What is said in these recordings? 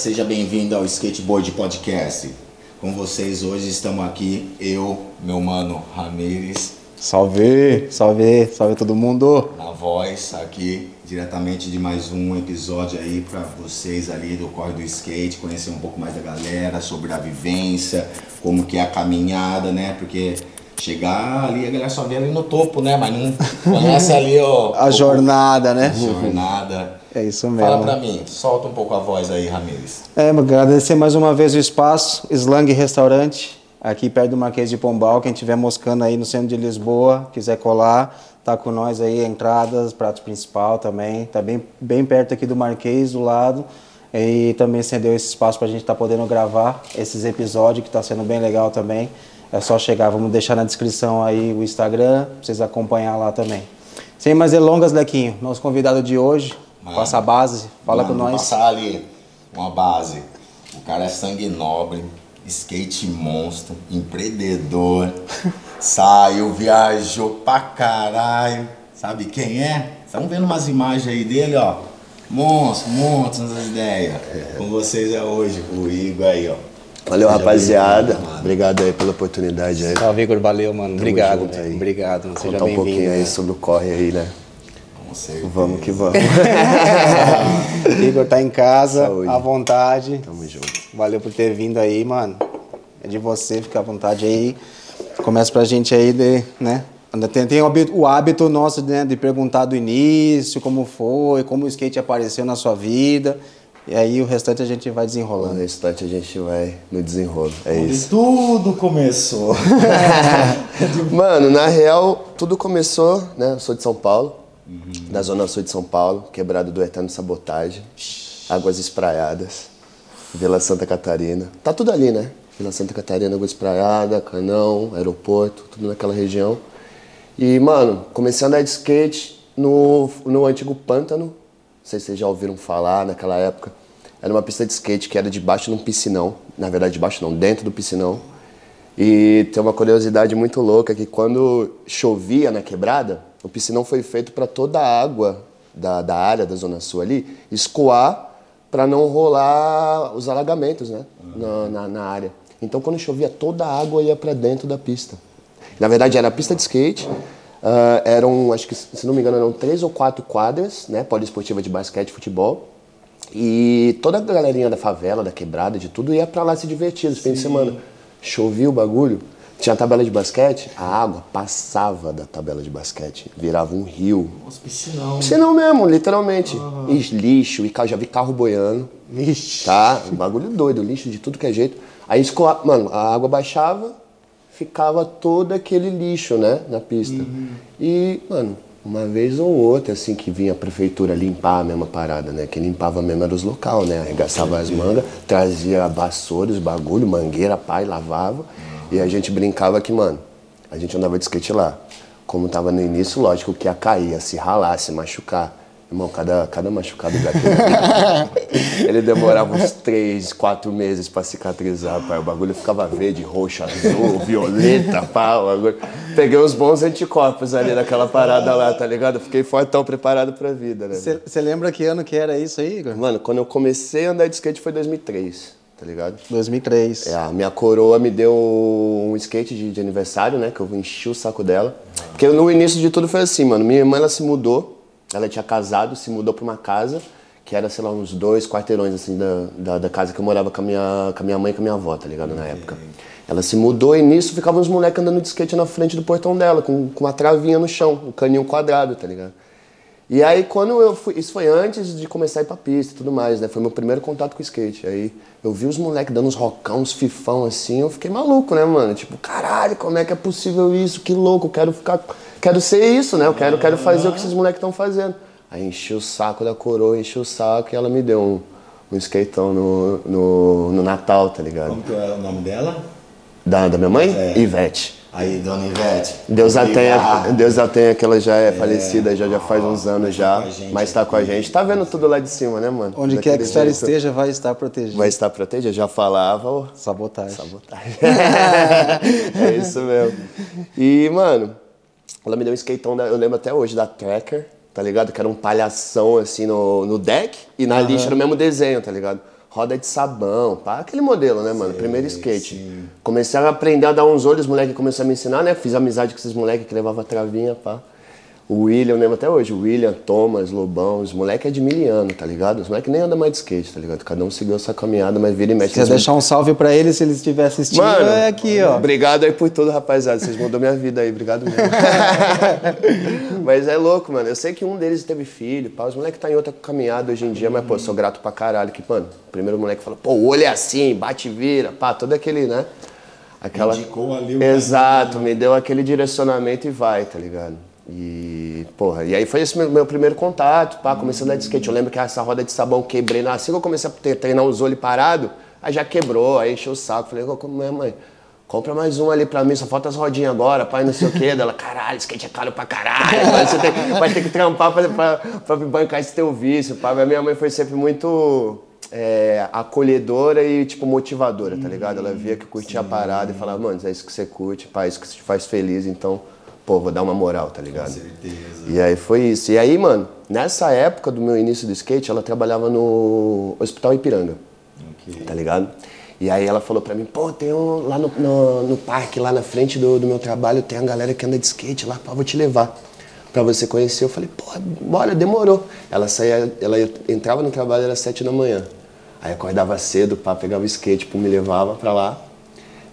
seja bem-vindo ao Skateboard Podcast. Com vocês hoje estamos aqui, eu, meu mano Ramires, Salve, salve, salve todo mundo. na voz, aqui diretamente de mais um episódio aí para vocês ali do Corre do Skate, conhecer um pouco mais da galera, sobre a vivência, como que é a caminhada, né? Porque chegar ali, a galera só vê ali no topo, né? Mas não conhece ali ó, A jornada, né? a jornada. É isso Fala mesmo. pra mim, solta um pouco a voz aí, Ramires. É, agradecer mais uma vez o espaço, Slang Restaurante, aqui perto do Marquês de Pombal. Quem estiver moscando aí no centro de Lisboa, quiser colar, tá com nós aí, entradas, prato principal também. Tá bem, bem perto aqui do Marquês, do lado. E também cedeu esse espaço pra gente estar podendo gravar esses episódios, que tá sendo bem legal também. É só chegar, vamos deixar na descrição aí o Instagram, pra vocês acompanhar lá também. Sem mais delongas, Lequinho, nosso convidado de hoje, Mano. passa a base, fala Mano, com nós. passar ali uma base. O cara é sangue nobre, skate monstro, empreendedor. Saiu, viajou pra caralho. Sabe quem é? Estão vendo umas imagens aí dele, ó. Monstro, monstro nas ideias. Com vocês é hoje, o Igor aí, ó. Valeu, Seja rapaziada. Obrigado aí pela oportunidade aí. Salve, Igor, valeu, mano. Obrigado, junto velho. aí. Obrigado, seja Contar um pouquinho bem-vindo. aí né? sobre o corre aí, né? Com certeza. Vamos que vamos. Igor tá em casa, Saúde. à vontade. Tamo junto. Valeu por ter vindo aí, mano. É de você, fica à vontade aí. Começa pra gente aí, de, né? Tem, tem o hábito- o hábito nosso né, de perguntar do início, como foi, como o skate apareceu na sua vida. E aí o restante a gente vai desenrolando. restante a gente vai no desenrolo. É Onde isso. tudo começou. Mano, na real, tudo começou, né? Eu sou de São Paulo, da Zona Sul de São Paulo, quebrado do Eterno Sabotagem, Águas Espraiadas, Vila Santa Catarina. Tá tudo ali, né? Vila Santa Catarina, Água Espraiada, Canão, aeroporto, tudo naquela região. E, mano, comecei a andar de skate no, no antigo Pântano. Sei se vocês já ouviram falar naquela época. Era uma pista de skate que era debaixo de um piscinão. Na verdade, debaixo não, dentro do piscinão. E tem uma curiosidade muito louca que quando chovia na quebrada, o piscinão foi feito para toda a água da, da área da Zona Sul ali escoar para não rolar os alagamentos né, na, na, na área. Então quando chovia, toda a água ia para dentro da pista. Na verdade era a pista de skate, ah, eram, acho que se não me engano, eram três ou quatro quadras, né, poliesportiva de basquete futebol. E toda a galerinha da favela, da quebrada, de tudo, ia pra lá se divertir. Os fins de semana. Chovia o bagulho, tinha a tabela de basquete, a água passava da tabela de basquete, virava um rio. Nossa, piscinão. Piscinão mesmo, literalmente. E lixo, e já vi carro boiando, Vixe. tá? Um bagulho doido, lixo de tudo que é jeito. Aí, mano, a água baixava, ficava todo aquele lixo, né, na pista. E, mano, uma vez ou outra, assim, que vinha a prefeitura limpar a mesma parada, né? Que limpava mesmo era os local, né? Arregaçava as mangas, trazia vassoura, os bagulho, mangueira, pai, lavava. E a gente brincava que, mano, a gente andava de skate lá. Como tava no início, lógico que ia cair, ia se ralar, se machucar. Irmão, cada, cada machucado daquele. ele demorava uns três, quatro meses pra cicatrizar, pai. O bagulho ficava verde, roxo, azul, violeta, pá. Peguei uns bons anticorpos ali naquela parada lá, tá ligado? Fiquei fortão, preparado pra vida, né? Você lembra que ano que era isso aí, Igor? Mano, quando eu comecei a andar de skate foi 2003, tá ligado? 2003. É, a minha coroa me deu um skate de, de aniversário, né? Que eu enchi o saco dela. Porque no início de tudo foi assim, mano. Minha irmã, ela se mudou. Ela tinha casado, se mudou pra uma casa que era, sei lá, uns dois quarteirões, assim, da, da, da casa que eu morava com a, minha, com a minha mãe e com a minha avó, tá ligado? Na época. Ela se mudou e nisso ficavam uns moleques andando de skate na frente do portão dela, com, com uma travinha no chão, um caninho quadrado, tá ligado? E aí quando eu fui, isso foi antes de começar a ir pra pista e tudo mais, né? Foi meu primeiro contato com o skate. Aí eu vi os moleques dando uns rocão, uns fifão assim, eu fiquei maluco, né, mano? Tipo, caralho, como é que é possível isso? Que louco, eu quero ficar. Quero ser isso, né? Eu quero, quero fazer o que esses moleques estão fazendo. Aí enchi o saco da coroa, enchi o saco e ela me deu um, um skateão no, no, no Natal, tá ligado? Como que é o nome dela? Da, da minha mãe? É. Ivete. Aí, dona Ivete. Deus a tenha. Deus a tenha que ela já é, falecida, já, já faz uns anos já, a gente mas tá com a gente. Tá vendo tudo lá de cima, né, mano? Onde quer que Daquele ela jeito. esteja, vai estar protegido. Vai estar protegida, já falava, ó, Sabotagem. sabotagem. é isso mesmo. E, mano, ela me deu um skateão, da- eu lembro até hoje, da Tracker, tá ligado? Que era um palhação, assim, no, no deck, e na lixa era o mesmo desenho, tá ligado? roda de sabão, pá, aquele modelo, né, mano? Primeiro skate. Comecei a aprender a dar uns olhos, os moleques começaram a me ensinar, né? Fiz amizade com esses moleques que levavam travinha, pá. O William, eu lembro até hoje, o William, Thomas, Lobão, os moleques é de miliano, tá ligado? Os moleques nem andam mais de skate, tá ligado? Cada um seguiu essa caminhada, mas vira e mexe. Quer deixar um salve pra eles se eles estiverem assistindo? Mano, é aqui, ó. Obrigado aí por tudo, rapaziada. Vocês mudou minha vida aí, obrigado mesmo. mas é louco, mano. Eu sei que um deles teve filho, pá. Os moleques tá em outra caminhada hoje em dia, mas, pô, sou grato pra caralho. Que, mano, o primeiro moleque fala, pô, o olho é assim, bate e vira, pá, todo aquele, né? Aquela... Indicou ali o Exato, me deu aquele direcionamento e vai, tá ligado? E, porra, e aí foi esse meu, meu primeiro contato, pá, comecei a andar de skate. Eu lembro que essa roda de sabão quebrei, na- assim que eu comecei a treinar os olhos parados, aí já quebrou, aí encheu o saco. Falei, "Ô, minha mãe, compra mais um ali pra mim, só falta as rodinhas agora, pai, não sei o quê. Dela, caralho, skate é caro pra caralho, vai, você tem- vai ter que trampar pra, pra, pra bancar esse teu vício, pá. Minha mãe foi sempre muito é, acolhedora e, tipo, motivadora, tá ligado? Ela via que eu curtia a parada e falava, mano, é isso que você curte, pá, é isso que te faz feliz, então, pô, vou dar uma moral, tá ligado? certeza. E aí foi isso. E aí, mano, nessa época do meu início do skate, ela trabalhava no Hospital Ipiranga, Ok. tá ligado? E aí ela falou pra mim, pô, tem um lá no, no, no parque, lá na frente do, do meu trabalho, tem a galera que anda de skate lá, pá, vou te levar. Pra você conhecer, eu falei, pô, bora, demorou. Ela saía, ela entrava no trabalho, era sete da manhã. Aí acordava cedo, pá, pegava o skate, pô, me levava pra lá.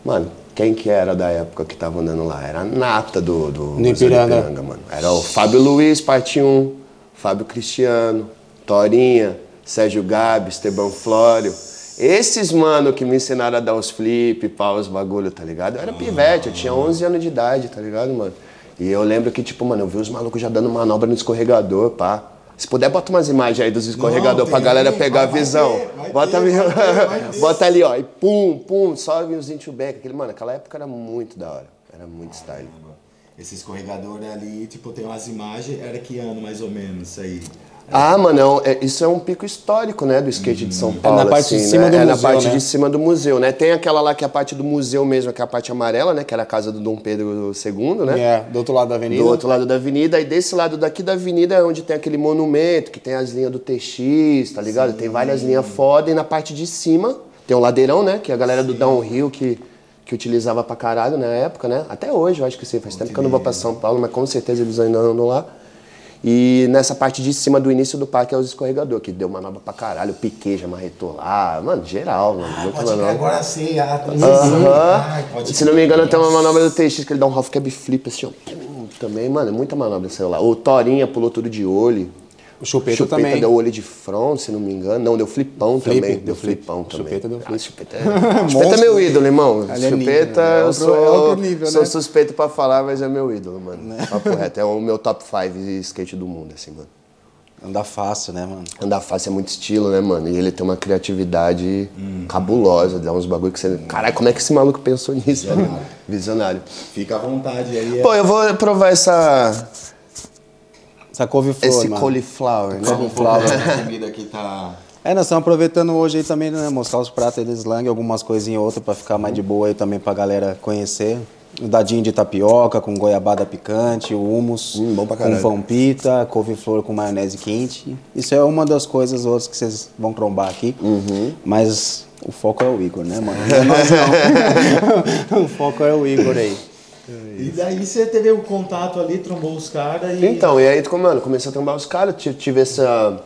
Mano, quem que era da época que tava andando lá? Era a nata do, do No Ipiranga. mano. Era o Fábio Luiz, parte 1, Fábio Cristiano, Torinha, Sérgio Gabi, Esteban Flório. Esses, mano, que me ensinaram a dar os flip, pá, os bagulho, tá ligado? Eu era pivete, eu tinha 11 anos de idade, tá ligado, mano? E eu lembro que, tipo, mano, eu vi os malucos já dando manobra no escorregador, pá. Se puder, bota umas imagens aí dos escorregadores pra tem, galera vai- pegar a vai visão. ter, vai bota, ter, ali, vai vai ter. bota ali, ó, e pum, pum, sobe os into back. Aquele, mano, aquela época era muito da hora. Era muito style. Esse escorregador ali, tipo, tem umas imagens, era que ano mais ou menos isso aí? Ah, mano, é um- é- isso é um pico histórico, né, do skate de São Paulo. na parte de assim, cima né? do É na museu, parte né? de cima do museu, né? Tem aquela lá que é a parte do museu mesmo, que é a parte amarela, né? Que era a casa do Dom Pedro II, né? É, do outro lado da avenida. Do outro lado da avenida, e desse lado daqui da avenida é onde tem aquele monumento, que tem as linhas do TX, tá ligado? Tem várias linhas foda, e na parte de cima tem o ladeirão, né? Que é a galera do downhill que, que utilizava pra caralho na época, né? Até hoje, eu acho que sim. Faz tempo que eu não vou pra São Paulo, mas com certeza eles ainda andam lá. E nessa parte de cima do início do parque é os escorregador, que deu manobra pra caralho, já marretou lá, mano, geral, mano. muita Pode manobra. agora sim, a Aham. Se não me engano, tem uma manobra do TX que ele dá um half cab flip assim, ó. Também, mano, é muita manobra esse lá. O Torinha pulou tudo de olho. O Chupeta Chupeta também. deu olho de front, se não me engano. Não, deu flipão Flip, também. deu Deu flip. flipão também. Chupeta deu Ah, flip. Chupeta é... Chupeta é meu ídolo, irmão. Alienígena, Chupeta, é eu sou, é outro nível, sou né? suspeito pra falar, mas é meu ídolo, mano. Papo reto. É o meu top 5 skate do mundo, assim, mano. Anda fácil, né, mano? Andar fácil é muito estilo, né, mano? E ele tem uma criatividade cabulosa, dá uns bagulho que você. Caralho, como é que esse maluco pensou nisso, velho? Visionário. Fica à vontade aí. é Pô, eu vou provar essa. Essa couve-flor, esse mano. cauliflower, né? Vamos falar a comida que tá... É, nós estamos aproveitando hoje aí também, né? Mostrar os pratos aí do slang, algumas coisinhas outras pra ficar mais de boa aí também pra galera conhecer. O dadinho de tapioca com goiabada picante, o hummus Hum, bom pra com caralho. pão pita, couve-flor com maionese quente. Isso é uma das coisas outras que vocês vão trombar aqui. Uhum. Mas o foco é o Igor, né, mano? Não é nós não. o foco é o Igor aí. E daí você teve o contato ali, trombou os caras e... Então, e aí, mano, comecei a trombar os caras, tive, essa.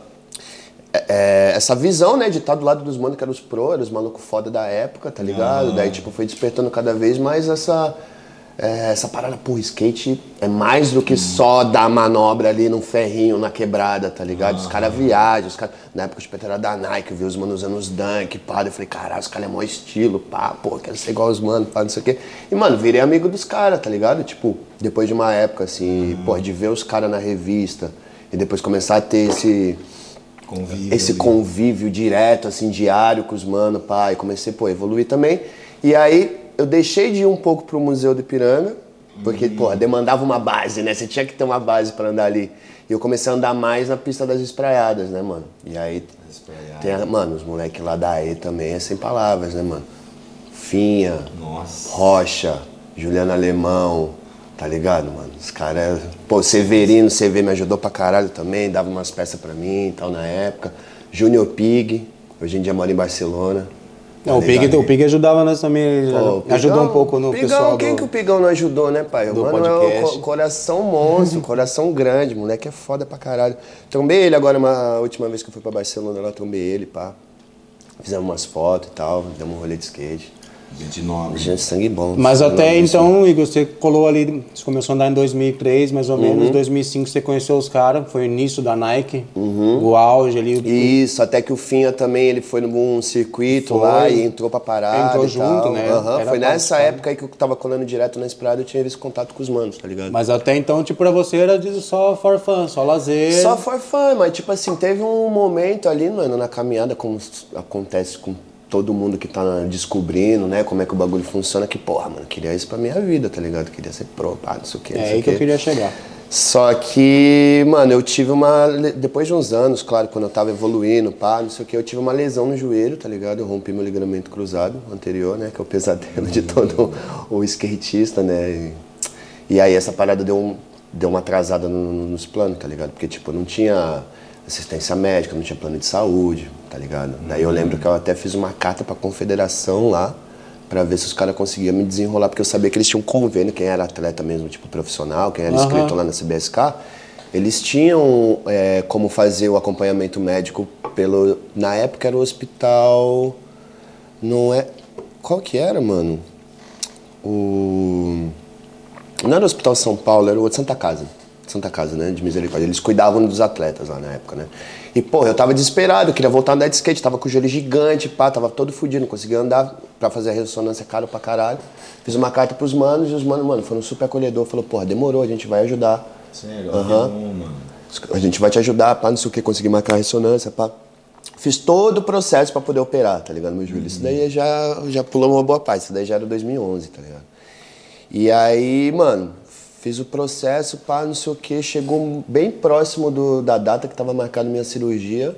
é, é, essa visão, né, de estar do lado dos manos que eram os pro, eram os malucos foda da época, tá ligado? Daí, tipo, foi despertando cada vez mais essa. É, essa parada, pô, skate é mais do que só dar manobra ali num ferrinho, na quebrada, tá ligado? Os caras viajam, os caras. Na época, o era da Nike, eu vi os manos usando os dunk, pá. Eu falei, caralho, os caras é maior estilo, pá, pô, quero ser igual os manos, pá, não sei o quê. E, mano, virei amigo dos caras, tá ligado? Tipo, depois de uma época, assim, pô, de ver os caras na revista e depois começar a ter esse Convívio esse ali. convívio direto, assim, diário com os mano, pai. Comecei, pô, a evoluir também. E aí eu deixei de ir um pouco pro Museu do Ipiranga, porque, pô, demandava uma base, né? Você tinha que ter uma base pra andar ali. E eu comecei a andar mais na pista das espraiadas, né, mano? E aí, tem, a- mano, os moleques lá da E também é sem palavras, né, mano? Finha, Nossa. Rocha, Juliano Alemão, tá ligado, mano? Os caras. Pô, Severino, CV me ajudou pra caralho também, dava umas peças pra mim e tal na época. Junior Pig, Hoje em dia moro em Barcelona. Não, o, Tá Pig, o Pig ajudava nós também, Pô, o ajudou Pigão- um pouco no Pigão, pessoal quem do... que o Pigão não ajudou, né, pai? O mano é um co- coração monstro, coração grande, moleque é foda pra caralho. Trombei ele agora, uma a última vez que eu fui pra Barcelona lá, trombei ele, pá. Fizemos umas fotos e tal, demos um rolê de skate. Gente nobre. Gente, sangue bom. Mas sangue até nobre, então, Igor, você colou ali, você começou a andar em 2003, mais ou menos, Uhum. em 2005 você conheceu os caras, foi o início da Nike, o auge ali. o- Isso, até que o Finha também, ele foi num circuito Foi. lá e entrou pra parada Entrou junto, tal. né? Era Foi nessa época aí que eu tava colando direto na Inspirada, eu tinha esse contato com os manos, tá ligado? Mas até então, tipo, pra você era só for fun, só lazer. Só for fun, mas tipo assim, teve um momento ali, mano, na caminhada, como acontece com todo mundo que tá descobrindo, né, como é que o bagulho funciona, que, porra, mano, queria isso pra minha vida, tá ligado? Queria ser pro, pá, não sei o que, É aí que eu queria chegar. Só que, mano, eu tive uma. Depois de uns anos, claro, quando eu tava evoluindo, pá, não sei o que, eu tive uma lesão no joelho, tá ligado? Eu rompi meu ligamento cruzado anterior, né? Que é o pesadelo de todo o skatista, né? E, e aí essa parada deu, um, deu uma atrasada no- nos planos, tá ligado? Porque, tipo, não tinha assistência médica, não tinha plano de saúde, tá ligado? Daí eu lembro que eu até fiz uma carta pra confederação lá, pra ver se os caras conseguiam me desenrolar, porque eu sabia que eles tinham um convênio, quem era atleta mesmo, tipo profissional, quem era Aham. inscrito lá na CBSK, eles tinham é, como fazer o acompanhamento médico pelo. Na época era o hospital. Não é. Qual que era, mano? O. Não era o Hospital São Paulo, era o de Santa Casa. Santa Casa, né? De misericórdia. Eles cuidavam dos atletas lá na época, né? E, porra, eu tava desesperado, eu queria voltar a andar de skate, tava com o joelho gigante, pá, tava todo fudido, não conseguia andar pra fazer a ressonância caro pra caralho. Fiz uma carta pros manos e os manos, mano, foram super acolhedor, falou, porra, demorou, a gente vai ajudar. Sério, bom, mano. A gente vai te ajudar, pá, não sei o que, conseguir marcar a ressonância, pá. Fiz todo o processo pra poder operar, tá ligado, meu joelho. Isso daí já, já pulou uma boa parte, isso daí já era 2011, tá ligado? E aí, mano, fiz o processo, pá, não sei o que, chegou bem próximo do, da data que tava marcada minha cirurgia.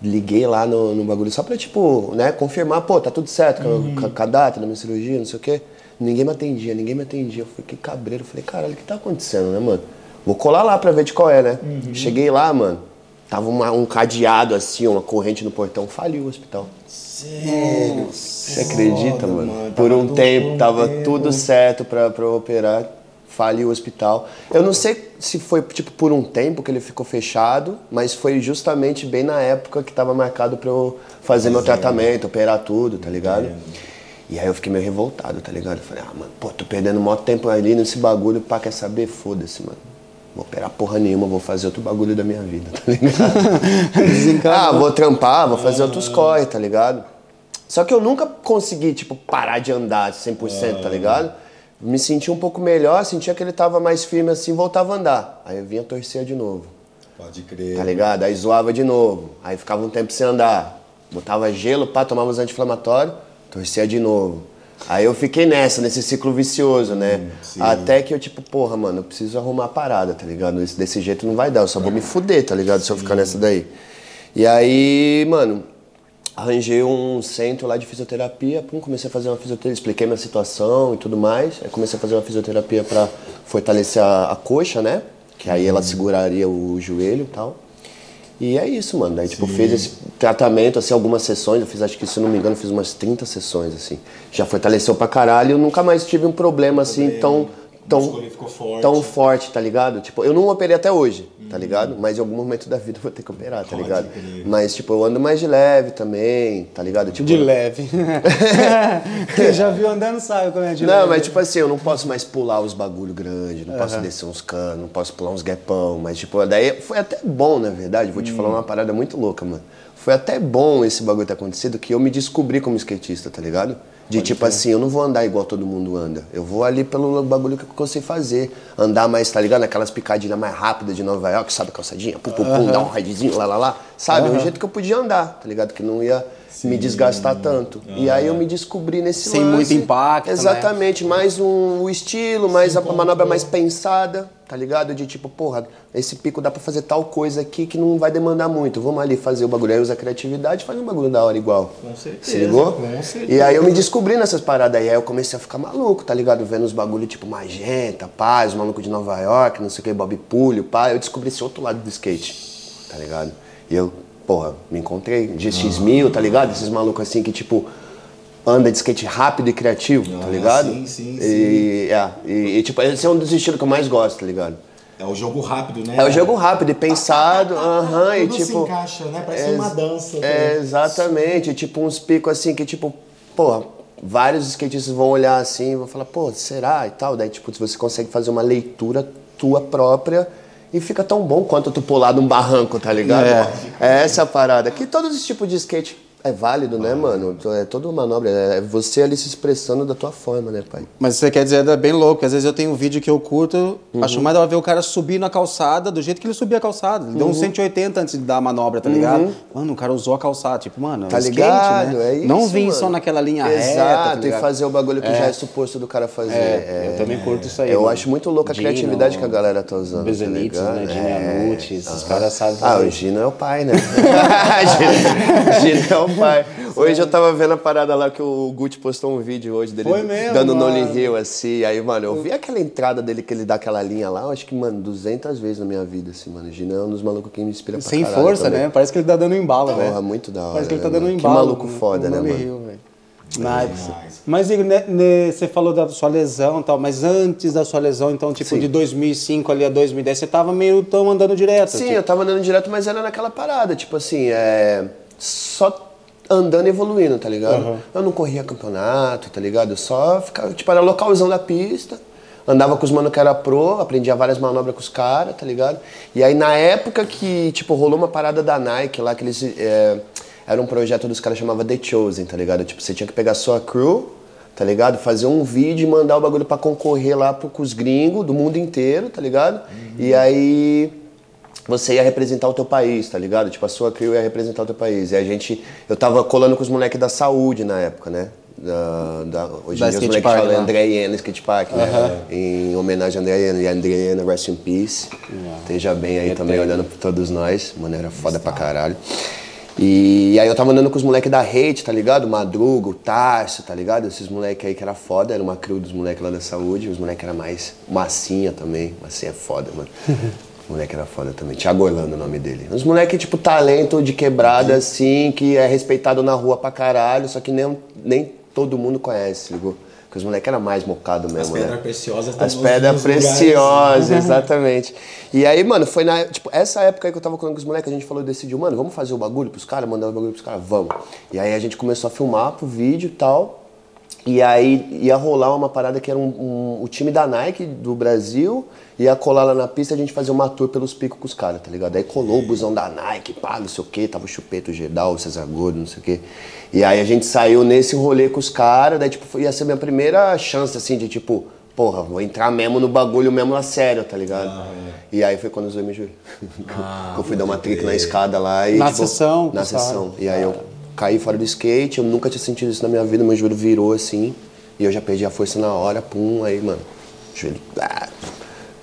Liguei lá no, no bagulho só pra, tipo, né, confirmar, pô, tá tudo certo com, a- com a- com a data da minha cirurgia, não sei o quê. Ninguém me atendia, ninguém me atendia. Eu fiquei cabreiro, falei, caralho, o que tá acontecendo, né, mano? Vou colar lá pra ver de qual é, né? Cheguei lá, mano, tava uma- um cadeado assim, uma corrente no portão, faliu o hospital. Sério. Você acredita, Foda, mano? Por um tempo, tava tempo. tudo certo pra, pra eu operar. Faliu o hospital. Eu não sei se foi, tipo, por um tempo que ele ficou fechado, mas foi justamente bem na época que tava marcado pra eu fazer meu tratamento, operar tudo, tá ligado? E aí eu fiquei meio revoltado, tá ligado? Eu falei, ah, mano, pô, tô perdendo maior tempo ali nesse bagulho, pá, quer saber? Foda-se, mano. Vou operar porra nenhuma, vou fazer outro bagulho da minha vida, tá ligado? ah, vou trampar, vou fazer outros corre, tá ligado? Só que eu nunca consegui, tipo, parar de andar 100%, tá ligado? Me senti um pouco melhor, sentia que ele tava mais firme assim, voltava a andar. Aí eu vinha torcer de novo, Pode crer. tá ligado? Aí zoava de novo. Aí ficava um tempo sem andar. Botava gelo, pá, tomava os anti-inflamatórios, torcia de novo. Aí eu fiquei nessa, nesse ciclo vicioso, né? sim. Até que eu, tipo, porra, mano, eu preciso arrumar a parada, tá ligado? Esse- Desse jeito não vai dar, eu só vou me fuder, tá ligado? Se eu ficar nessa daí. E aí, mano, arranjei um centro lá de fisioterapia, pum, comecei a fazer uma fisioterapia, expliquei minha situação e tudo mais. Aí comecei a fazer uma fisioterapia pra fortalecer a, a coxa, né? Que aí ela seguraria o joelho e tal. E é isso, mano. Daí, tipo, fiz esse tratamento, assim, algumas sessões. Eu fiz, acho que, se não me engano, fiz umas 30 sessões, assim. Já fortaleceu pra caralho. Eu nunca mais tive um problema, assim, tão... Tão, forte. tão forte, tá ligado? Tipo, eu não operei até hoje, tá ligado? Mas em algum momento da vida eu vou ter que operar, tá Pode ligado? crer. Mas, tipo, eu ando mais de leve também, tá ligado? Tipo, De leve. Quem já viu andando sabe como é de leve. Não, mas tipo assim, eu não posso mais pular os bagulho grande, não posso descer uns canos, não posso pular uns guepão, mas tipo, daí foi até bom, na verdade, vou te falar uma parada muito louca, mano. Foi até bom esse bagulho ter acontecido, que eu me descobri como skatista, tá ligado? De tipo assim, eu não vou andar igual todo mundo anda. Eu vou ali pelo bagulho que eu sei fazer. Andar mais, tá ligado? Aquelas picadinhas mais rápidas de Nova York, sabe? Calçadinha, pum, pum, pum, dá um raidzinho, lá, lá, lá. Sabe? O jeito que eu podia andar, tá ligado? Que não ia me desgastar tanto. E aí eu me descobri nesse Sem lance. muito impacto, né? Exatamente, mais um o estilo, mais a manobra mais pensada, tá ligado? De tipo, porra, esse pico dá pra fazer tal coisa aqui que não vai demandar muito. Vamos ali fazer o bagulho. Aí usa a criatividade e faz um bagulho da hora igual. Com certeza, Se ligou? com certeza. E aí eu me descobri nessas paradas aí. Aí eu comecei a ficar maluco, tá ligado? Vendo os bagulho tipo Magenta, Paz, os malucos de Nova York, não sei o que, Bob Pulho, pá. Eu descobri esse outro lado do skate, tá ligado? E eu porra, me encontrei. GX1000, tá ligado? Esses malucos assim que, tipo, anda de skate rápido e criativo, tá Ah, ligado? sim, sim, E, é, e, e, tipo, esse é um dos estilos que eu mais gosto, tá ligado? É o jogo rápido, né? É o jogo rápido e pensado, aham, e Tudo tipo... se encaixa, né? Parece é- uma dança. É, né? exatamente, tipo uns picos assim que tipo, porra, vários skatistas vão olhar assim e vão falar, pô, será e tal, daí tipo, você consegue fazer uma leitura tua própria e fica tão bom quanto tu pular num barranco, tá ligado? É. É essa a parada. Que todos os tipos de skate é válido, né, mano? É toda uma manobra, é você ali se expressando da tua forma, né, pai? Mas você quer dizer, é bem louco. Às vezes eu tenho um vídeo que eu curto, acho mais da hora ver o cara subir na calçada do jeito que ele subia a calçada. Ele deu uns 180 antes de dar a manobra, tá ligado? Mano, o cara usou a calçada. Tipo, mano, Tá é skate, ligado? né? É isso, Não vim mano. só naquela linha Exato, reta. tá e fazer o bagulho que já é suposto do cara fazer. É, É, eu também curto isso aí. Eu mano. acho muito louca a Dino, criatividade que a galera tá usando. Bezelitos, tá né? Gino Yanucci, esses caras sabem Ah, o Gino é o pai, né? Gino, Gino é o pai. Hoje eu tava vendo a parada lá que o Gucci postou um vídeo hoje dele Foi mesmo, dando mano. Nolly Hill, assim. Aí, mano, eu vi aquela entrada dele que ele dá aquela linha lá, eu acho que, mano, 200 vezes na minha vida, assim, mano. O Gino é um dos malucos que me inspira pra Sem caralho força, também. né? Parece que ele tá dando embalo, Porra, né? muito da hora, Parece que ele tá né, dando um mano? Que maluco foda, né, mano? Hill, velho. Nice. Mas, Igor, né, né, você falou da sua lesão e tal, mas antes da sua lesão, então, tipo, Sim. de 2005 ali a 2010, você tava meio tão andando direto. Sim, tipo. eu tava andando direto, mas era naquela parada, tipo assim, é. Só andando e evoluindo, tá ligado? Eu não corria campeonato, tá ligado? Eu só ficava, tipo, era localzão da pista. Andava com os mano que era pro, aprendia várias manobras com os caras, tá ligado? E aí na época que, tipo, rolou uma parada da Nike lá, que eles. é, era um projeto dos caras que chamava The Chosen, tá ligado? Tipo, você tinha que pegar a sua crew, tá ligado? Fazer um vídeo e mandar o bagulho pra concorrer lá pro, com os gringos do mundo inteiro, tá ligado? E aí você ia representar o teu país, tá ligado? Tipo, a sua crew ia representar o teu país. E a gente, eu tava colando com os moleques da saúde na época, né? Da, da, hoje Da em dia os moleques falam. André Iena Skate Park, né? Em homenagem a André Iena. E André Iena, rest in peace. Esteja bem aí também, olhando por todos nós. Mano, era foda pra caralho. E aí eu tava andando com os moleques da Hate, tá ligado? Madruga, o Tarso, tá ligado? Esses moleques aí que era foda, era uma crew dos moleques lá da saúde. Os moleques era mais massinha também. Massinha é foda, mano. O moleque era foda também. Thiago Orlando é o nome dele. Uns moleques, tipo, talento de quebrada, assim, que é respeitado na rua pra caralho, só que nem, nem todo mundo conhece, ligou? Porque os moleques eram mais mocado As mesmo, pedras né? preciosas As pedras lugares. preciosas, exatamente. E aí, mano, foi na. Tipo, essa época aí que eu tava falando com os moleques, a gente falou e decidiu, mano, vamos fazer o bagulho pros caras, mandar o bagulho pros caras? Vamos. E aí a gente começou a filmar pro vídeo e tal. E aí ia rolar uma parada que era um, um- o time da Nike do Brasil, ia colar lá na pista e a gente fazia uma tour pelos picos com os caras, tá ligado? Aí colou o busão da Nike, pá, não sei o quê, tava o Chupeto, o Gedal, o César Gordo, não sei o quê. E aí a gente saiu nesse rolê com os caras, daí tipo, foi- ia ser minha primeira chance, assim, de tipo, porra, vou entrar mesmo no bagulho mesmo a sério, tá ligado? E aí foi quando eu zoei meu joelho. eu fui dar uma trick na escada lá e. Na tipo, sessão, Na sessão. E aí eu caí fora do skate, eu nunca tinha sentido isso na minha vida, meu joelho virou assim, e eu já perdi a força na hora, pum, aí, mano, o joelho ah,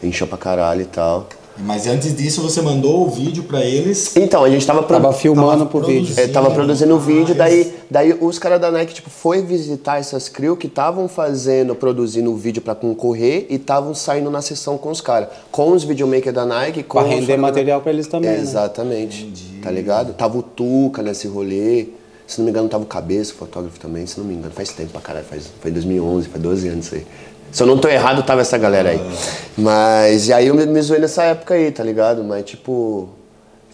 inchou pra caralho e tal. Mas antes disso, você mandou o vídeo pra eles. Então, a gente tava... pro- Tava filmando Tava por vídeo. É, tava produzindo o vídeo, Ah, daí, daí os caras da Nike, tipo, foi visitar essas crew que estavam fazendo, produzindo o vídeo pra concorrer e estavam saindo na sessão com os caras. Com os videomakers da Nike, com Pra render caras da- material pra eles também, né? Exatamente. Tá ligado? Tava o Tuca nesse rolê. Se não me engano, tava o Cabeça, o fotógrafo também, se não me engano. Faz tempo pra caralho, faz, foi em 2011, faz 12 anos isso aí. Se eu não tô errado, tava essa galera aí. Mas, e aí eu me, me zoei nessa época aí, tá ligado? Mas, tipo...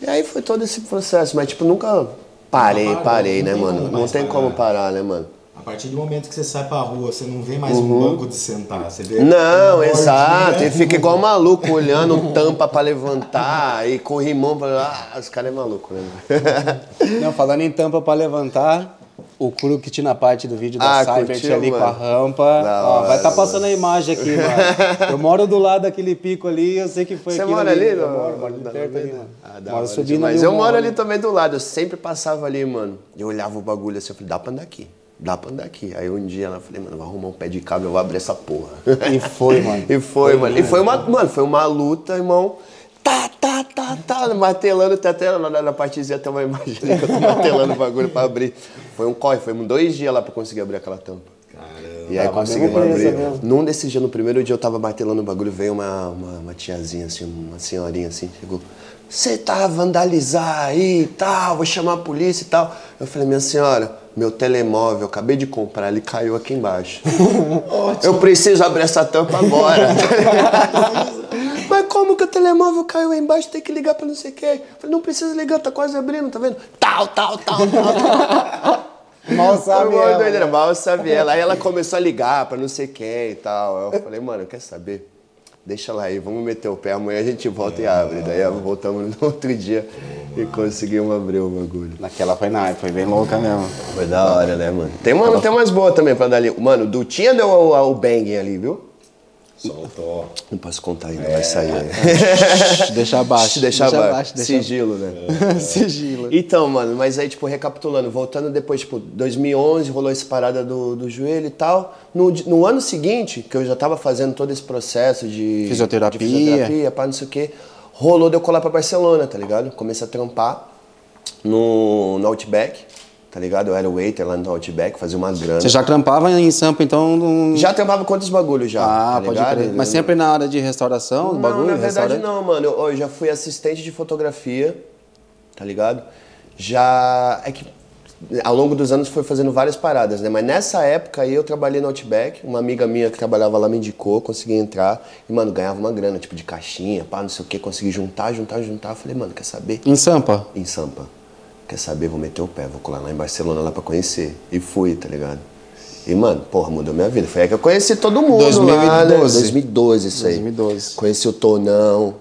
E aí foi todo esse processo, mas, tipo, nunca parei, parei, né, mano? Não tem como parar, né, mano? A partir do momento que você sai pra rua, você não vê mais um banco de sentar. Você vê Uhum. Não, um exato. E fica igual maluco, olhando tampa pra levantar e corrimão pra. Ah, os caras é maluco, né? Não, falando em tampa pra levantar, o Crooked na parte do vídeo da Ah, Cybert curtiu, ali com a mano? rampa. Da Ó, vai estar tá passando a imagem aqui, mano. Eu moro do lado daquele pico ali, eu sei que foi Você aquilo mora ali? Eu no- moro, moro ali perto ali, mano. Ah, da moro hora subindo demais. ali Eu moro ali também do lado, eu sempre passava ali, mano. Eu olhava o bagulho assim, eu falei, dá pra andar aqui. Dá pra andar aqui. Aí um dia ela falei, mano, vou arrumar um pé de cabra, eu vou abrir essa porra. E foi, mano. E foi, mano. E foi uma, mano, foi uma luta, irmão. Tá, tá, tá, tá, martelando, tá até na, na, partezinha tem uma imagem que eu tô martelando o bagulho pra abrir. Foi um corre, foi dois dias lá pra conseguir abrir aquela tampa. E aí Tava conseguimos abrir. mesmo. Num desses dias, no primeiro dia, eu tava martelando o bagulho, veio uma, uma, uma tiazinha, assim, uma senhorinha assim, chegou. você tá a vandalizar aí e tal, vou chamar a polícia e tal. Eu falei, minha senhora, meu telemóvel, acabei de comprar, ele caiu aqui embaixo. eu preciso abrir essa tampa agora. Mas como que o telemóvel caiu aí embaixo? Tem que ligar pra não sei. Eu falei, não precisa ligar, tá quase abrindo, tá vendo? Tal, tal, tal, tal. Mal sabe uma ela. doideira, mal sabe ela. Aí ela começou a ligar pra não sei quem e tal. Eu falei, mano, quer saber? Deixa lá aí, vamos meter o pé, amanhã a gente volta e abre. Daí voltamos no outro dia e conseguimos abrir o bagulho. Naquela foi na foi bem louca mesmo. Foi da hora, né, mano? Tem, uma, tem umas boas também pra dar ali. Mano, o Dutinha deu o, o bang ali, viu? Soltou. Não posso contar ainda, vai sair. Deixa abaixo. Deixa abaixo. deixa Sigilo, né? Sigilo. Então, mano, mas aí, tipo, recapitulando, voltando depois, tipo, 2011, rolou essa parada do, do joelho e tal. No, no ano seguinte, que eu já tava fazendo todo esse processo de... Fisioterapia. De fisioterapia, pá, não sei o quê. Rolou de eu colar pra Barcelona, tá ligado? Comecei a trampar no, no Outback, tá ligado? Eu era waiter lá no Outback, fazia uma grana. Você já trampava em Sampa, então... Não... Já trampava com outros bagulhos já, Ah, tá pode crer. Mas sempre na área de restauração, Não, bagulho, na verdade não, mano. Eu, eu já fui assistente de fotografia, tá ligado? Já. É que ao longo dos anos foi fazendo várias paradas, né? Mas nessa época aí eu trabalhei no Outback, uma amiga minha que trabalhava lá me indicou, consegui entrar e, mano, ganhava uma grana, tipo de caixinha, pá, não sei o que, consegui juntar, juntar, juntar. Falei, mano, quer saber? Em Sampa? Em Sampa. Quer saber? Vou meter o pé, vou colar lá em Barcelona lá pra conhecer. E fui, tá ligado? E, mano, porra, mudou minha vida. Foi aí que eu conheci todo mundo lá, né? 2012. 2012, isso aí. 2012. Conheci o Tonão,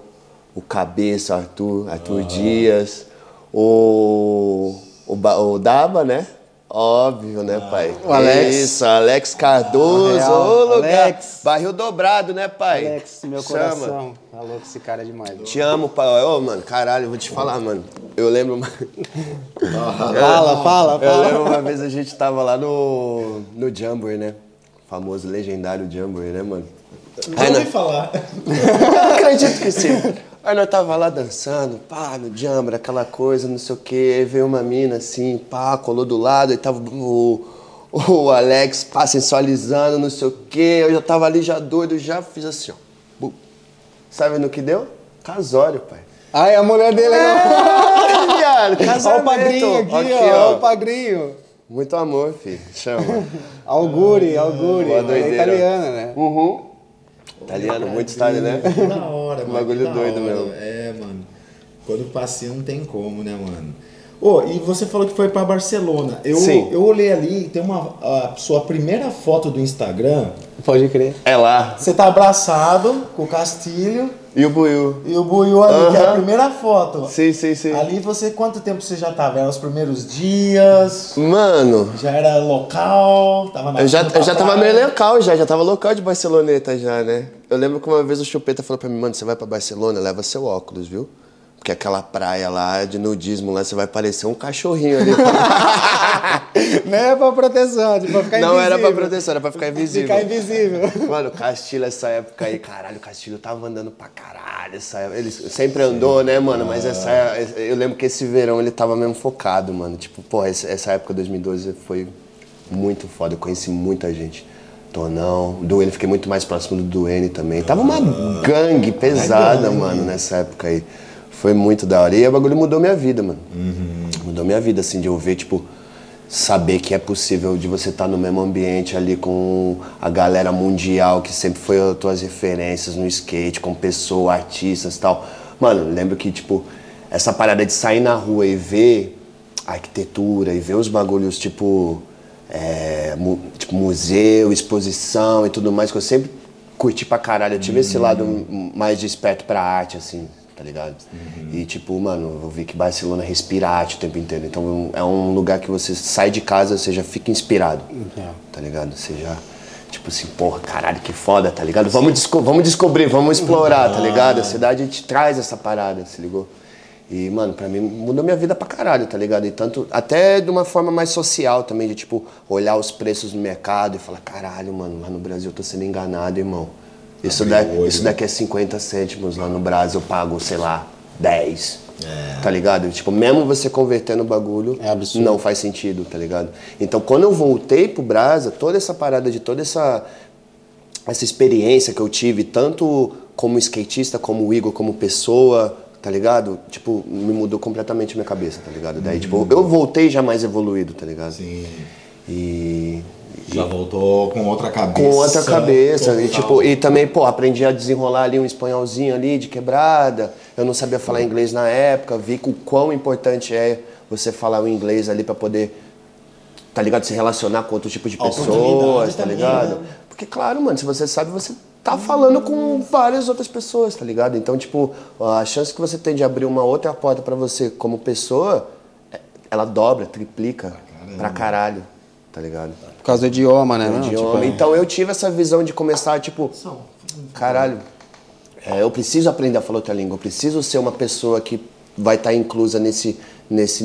o Cabeça, Arthur, Arthur Dias, o, o, o Daba, né? Óbvio, né, pai? O Alex. Isso, Alex Cardoso, Real. ô lugar. Alex. Barril dobrado, né, pai? Alex, meu Chama. coração. Tá louco, esse cara é demais. Te amo, pai. Ô, mano, caralho, eu vou te falar, mano. Eu lembro. uma- Fala, fala, Eu fala. lembro uma vez a gente tava lá no, no Jamboree, né? O famoso legendário Jamboree, né, mano? Aí, ouvi falar. Eu acredito que sim. Aí nós tava lá dançando, pá, no Jamboree, aquela coisa, não sei o quê. Aí veio uma mina assim, pá, colou do lado, e tava o, o Alex, pá, sensualizando, não sei o quê. Eu já tava ali já doido, já fiz assim, ó. Bu. Sabe no que deu? Casório, pai. Ai, a mulher dele é... Ai, viado, Olha o padrinho aqui, Aqui, ó. ó. Olha o padrinho. Muito amor, filho. Chama. Auguri, Auguri. Boa É italiana, né? Uhum. Italiano, muito style, né? Da hora, mano. bagulho que da doido hora. mesmo. É, mano. Quando passeia não tem como, né, mano? Ô, e você falou que foi pra Barcelona. Eu, Sim. eu olhei ali, tem uma a sua primeira foto do Instagram. Pode crer. É lá. Você tá abraçado com o Castilho E o Buiu. e o Buiu ali, que é a primeira foto. Sim, sim, sim. Ali você, quanto tempo você já tava? Eram os primeiros dias? Mano, Já era local? Tava na eu já, eu já tava meio local já, já tava local de Barceloneta já, né? Eu lembro que uma vez o Chupeta falou pra mim, mano, você vai pra Barcelona, leva seu óculos, viu? Porque aquela praia lá de nudismo lá, você vai parecer um cachorrinho ali. Não é pra proteção, tipo, pra ficar Não invisível. era pra proteção, era pra ficar invisível. Ficar invisível. Mano, o Castilho, essa época aí, caralho, o Castilho tava andando pra caralho. Essa, época. ele sempre andou, né, mano? Mas essa, eu lembro que esse verão ele tava mesmo focado, mano. Tipo, porra, essa, época 2012 foi muito foda. Eu conheci muita gente. Tonão, Duane, fiquei muito mais próximo do Duane também. Tava uma gangue pesada, mano, nessa época aí. Foi muito da hora. E o bagulho mudou minha vida, mano. Mudou minha vida, assim, de eu ver, tipo, saber que é possível de você estar no mesmo ambiente ali com a galera mundial que sempre foi as tuas referências no skate, com pessoas, artistas e tal. Mano, lembro que, tipo, essa parada de sair na rua e ver a arquitetura e ver os bagulhos, tipo, é, mu- tipo museu, exposição e tudo mais, que eu sempre curti pra caralho. Eu tive esse lado m- mais desperto pra arte, assim, tá ligado? E tipo, mano, eu vi que Barcelona respira arte o tempo inteiro. Então é um lugar que você sai de casa, você já fica inspirado, tá ligado? Você já, tipo assim, porra, caralho, que foda, tá ligado? Vamos, desco vamos descobrir, vamos explorar, tá ligado? A cidade te traz essa parada, se ligou? E, mano, pra mim mudou minha vida pra caralho, tá ligado? E tanto, até de uma forma mais social também, de tipo, olhar os preços no mercado e falar, caralho, mano, lá no Brasil eu tô sendo enganado, irmão. Isso, da, olho, isso né? daqui é 50 cêntimos, lá no Brasil eu pago, sei lá, 10. Tá ligado? Tipo, mesmo você convertendo o bagulho, É não faz sentido, tá ligado? Então, quando eu voltei pro Brasa, toda essa parada de toda essa essa experiência que eu tive, tanto como skatista, como Igor, como pessoa, tá ligado? Tipo, me mudou completamente a minha cabeça, tá ligado? Daí, tipo, eu voltei já mais evoluído, tá ligado? Sim. E. Já voltou com outra cabeça. Com outra cabeça. E, total. tipo, e também, pô, aprendi a desenrolar ali um espanholzinho ali de quebrada. Eu não sabia falar inglês na época, vi o quão importante é você falar o inglês ali pra poder, tá ligado? Se relacionar com outro tipo de pessoas, tá também, ligado? né? Porque, claro, mano, se você sabe, você tá falando com várias outras pessoas, tá ligado? Então, tipo, a chance que você tem de abrir uma outra porta pra você como pessoa, é- ela dobra, triplica pra caralho, tá ligado? Por causa do idioma, né? Não? idioma. Tipo, Então eu tive essa visão de começar, tipo, caralho, é, eu preciso aprender a falar outra língua, eu preciso ser uma pessoa que vai estar inclusa nesse, nesse,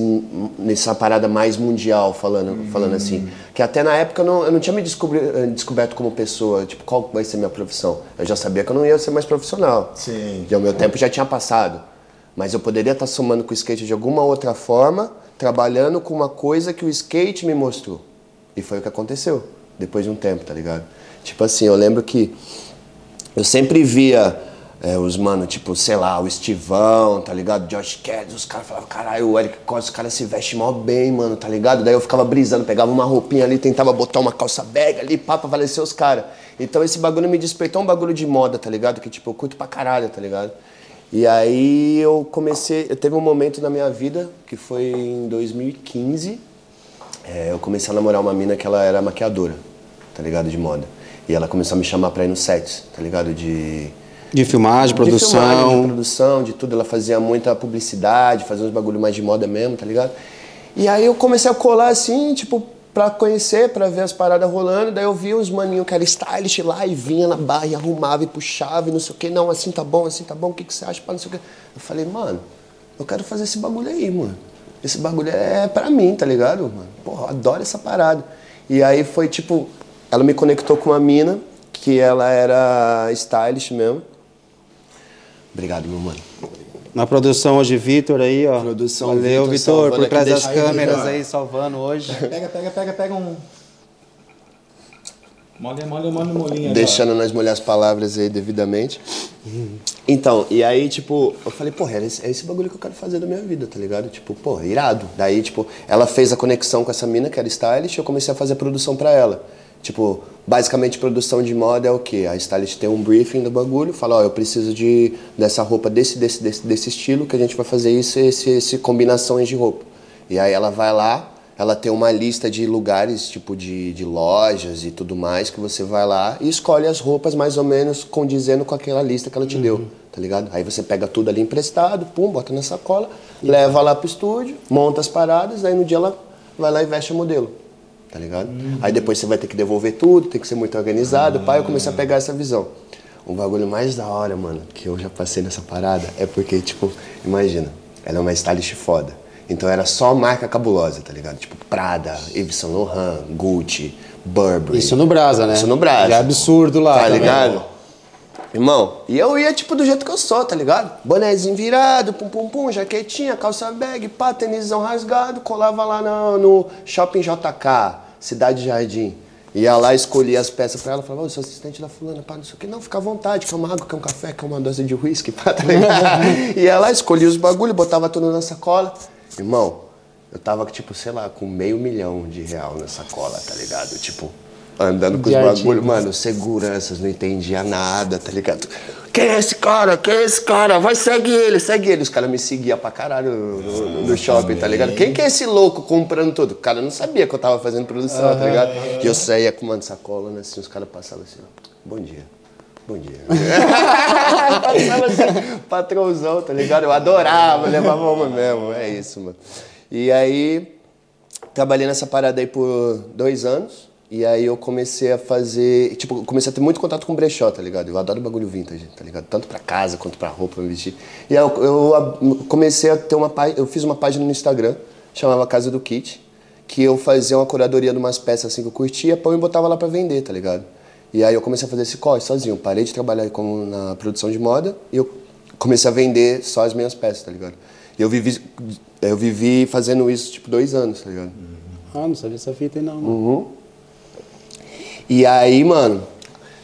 nessa parada mais mundial, falando, falando assim. Que até na época eu não, eu não tinha me descobri, eh, descoberto como pessoa, tipo, qual vai ser minha profissão. Eu já sabia que eu não ia ser mais profissional. Sim. E o meu tempo já tinha passado. Mas eu poderia estar somando com o skate de alguma outra forma, trabalhando com uma coisa que o skate me mostrou. E foi o que aconteceu, depois de um tempo, tá ligado? Tipo assim, eu lembro que eu sempre via é, os mano, tipo, sei lá, o Estivão, tá ligado? Josh Cads, os caras falavam, caralho, o Eric Costa, os caras se vestem mó bem, mano, tá ligado? Daí eu ficava brisando, pegava uma roupinha ali, tentava botar uma calça bag ali, pá, pra valecer os caras. Então esse bagulho me despertou um bagulho de moda, tá ligado? Que tipo, eu curto pra caralho, tá ligado? E aí eu comecei, eu teve um momento na minha vida, que foi em 2015, é, eu comecei a namorar uma mina que ela era maquiadora, tá ligado? De moda. E ela começou a me chamar pra ir nos sets, tá ligado? De. De filmagem, De filmagem, de produção. produção, de tudo. Ela fazia muita publicidade, fazia uns bagulho mais de moda mesmo, tá ligado? E aí eu comecei a colar assim, tipo, pra conhecer, pra ver as paradas rolando. Daí eu vi os maninhos que era stylish lá e vinha na barra e arrumava e puxava e não sei o que. Não, assim tá bom, assim tá bom, o que, que você acha? Pá, não sei o que. Eu falei, mano, eu quero fazer esse bagulho aí, mano. Esse bagulho é pra mim, tá ligado? Mano? Porra, adoro essa parada. E aí foi tipo, ela me conectou com uma mina que ela era stylish mesmo. Obrigado, meu mano. Na produção hoje, Vitor aí, ó. Produção, Valeu, Vitor, por trás das câmeras aí, salvando hoje. Pega, pega, pega, pega um. Molha, molha, molha o molinho aí, Deixando nós molhar as palavras aí devidamente. Então, e aí, tipo, eu falei, porra, é esse, é esse bagulho que eu quero fazer da minha vida, tá ligado? Tipo, porra, irado. Daí, tipo, ela fez a conexão com essa mina, que era stylist, e eu comecei a fazer produção pra ela. Tipo, basicamente, produção de moda é o quê? A stylist tem um briefing do bagulho, fala, ó, eu preciso de, dessa roupa desse, desse, desse, desse estilo, que a gente vai fazer isso, esse, esse combinações de roupa. E aí ela vai lá, ela tem uma lista de lugares, tipo de, de lojas e tudo mais, que você vai lá e escolhe as roupas mais ou menos condizendo com aquela lista que ela te deu, tá ligado? Aí você pega tudo ali emprestado, pum, bota na sacola, leva lá pro estúdio, monta as paradas, aí no dia ela vai lá e veste o modelo, tá ligado? Aí depois você vai ter que devolver tudo, tem que ser muito organizado, pai, eu comecei a pegar essa visão. O bagulho mais da hora, mano, que eu já passei nessa parada é porque, tipo, imagina, ela é uma stylist foda. Então era só marca cabulosa, tá ligado? Tipo Prada, Yves Saint Laurent, Gucci, Burberry. Isso no Brasa, né? Isso no Brasa. Já é absurdo lá. Tá também. ligado? Irmão, e eu ia tipo do jeito que eu sou, tá ligado? Bonézinho virado, pum pum pum, jaquetinha, calça bag, pá, tênisão rasgado, colava lá no, no Shopping JK, Cidade Jardim. Ia lá, escolhia as peças pra ela, falava, ô, sou assistente da fulana, pá, não sei o que. Não, fica à vontade, quer uma água, quer um café, quer uma dose de uísque, pá, tá ligado? Ia lá, escolhia os bagulho, botava tudo na sacola. Irmão, eu tava, tipo, sei lá, com meio milhão de real na sacola, tá ligado? Tipo, andando com os De bagulho, artigos. mano, seguranças, não entendia nada, tá ligado? Quem é esse cara? Quem é esse cara? Vai, segue ele, segue ele. Os caras me seguiam pra caralho no, no- no shopping, tá ligado? Quem que é esse louco comprando tudo? O cara não sabia que eu tava fazendo produção, tá ligado? E eu saía com uma sacola, né, assim, os caras passavam assim, ó, bom dia. Bom dia. Passava patrãozão, tá ligado? Eu adorava, levava uma mesmo, é isso, mano. E aí, trabalhei nessa parada aí por dois anos. E aí eu comecei a fazer. Tipo, comecei a ter muito contato com brechó, tá ligado? Eu adoro bagulho vintage, tá ligado? Tanto pra casa quanto pra roupa, pra vestir. E aí eu, eu comecei a ter uma página. Eu fiz uma página no Instagram, chamava Casa do Kit, que eu fazia uma curadoria de umas peças assim que eu curtia, pão e botava lá pra vender, tá ligado? E aí eu comecei a fazer esse corre sozinho. Parei de trabalhar como na produção de moda e eu comecei a vender só as minhas peças, tá ligado? E eu vivi, eu vivi fazendo isso, tipo, dois anos, tá ligado? Ah, não sabia essa fita aí não. Uhum. E aí, mano,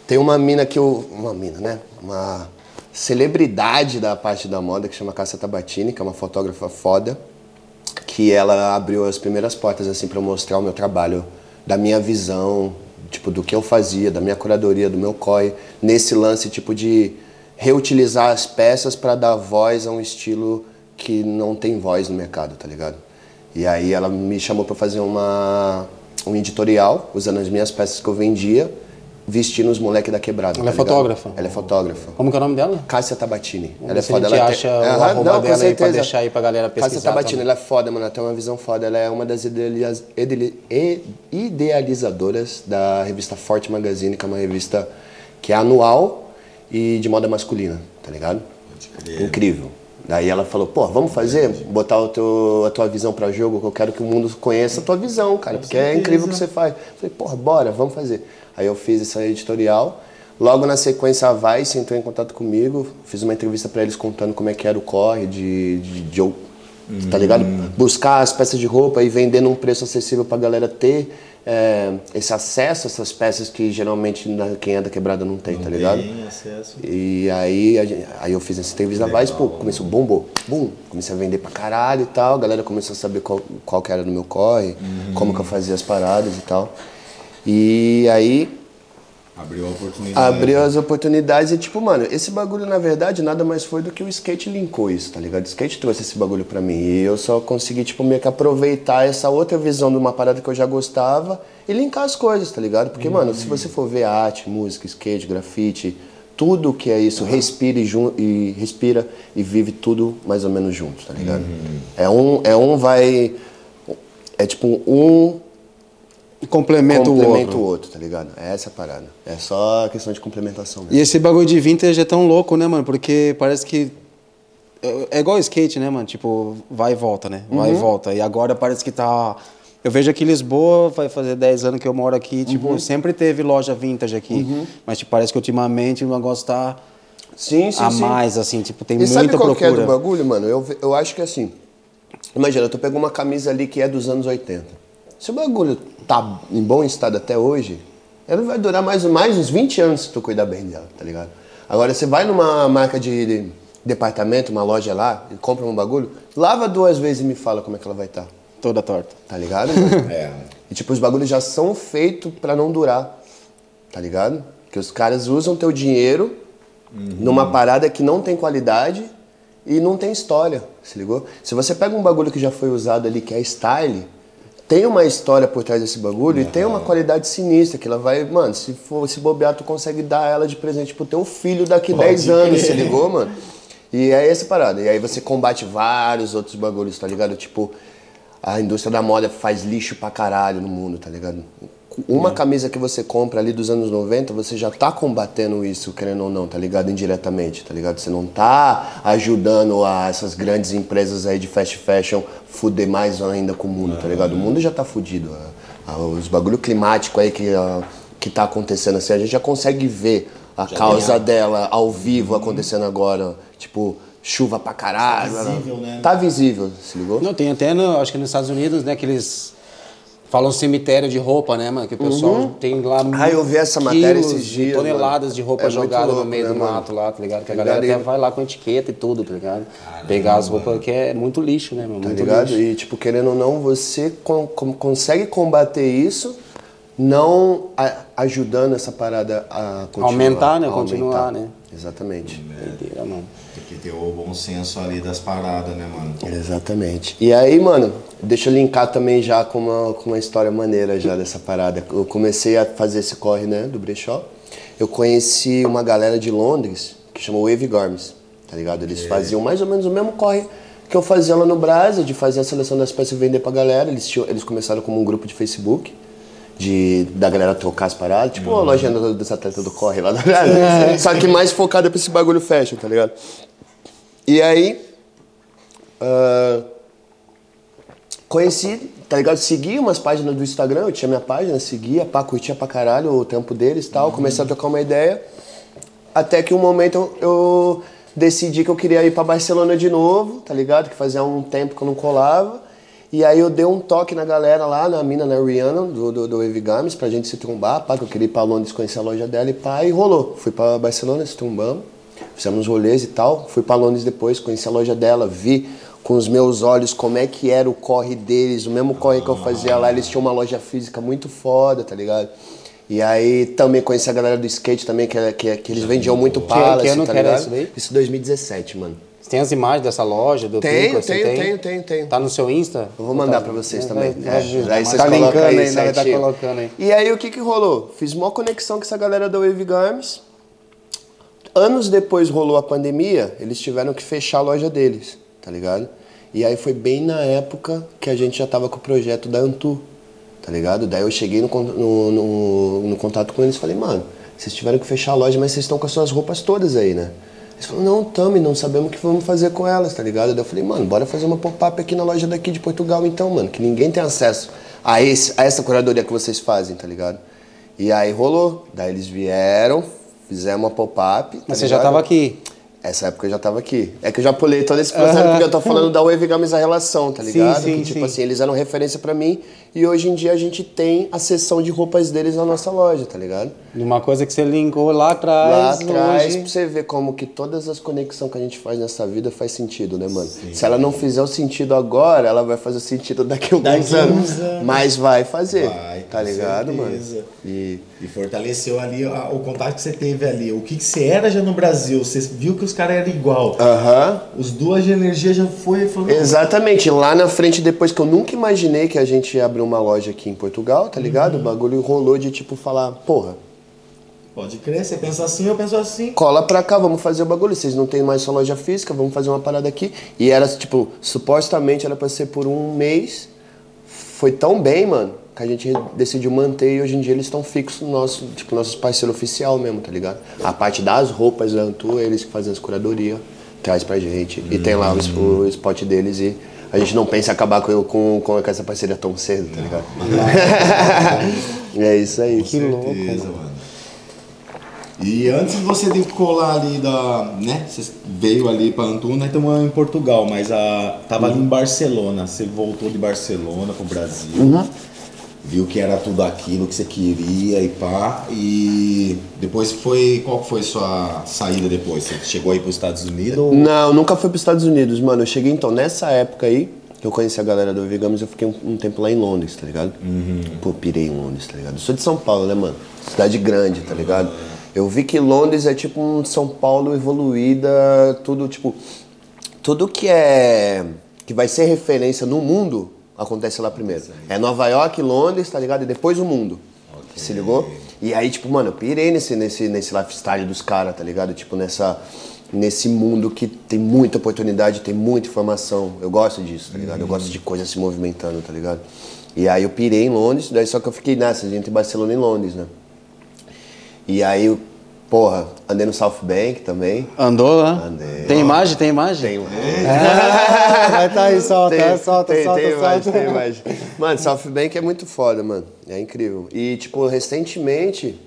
tem uma mina que eu. Uma mina, né? Uma, celebridade da parte da moda que chama Cássia Tabatini, que é uma fotógrafa foda, que ela abriu as primeiras portas assim para mostrar o meu trabalho, da minha visão, tipo do que eu fazia, da minha curadoria, do meu COI, nesse lance tipo de reutilizar as peças para dar voz a um estilo que não tem voz no mercado, tá ligado? E aí ela me chamou para fazer uma um editorial usando as minhas peças que eu vendia vestindo os moleques da quebrada. Ela tá é fotógrafa? Ligado? Ela é fotógrafa. Como que é o nome dela? Cássia Tabatini. Vamos ela é foda. a gente ela acha tem... o arroba não, dela aí pra deixar aí pra galera pesquisar. Cássia Tabatini, também. ela é foda, mano. Ela tem uma visão foda. Ela é uma das idealiz- e- idealizadoras da revista Forte Magazine, que é uma revista que é anual e de moda masculina, tá ligado? Incrível. Daí ela falou, pô, vamos fazer? Botar o teu, a tua visão pra jogo, que eu quero que o mundo conheça a tua visão, cara, porque é incrível o que você faz. Falei, porra, bora, vamos fazer. Aí eu fiz essa editorial. Logo na sequência, a Vice entrou em contato comigo, fiz uma entrevista pra eles contando como é que era o corre de, de, de eu, tá ligado? Buscar as peças de roupa e vender num preço acessível pra galera ter é, esse acesso a essas peças que geralmente quem é da quebrada não tem, tá ligado? Tem acesso. E aí, a aí eu fiz essa entrevista da Vice, pô, começou, bombou, bum, comecei a vender pra caralho e tal, a galera começou a saber qual, qual que era do meu corre, como que eu fazia as paradas e tal. E aí Abriu a oportunidade. abriu as oportunidades e tipo, mano, esse bagulho na verdade nada mais foi do que o skate linkou isso, tá ligado? O skate trouxe esse bagulho pra mim e eu só consegui, tipo, meio que aproveitar essa outra visão de uma parada que eu já gostava e linkar as coisas, tá ligado? Porque, mano, se você for ver arte, música, skate, grafite, tudo que é isso, respira e, e respira e vive tudo mais ou menos junto, tá ligado? É um, é um vai. É tipo um Complementa o complementa outro. o outro, tá ligado? É essa a parada. É só questão de complementação mesmo. E esse bagulho de vintage é tão louco, né, mano? Porque parece que. É é igual skate, né, mano? Tipo, vai e volta, né? Vai e volta. E agora parece que tá. Eu vejo aqui em Lisboa, vai fazer 10 anos que eu moro aqui, tipo, sempre teve loja vintage aqui. Mas tipo, parece que ultimamente o negócio tá Sim, sim, a sim. mais, assim, tipo, tem E muita sabe qual que é procura. do bagulho, mano? Eu, eu acho que assim. Imagina, tu pegou uma camisa ali que é dos anos 80. Se o bagulho tá em bom estado até hoje, ela vai durar mais, mais uns 20 anos se tu cuidar bem dela, tá ligado? Agora, você vai numa marca de, de departamento, uma loja lá, e compra um bagulho, lava duas vezes e me fala como é que ela vai estar. Toda torta. Tá ligado? mano? É. E tipo, os bagulhos já são feitos pra não durar. Tá ligado? Que os caras usam teu dinheiro numa parada que não tem qualidade e não tem história, se ligou? Se você pega um bagulho que já foi usado ali, que é style, tem uma história por trás desse bagulho e tem uma qualidade sinistra, que ela vai, mano, se for se bobear, tu consegue dar ela de presente pro teu filho daqui 10 anos, se ligou, mano? E é essa parada. E aí você combate vários outros bagulhos, tá ligado? Tipo, a indústria da moda faz lixo pra caralho no mundo, tá ligado? Uma camisa que você compra ali dos anos 90, você já tá combatendo isso, querendo ou não, tá ligado? Indiretamente, tá ligado? Você não tá ajudando a essas grandes empresas aí de fast fashion fuder mais ainda com o mundo, tá ligado? O mundo já tá fudido. a- a- Os bagulho climático aí que, a- que tá acontecendo assim, a gente já consegue ver a causa dela ao vivo acontecendo agora. Tipo, chuva pra caralho. Tá visível, né? Tá visível, se ligou? Não, tem até, no, acho que nos Estados Unidos, né, que eles falam cemitério de roupa, né, mano? Que o pessoal tem lá Ah, eu vi essa matéria esses dias, toneladas mano. de roupa É jogada louco, no meio né, do mano? mato lá, tá ligado? Que a Tá galera ligado? até vai lá com etiqueta e tudo, tá ligado? Pegar as roupas que é muito lixo, né, mano? Tá Muito ligado? lixo. E, tipo, querendo ou não, você con- con- consegue combater isso não a- ajudando essa parada a continuar. Aumentar, né? a Continuar, aumentar. né? Exatamente. Doideira, mano. Ter o bom senso ali das paradas, né, mano? Exatamente. E aí, mano, deixa eu linkar também já com uma, com uma história maneira já dessa parada. Eu comecei a fazer esse corre, né, do brechó. Eu conheci uma galera de Londres que chamou Wave Garms, tá ligado? Eles faziam mais ou menos o mesmo corre que eu fazia lá no Brasa, de fazer a seleção das peças e vender pra galera. Eles, tinham, eles começaram como um grupo de Facebook. De, da galera trocar as paradas, tipo a lojinha do- dos atletas do corre lá, tá ligado? Só que mais focada pra esse bagulho fashion, tá ligado? E aí, ah, conheci, tá ligado? Segui umas páginas do Instagram, eu tinha minha página, seguia, pá, curtia pra caralho o tempo deles e tal, comecei a trocar uma ideia. Até que um momento eu, eu decidi que eu queria ir pra Barcelona de novo, tá ligado? Que fazia um tempo que eu não colava. E aí eu dei um toque na galera lá, na mina, na Rihanna, do, do, do Wave Games, pra gente se trombar, pá, que eu queria ir pra Londres conhecer a loja dela e pá, e rolou. Fui pra Barcelona, se trombamos. Fizemos rolês e tal. Fui pra Londres depois, conheci a loja dela, vi com os meus olhos como é que era o corre deles, o mesmo corre que eu fazia lá. Eles tinham uma loja física muito foda, tá ligado? E aí também conheci a galera do skate também, que, que, que eles vendiam muito Palace, que ano tá que ligado? isso daí? Isso 2017, mano. Você tem as imagens dessa loja, do Tenho, Pico, tenho, tem? tenho, tenho, tenho. Tá no seu Insta? Eu vou mandar pra vocês É, também. é, é, É, tá aí vocês linkando colocam aí, aí, né? Tá colocando aí. E aí o que que rolou? Fiz uma conexão com essa galera da Wave Games. Anos depois rolou a pandemia, eles tiveram que fechar a loja deles, tá ligado? E aí foi bem na época que a gente já tava com o projeto da Antu, tá ligado? Daí eu cheguei no, no, no- no contato com eles e falei, mano, vocês tiveram que fechar a loja, mas vocês estão com as suas roupas todas aí, né? Eles falaram, não, tamo, não sabemos o que vamos fazer com elas, tá ligado? Daí eu falei, mano, bora fazer uma pop-up aqui na loja daqui de Portugal então, mano, que ninguém tem acesso a, esse, a essa curadoria que vocês fazem, tá ligado? E aí rolou. Daí eles vieram, fizemos uma pop-up. tá Mas você já ligado? tava aqui. Essa época eu já tava aqui. É que eu já pulei todo esse processo porque eu tô falando da Wave Games a relação, tá Sim, ligado? sim, que tipo sim. assim, eles eram referência pra mim e hoje em dia a gente tem a seção de roupas deles na nossa loja, tá ligado? Uma coisa que você linkou lá Lá atrás. atrás, hoje- pra você ver como que todas as conexões que a gente faz nessa vida faz sentido, né, mano? Se ela não fizer o sentido agora, ela vai fazer o sentido daqui a alguns Daqui anos. anos. Mas vai fazer, Vai, tá ligado, certeza. mano? E E fortaleceu ali o contato que você teve ali. O que, que você era já no Brasil? Você viu que os caras eram igual. Aham. Os duas de energia já foi e falou. "Não, Exatamente, lá na frente, depois que eu nunca imaginei que a gente ia abrir uma loja aqui em Portugal, tá ligado? O bagulho rolou de tipo falar, porra, Pode crer, você pensa assim, eu penso assim. cola pra cá, vamos fazer o bagulho. Vocês não tem mais sua loja física, vamos fazer uma parada aqui. E era, tipo, supostamente era pra ser por um mês. Foi tão bem, mano, que a gente decidiu manter e hoje em dia eles estão fixos no nosso, tipo, nossos parceiro oficial mesmo, tá ligado? A parte das roupas da Antu, eles que fazem as curadorias, traz pra gente. E tem lá o, o spot deles e a gente não pensa em acabar com, com, com essa parceria tão cedo, tá ligado? é isso aí. Que louco, Certeza, mano. E antes de você de colar ali da. né? Você veio ali pra Antuna, então em Portugal, mas a, tava ali em Barcelona. Você voltou de Barcelona pro Brasil. Viu que era tudo aquilo que você queria e pá. E depois foi. Qual foi sua saída depois? Você chegou aí pros Estados Unidos? ou- Não, nunca fui para os Estados Unidos, mano. Eu cheguei então nessa época aí, que eu conheci a galera do Vigamos, eu fiquei um, um tempo lá em Londres, tá ligado? Pô, pirei em Londres, tá ligado? Eu sou de São Paulo, né, mano? Cidade grande, tá ligado? Eu vi que Londres é tipo um São Paulo evoluída, tudo tipo. Tudo que é. que vai ser referência no mundo acontece lá primeiro. É Nova York, Londres, tá ligado? E depois o mundo. Se ligou? E aí, tipo, mano, eu pirei nesse, nesse, nesse lifestyle dos caras, tá ligado? Tipo, nessa, nesse mundo que tem muita oportunidade, tem muita informação. Eu gosto disso, tá ligado? Eu gosto de coisas se movimentando, tá ligado? E aí eu pirei em Londres, daí só que eu fiquei nessa, entre Barcelona e Londres, né? E aí, eu, porra, andei no South Bank também. Andou lá? Andei. Tem imagem? Tem imagem? Tem, Vai tá aí, solta, tem, solta, tem, solta, tem solta. imagem, tem imagem. Mano, South Bank é muito foda, mano. É incrível. E, tipo, recentemente,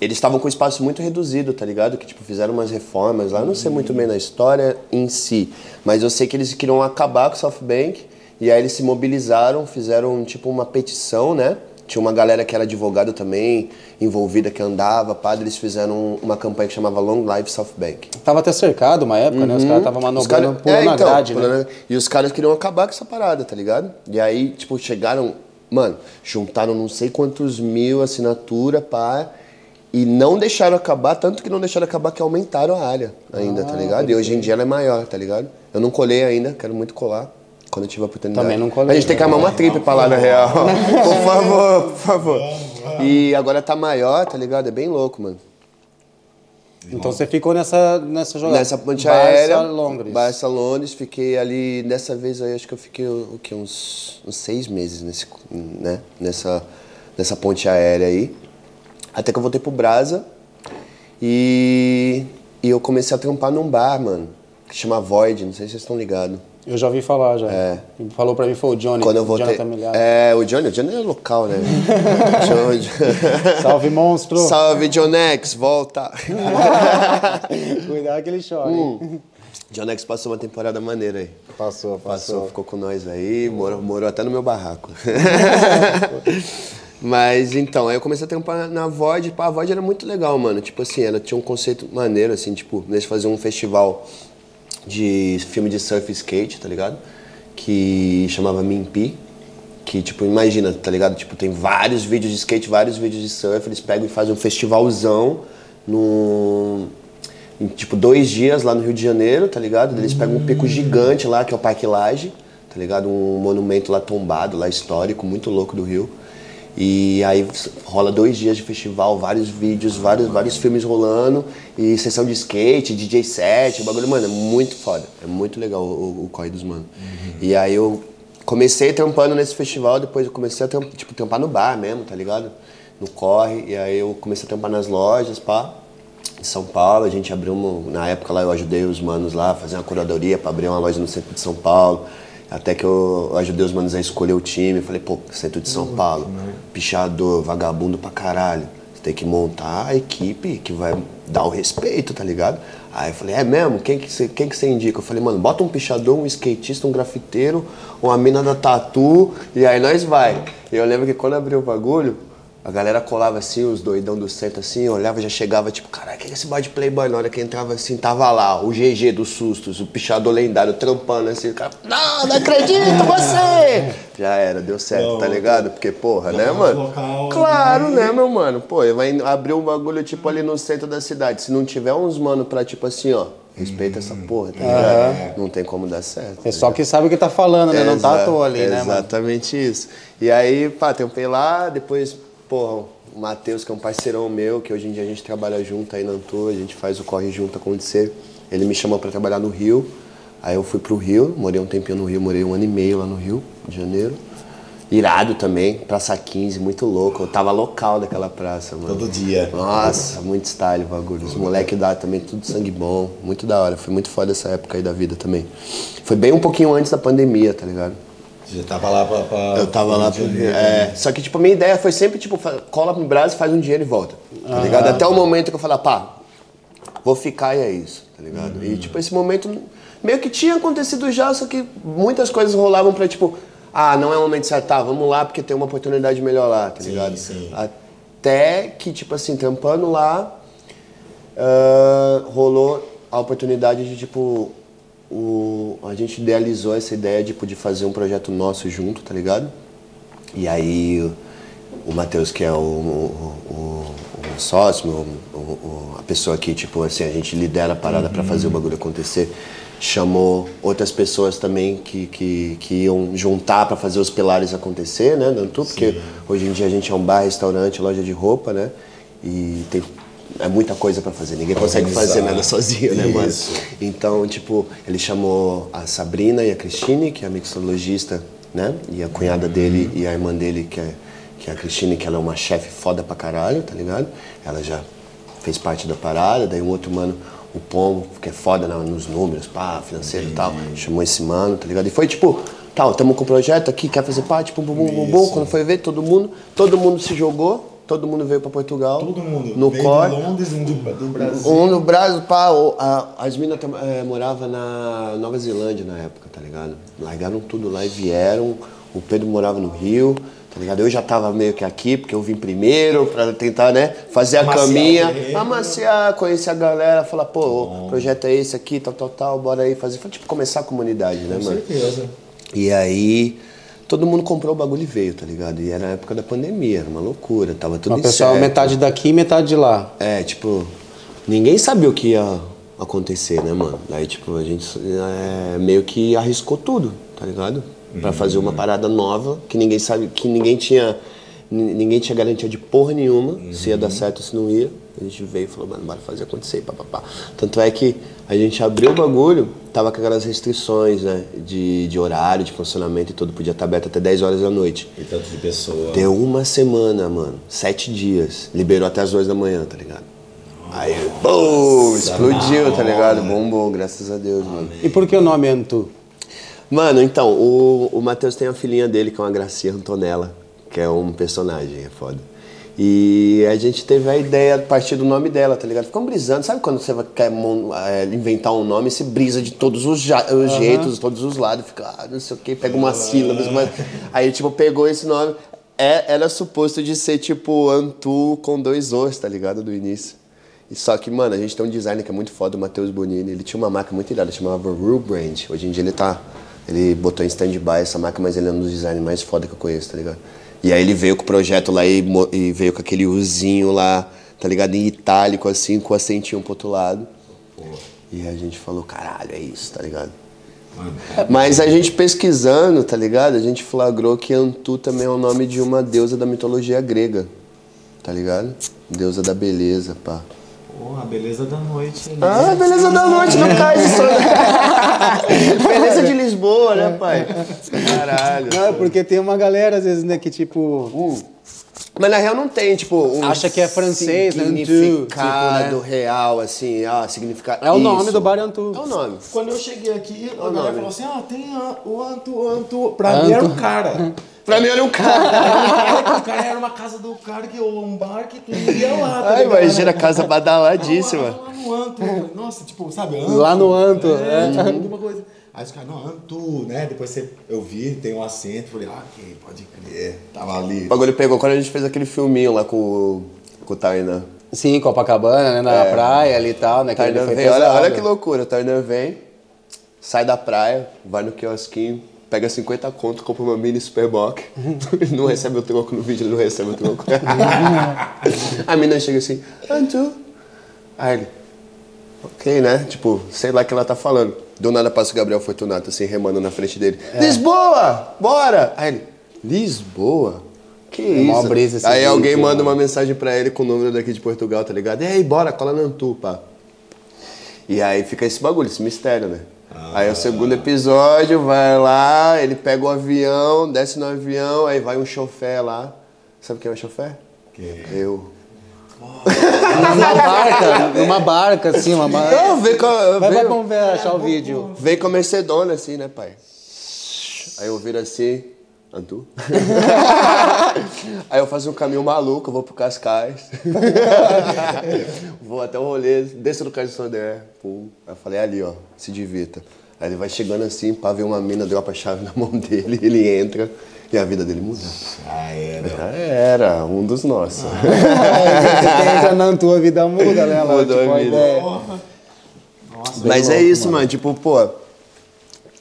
eles estavam com um espaço muito reduzido, tá ligado? Que, tipo, fizeram umas reformas lá. Eu não sei muito bem da história em si, mas eu sei que eles queriam acabar com o South Bank. E aí eles se mobilizaram, fizeram, tipo, uma petição, né? Tinha uma galera que era advogado também, envolvida, que andava, padre, eles fizeram uma campanha que chamava Long Live South Bank. Tava até cercado uma época, né? Os caras estavam Uhum. Manobrando, cara- pulando é, então, grade, né? E os caras queriam acabar com essa parada, tá ligado? E aí, tipo, chegaram, mano, juntaram não sei quantos mil assinatura, pá, e não deixaram acabar, tanto que não deixaram acabar que aumentaram a área ainda, Ah, tá ligado? E hoje em dia ela é maior, tá ligado? Eu não colei ainda, quero muito colar. Quando eu tiver a oportunidade. Também não colei, A gente tem que né? armar uma trip pra lá, na real. por favor, por favor. E agora tá maior, tá ligado? É bem louco, mano. Então você ficou nessa, nessa jogada. Nessa ponte Barça, aérea. Londres. Barça, Londres. Fiquei ali, dessa vez aí, acho que eu fiquei o quê? Uns, uns seis meses nesse, né? nessa, nessa ponte aérea aí. Até que eu voltei pro Brasa e, e eu comecei a trampar num bar, mano, que chama Void, não sei se vocês estão ligados. Eu já ouvi falar já. É. Falou pra mim foi o Johnny. Quando eu voltei. É, o Johnny, o Johnny é local, né? Salve, monstro! Salve, John X, volta! Cuidado que ele chora. Hum. hein? John X passou uma temporada maneira aí. Passou, Passou, passou. ficou com nós aí, morou, morou até no meu barraco. Mas então, aí eu comecei a trampar na VOD, pá, a VOD era muito legal, mano. Tipo assim, ela tinha um conceito maneiro, assim, tipo, eles faziam um festival de filme de surf skate, tá ligado? Que chamava Mimpi. Que, tipo, imagina, tá ligado? Tipo, tem vários vídeos de skate, vários vídeos de surf, eles pegam e fazem um festivalzão no. Em, tipo, dois dias lá no Rio de Janeiro, tá ligado? Eles pegam um pico gigante lá, que é o Parque Lage, tá ligado? Um monumento lá tombado, lá histórico, muito louco do Rio. E aí rola dois dias de festival, vários vídeos, vários, vários filmes rolando, e sessão de skate, DJ set, o bagulho, mano, é muito foda. É muito legal o, o Corre dos Mano. Uhum. E aí eu comecei trampando nesse festival, depois eu comecei a trampar, tipo, trampar no bar mesmo, tá ligado? No corre, e aí eu comecei a trampar nas lojas, pá. Em São Paulo, a gente abriu uma, na época lá eu ajudei os manos lá a fazer uma curadoria para abrir uma loja no centro de São Paulo. Até que eu ajudei os manos a escolher o time. Falei, pô, centro de São Paulo, pichador, vagabundo pra caralho. Você tem que montar a equipe que vai dar o respeito, tá ligado? Aí eu falei, é mesmo? Quem que você, quem que você indica? Eu falei, mano, bota um pichador, um skatista, um grafiteiro, uma mina da tatu, e aí nós vai. E eu lembro que quando abriu o bagulho, a galera colava assim, os doidão do centro assim, olhava já chegava tipo, caralho, que é esse bar de playboy? Na hora que entrava assim, tava lá, o GG dos sustos, o pichador lendário trampando assim, o cara, não, não acredito, você! Já era, deu certo, não, tá ligado? Porque, porra, né, mano? Local, claro, né, meu mano? Pô, vai abrir um bagulho tipo ali no centro da cidade. Se não tiver uns mano pra tipo assim, ó, Respeita essa porra, tá ligado? Não tem como dar certo. É só que sabe o que tá falando, né? não tá à toa ali, né, mano? Exatamente isso. E aí, pá, trampei lá, depois Pô, o Matheus, que é um parceirão meu, que hoje em dia a gente trabalha junto aí na Antua, a gente faz o corre junto acontecer. Ele me chamou para trabalhar no Rio. Aí eu fui pro Rio, morei um tempinho no Rio, morei um ano e meio lá no Rio de Janeiro. Irado também, Praça 15, muito louco. Eu tava local daquela praça, mano. Todo dia. Nossa, muito style o bagulho. Os moleques da também, tudo sangue bom, muito da hora. Foi muito foda essa época aí da vida também. Foi bem um pouquinho antes da pandemia, tá ligado? Você já tava lá pra. pra eu tava lá pra. É, só que, tipo, a minha ideia foi sempre, tipo, cola pro Brasil, faz um dinheiro e volta. Tá ah, ligado? Até o momento que eu falei, pá, vou ficar e é isso, tá ligado? Uhum. E, tipo, esse momento meio que tinha acontecido já, só que muitas coisas rolavam pra, tipo, ah, não é o momento certo, tá, vamos lá porque tem uma oportunidade melhor lá, tá ligado? Sim, sim. Até que, tipo assim, trampando lá, uh, rolou a oportunidade de, tipo, o, a gente idealizou essa ideia tipo, de fazer um projeto nosso junto, tá ligado? E aí o, Matheus, que é o, o, o, sócio, a pessoa que, tipo, assim, a gente lidera a parada uhum. para fazer o bagulho acontecer, chamou outras pessoas também que, que, que iam juntar para fazer os pilares acontecer, né, Dantu? Porque Sim. hoje em dia a gente é um bar, restaurante, loja de roupa, né? E tem é muita coisa para fazer. Ninguém consegue fazer nada sozinho, né, mano? Então, tipo, ele chamou a Sabrina e a Cristine, que é a mixologista, né? E a cunhada uhum. dele e a irmã dele, que é, que é a Cristine, que ela é uma chefe foda pra caralho, tá ligado? Ela já fez parte da parada. Daí um outro mano, o Pombo, que é foda nos números, pá, financeiro e tal, chamou esse mano, tá ligado? E foi tipo, tal, tamo com o projeto aqui, quer fazer parte, pum, bum, bum, bum, bum. Quando foi ver, todo mundo, todo mundo se jogou todo mundo veio para Portugal. Todo mundo. No veio Cor. de Londres, um do, do Brasil. Um no Brasil, pá, a, as minas é, moravam na Nova Zelândia na época, tá ligado? Largaram tudo lá e vieram. O Pedro morava no Rio, tá ligado? Eu já tava meio que aqui, porque eu vim primeiro para tentar, né, fazer a amaciar caminha, amaciar, conhecer a galera, falar, pô, Bom. o projeto é esse aqui, tal, tal, tal, bora aí fazer. Foi tipo começar a comunidade, né, Com mano? Com certeza. E aí todo mundo comprou o bagulho e veio, tá ligado? E era a época da pandemia, era uma loucura, tava tudo O pessoal, metade daqui e metade de lá. É, tipo, ninguém sabia o que ia acontecer, né, mano? Aí, tipo, a gente é, meio que arriscou tudo, tá ligado? Pra fazer uma parada nova que ninguém sabe, que ninguém tinha ninguém tinha garantia de porra nenhuma uhum. se ia dar certo ou se não ia. A gente veio e falou, mano, bora fazer acontecer, papapá. Tanto é que a gente abriu o bagulho, tava com aquelas restrições, né? De, de horário, de funcionamento e tudo. Podia estar aberto até 10 horas da noite. E tanto de pessoa. Deu uma semana, mano. Sete dias. Liberou até as 2 da manhã, tá ligado? Aí, bum, explodiu, tá ligado? Bombou, graças a Deus, mano. E por que o nome Antu? Mano, então, o, o Matheus tem a filhinha dele, que é uma Gracia Antonella, que é um personagem, é foda. E a gente teve a ideia a partir do nome dela, tá ligado? Ficamos brisando. Sabe quando você quer é, inventar um nome, você brisa de todos os, os uhum. jeitos, todos os lados, fica, ah, não sei o que, pega umas sílabas, mas. Aí, tipo, pegou esse nome. é, era suposto de ser tipo Antu com dois Os, tá ligado? Do início. E só que, mano, a gente tem um designer que é muito foda, o Matheus Bonini. Ele tinha uma marca muito irada, chamava Real Brand. Hoje em dia ele tá. Ele botou em stand-by essa marca, mas ele é um dos designers mais foda que eu conheço, tá ligado? E aí ele veio com o projeto lá e, e veio com aquele Uzinho lá, tá ligado? Em itálico, assim, com o acentinho pro outro lado. E a gente falou, caralho, é isso, tá ligado? Mas a gente pesquisando, tá ligado? A gente flagrou que Antu também é o nome de uma deusa da mitologia grega, tá ligado? Deusa da beleza, pá. Porra, beleza da noite. né? Ah, beleza da noite, não cai isso. beleza de Lisboa, né, pai? Caralho. Não, é porque tem uma galera, às vezes, né, que tipo. Mas na real não tem, tipo, um Acha que é francês, né? significado Tipo, né? real, assim, ah, significado. É o nome Isso. do bar Antu. É o nome. Quando eu cheguei aqui, a galera nome. falou assim: ah, tem a- o Anto, Anto. Pra mim era um cara. Pra mim era um cara. o cara era uma casa do cara, que um bar que tu ia lá. tá Ai, imagina a casa badaladíssima. Lá, lá no falei, Nossa, tipo, sabe? Anto, Lá no Anto, É, é. tipo, alguma coisa. Aí os caras, não, Anto, né? Depois você, eu vi, tem um acento. Falei, ah, ok, pode crer. Tava ali. O bagulho pegou quando a gente fez aquele filminho lá com, o- com o Tainan. Sim, Copacabana, né? Na praia ali e tal, né? Tainan vem, olha, pesado. olha que loucura. O Tainan vem, sai da praia, vai no quiosquinho, pega 50 conto, compra uma mini Superboc. Ele não recebe o troco no vídeo, ele não recebe o troco. a mina chega assim, Antu. Aí ele, ok, né? Tipo, sei lá o que ela tá falando. Do nada passa o Gabriel Fortunato, assim, remando na frente dele. É. Lisboa! Bora! Aí ele, Lisboa? Que mó isso? brisa Aí alguém manda mano. uma mensagem pra ele com o número daqui de Portugal, tá ligado? E aí, bora, cola no Antu, pá. E aí fica esse bagulho, esse mistério, né? Aí o segundo episódio vai lá, ele pega o avião, desce no avião, aí vai um chofé lá. Sabe quem é o chofé? Eu. Numa barca, numa barca, assim, uma barca. Não, vem com, a- Vai, vai, vamos ver, achar o vídeo. vem com a Mercedona, assim, né, pai? Aí eu viro assim, Antu. Aí eu faço um caminho maluco, vou pro Cascais. vou até o rolê, desço do Cais do Sodré. Pum. Aí eu falei, ali, ó, se divirta. Aí ele vai chegando assim, pra ver uma mina, dropa a chave na mão dele, ele entra e a vida dele muda. Ah, era. Já era, um dos nossos. Você entra na tua vida muda, né? Mudou tipo, a vida. ideia. Mas é isso, mano. Tipo, pô.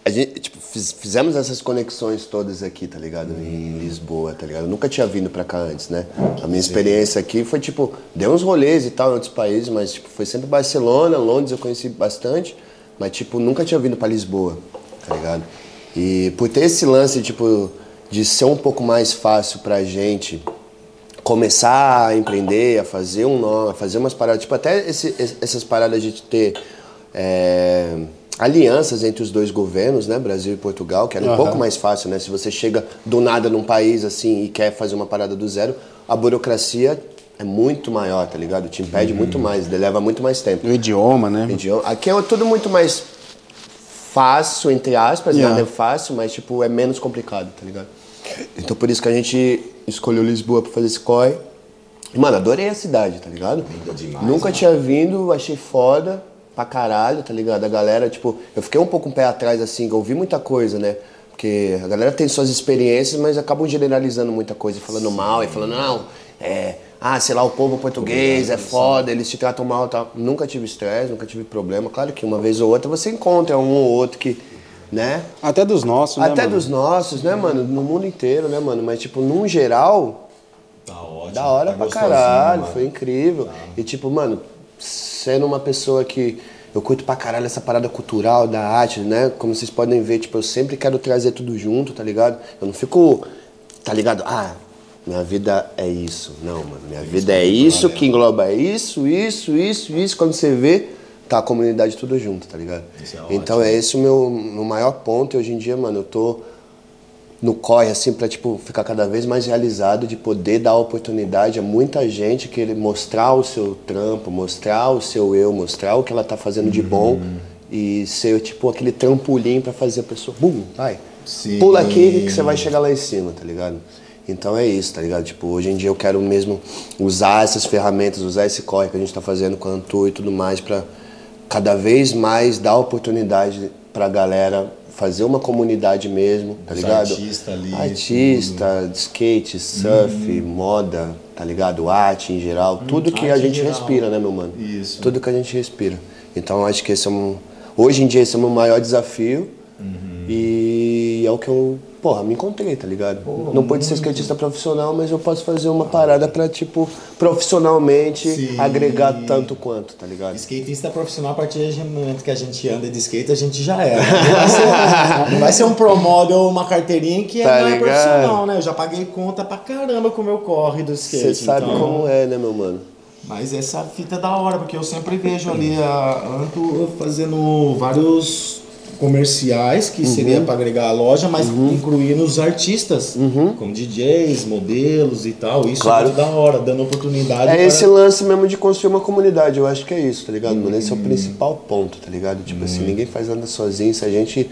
A gente, tipo, fiz- fizemos essas conexões todas aqui, tá ligado? Em Lisboa, tá ligado? Eu nunca tinha vindo pra cá antes, né? A minha experiência aqui foi, tipo, deu uns rolês e tal em outros países, mas, tipo, foi sempre Barcelona, Londres eu conheci bastante, mas, tipo, nunca tinha vindo pra Lisboa, tá ligado? E por ter esse lance, tipo, de ser um pouco mais fácil pra gente começar a empreender, a fazer um nome, a fazer umas paradas, tipo até esse- essas paradas de ter é, alianças entre os dois governos, né, Brasil e Portugal, que era um pouco mais fácil, né? Se você chega do nada num país assim e quer fazer uma parada do zero, a burocracia é muito maior, tá ligado? Te impede muito mais, leva muito mais tempo. O idioma, né? Idioma. Aqui é tudo muito mais fácil, entre aspas, Yeah. nada é fácil, mas tipo, é menos complicado, tá ligado? Então por isso que a gente escolheu Lisboa pra fazer esse corre. E, Mano, adorei a cidade, tá ligado? Linda demais, Nunca né? tinha vindo, achei foda pra caralho, tá ligado? A galera, tipo, eu fiquei um pouco um pé atrás, assim, eu ouvi muita coisa, né? Porque a galera tem suas experiências, mas acabam generalizando muita coisa, falando mal e falando, não, é, ah, sei lá, o povo português é foda, eles te tratam mal tal. Nunca tive estresse, nunca tive problema. Claro que uma vez ou outra você encontra um ou outro que, né? Até dos nossos, né? Até dos nossos, né, mano? No mundo inteiro, né, mano? Mas, tipo, num geral, Tá ótimo. da hora tá pra caralho, mano. foi incrível. E tipo, mano, sendo uma pessoa que eu curto pra caralho essa parada cultural da arte, né? Como vocês podem ver, tipo, eu sempre quero trazer tudo junto, tá ligado? Eu não fico, tá ligado? Ah, minha vida é isso. Não, mano, minha vida é isso que engloba isso, isso, isso, isso. Quando você vê, tá a comunidade tudo junto, tá ligado? É então é esse o meu, meu maior ponto. E hoje em dia, mano, eu tô no corre, assim, pra, tipo, ficar cada vez mais realizado de poder dar oportunidade a muita gente que ele mostrar o seu trampo, mostrar o seu eu, mostrar o que ela tá fazendo de bom e ser, tipo, aquele trampolim pra fazer a pessoa, bum, vai, Sim. pula aqui que você vai chegar lá em cima, tá ligado? Então é isso, tá ligado? Tipo, hoje em dia eu quero mesmo usar essas ferramentas, usar esse corre que a gente tá fazendo com a Antu e tudo mais pra cada vez mais dar oportunidade pra galera fazer uma comunidade mesmo, tá Os ligado? artista ali, Artista, de skate, surf, moda, tá ligado? Arte em geral, tudo que a gente respira, né, meu mano? Isso. Tudo que a gente respira. Então acho que esse é um. Hoje em dia esse é o meu maior desafio. E é o que eu, porra, me encontrei, tá ligado? não pode ser skatista profissional, mas eu posso fazer uma parada pra, tipo, profissionalmente Sim. agregar tanto quanto, tá ligado? Skatista profissional, a partir do momento que a gente anda de skate, a gente já é. Não vai ser, não vai ser um pro model ou uma carteirinha que Tá não é ligado? profissional, né? Eu já paguei conta pra caramba com o meu corre do skate. Você sabe então- como é, né, meu mano? Mas essa fita é da hora, porque eu sempre vejo ali a Anto fazendo vários comerciais Uhum. que seria para agregar a loja, mas incluindo os artistas, como DJs, modelos e tal. Isso Uhum. Claro. é da hora, dando oportunidade É para- esse lance mesmo de construir uma comunidade, eu acho que é isso, tá ligado, mano? Esse é o principal ponto, tá ligado? Tipo assim, ninguém faz nada sozinho, se a gente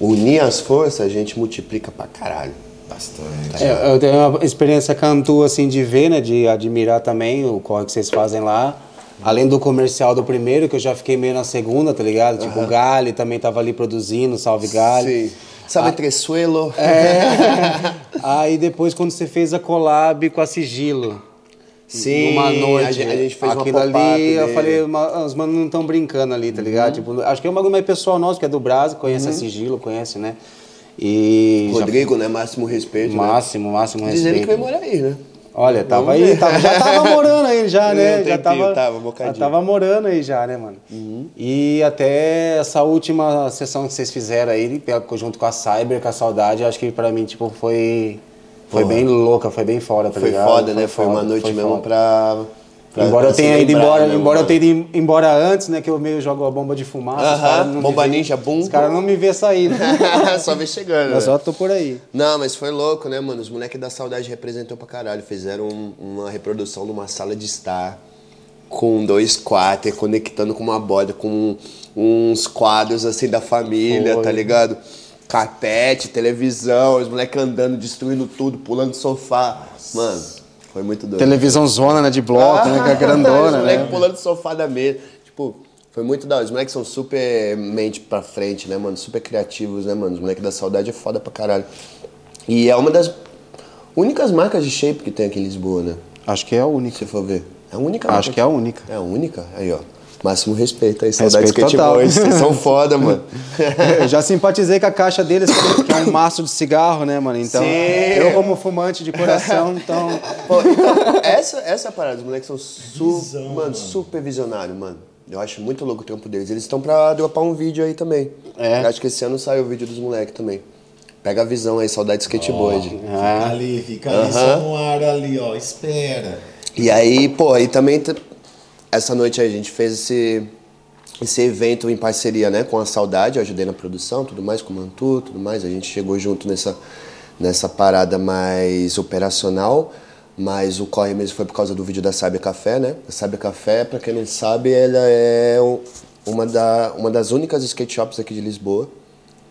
unir as forças, a gente multiplica pra caralho. bastante. É, eu tenho uma experiência cantu assim de ver, né, de admirar também o corre que vocês fazem lá. Além do comercial do primeiro, que eu já fiquei meio na segunda, tá ligado? Tipo, o Gali também tava ali produzindo, salve Gali. Sim. Sabe Tresuelo? É. Aí depois quando você fez a collab com a Sigilo. Sim, numa noite. a gente- a gente fez uma Aquilo pop-up ali, eu dele. Uhum. falei, "Ma- os manos não estão brincando ali, tá ligado? Tipo, acho que é um bagulho mais pessoal nosso, que é do Brasil, conhece a Sigilo, conhece, né? E. já- Rodrigo, né? Máximo respeito, Máximo, máximo né? respeito. Dizendo que vai morar aí, né? Olha, tava Vamos aí, ver. tava- já tava morando aí já, Um né? Já tempinho, tava, tava, um bocadinho. já tava morando aí já, né, mano? E até essa última sessão que vocês fizeram aí, junto com a Cyber, com a Saudade, acho que pra mim, tipo, foi... Foi Porra. bem louca, foi bem foda, tá Foi ligado? foda, né? Foi uma foda, noite foi mesmo foda. pra, pra. Embora eu tenha ido embora, né, embora eu tenha ido embora antes, né? Que eu meio jogo a bomba de fumaça. não me bomba vê- ninja, bum. Os caras não me vê sair, né? Só vem chegando. Eu né? só tô por aí. Não, mas foi louco, né, mano? Os moleques da saudade representou pra caralho. Fizeram um- uma reprodução de uma sala de estar com dois quater, conectando com uma borda, com uns quadros assim da família, Foi. tá ligado? Carpete, televisão, os moleques andando, destruindo tudo, pulando sofá. Mano, foi muito doido. Televisão zona, né? De bloco, né? Que é Os grandona, moleques né? pulando do sofá da mesa. Tipo, foi muito da hora. Os moleques são super mente pra frente, né, mano? Super criativos, né, mano? Os moleques da saudade é foda pra caralho. E é uma das únicas marcas de shape que tem aqui em Lisboa, né? Acho que é a única. Se for ver. É a única Acho marca que é a única. É a única? Aí, ó. Máximo respeito aí. Saudade Respeito Skate total. Boys. Vocês são foda, mano. Eu já simpatizei com a caixa deles, que é um maço de cigarro, né, mano? Então, Sim. eu como fumante de coração, então... Pô, então, essa, essa é a parada. Os moleques são su mano, super visionários, mano. Eu acho muito louco o trampo deles. Eles estão pra dropar um vídeo aí também. É? Eu acho que esse ano sai o vídeo dos moleques também. Pega a visão aí, saudade skateboard. Fica ali, fica ali, só no ar ali, ó, espera. E aí, pô, aí também essa noite aí a gente fez esse, esse evento em parceria, né, com a Saudade, eu ajudei na produção, tudo mais, com o Mantu, tudo mais, a gente chegou junto nessa, nessa parada mais operacional, mas o corre mesmo foi por causa do vídeo da Sábia Café, né? A Sábia Café, pra quem não sabe, ela é um- uma, da, uma das únicas skate shops aqui de Lisboa,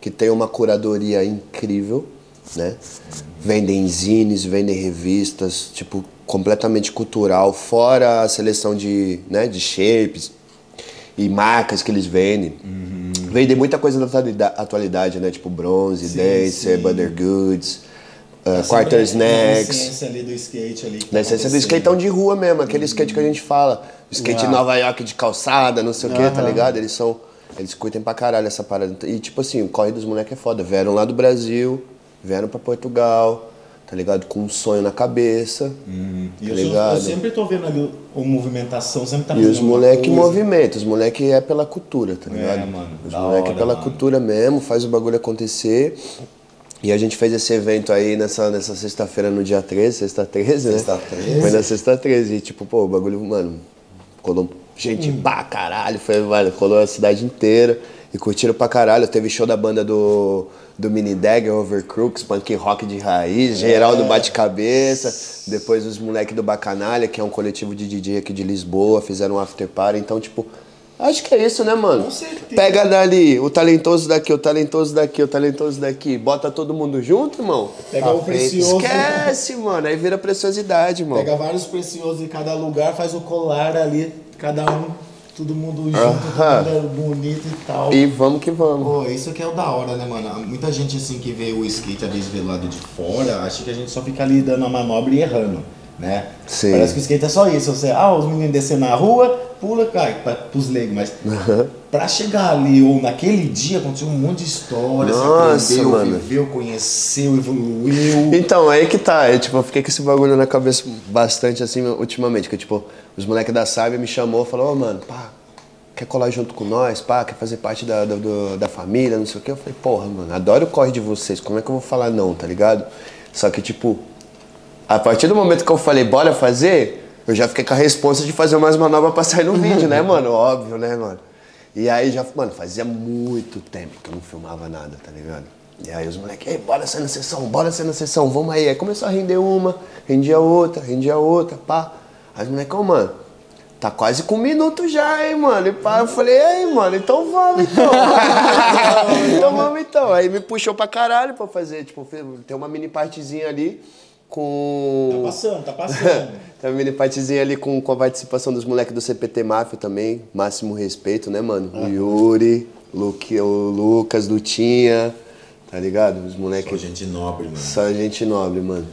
que tem uma curadoria incrível, né? Vendem zines, vendem revistas, tipo, completamente cultural, fora a seleção de, né, de shapes e marcas que eles vendem. Vendem muita coisa da atualida- atualidade, né? Tipo bronze, dancer, sim. butter goods, uh, Tá quarter sempre Na snacks. essência ali do skate ali. Na essência do skateão de rua mesmo, aquele skate que a gente fala. O skate em Nova York de calçada, não sei o que, tá ligado? Eles são. Eles curtem pra caralho essa parada. E tipo assim, o corre dos moleques é foda. Vieram lá do Brasil, vieram pra Portugal, tá ligado? Com um sonho na cabeça. E Tá eu, ligado? eu sempre tô vendo ali o, movimentação, sempre tá E os moleque coisa. movimento, os moleque é pela cultura, tá É, ligado? mano, os moleque é hora, pela mano. cultura mesmo, faz o bagulho acontecer. E a gente fez esse evento aí nessa, nessa sexta-feira, no dia 13, sexta 13, né? Sexta 13. Foi na sexta 13. E tipo, pô, o bagulho, mano, colou gente Hum. pra caralho, foi, mano, colou a cidade inteira. E curtiram pra caralho. Teve show da banda do, do Mini Dagger, Overcrooks, punk rock de raiz, geral É. do bate-cabeça. Depois os moleques do Bacanalha, que é um coletivo de DJ aqui de Lisboa, fizeram um after party. Então, tipo, acho que é isso, né, mano? Com certeza. Pega dali, o talentoso daqui, o talentoso daqui, o talentoso daqui. Bota todo mundo junto, irmão. Pega Tá o feito. precioso. Esquece, mano. Aí vira preciosidade, irmão. Pega vários preciosos em cada lugar, faz o colar ali, cada um. todo mundo junto, Aham. todo mundo bonito e tal. E vamos que vamos. Pô, isso que é o da hora, né, mano? Muita gente assim que vê o skate às vezes vê lado de fora, acha que a gente só fica ali dando a manobra e errando, né? Sim. Parece que o skate é só isso. Você, ah, os meninos descendo na rua, pula, cai, pra, pros leigos, mas pra chegar ali ou naquele dia aconteceu um monte de história, Nossa, você aprendeu, mano. viveu, conheceu, evoluiu. Então, aí que tá. Eu, tipo, eu fiquei com esse bagulho na cabeça bastante assim ultimamente. Que, tipo, os moleques da Sábia me chamou e falou, ô mano, pá, quer colar junto com nós, pá, quer fazer parte da, da, da família, não sei o quê. Eu falei, porra, mano, adoro o corre de vocês, como é que eu vou falar não, tá ligado? Só que, tipo, a partir do momento que eu falei, bora fazer, eu já fiquei com a responsa de fazer umas manobras pra sair no vídeo, né, mano? Óbvio, né, mano? E aí já, mano, fazia muito tempo que eu não filmava nada, tá ligado? E aí os moleques, ei, bora sair na sessão, bora sair na sessão, vamos aí. Aí começou a render uma, rendia outra, rendia outra, pá. Aí os moleques, ô, mano, tá quase com um minuto já, hein, mano? E pá, eu falei, ei, mano, então vamos então. então vamos então. Aí me puxou pra caralho pra fazer, tipo, tem uma mini partezinha ali com. Tá passando, tá passando. Tem uma mini partezinha ali com, com a participação dos moleques do CPT Máfia também. Máximo respeito, né, mano? O Yuri, Luque, o Lucas, Lutinha, tá ligado? Os Só moleques. gente nobre, mano. Só gente nobre, mano.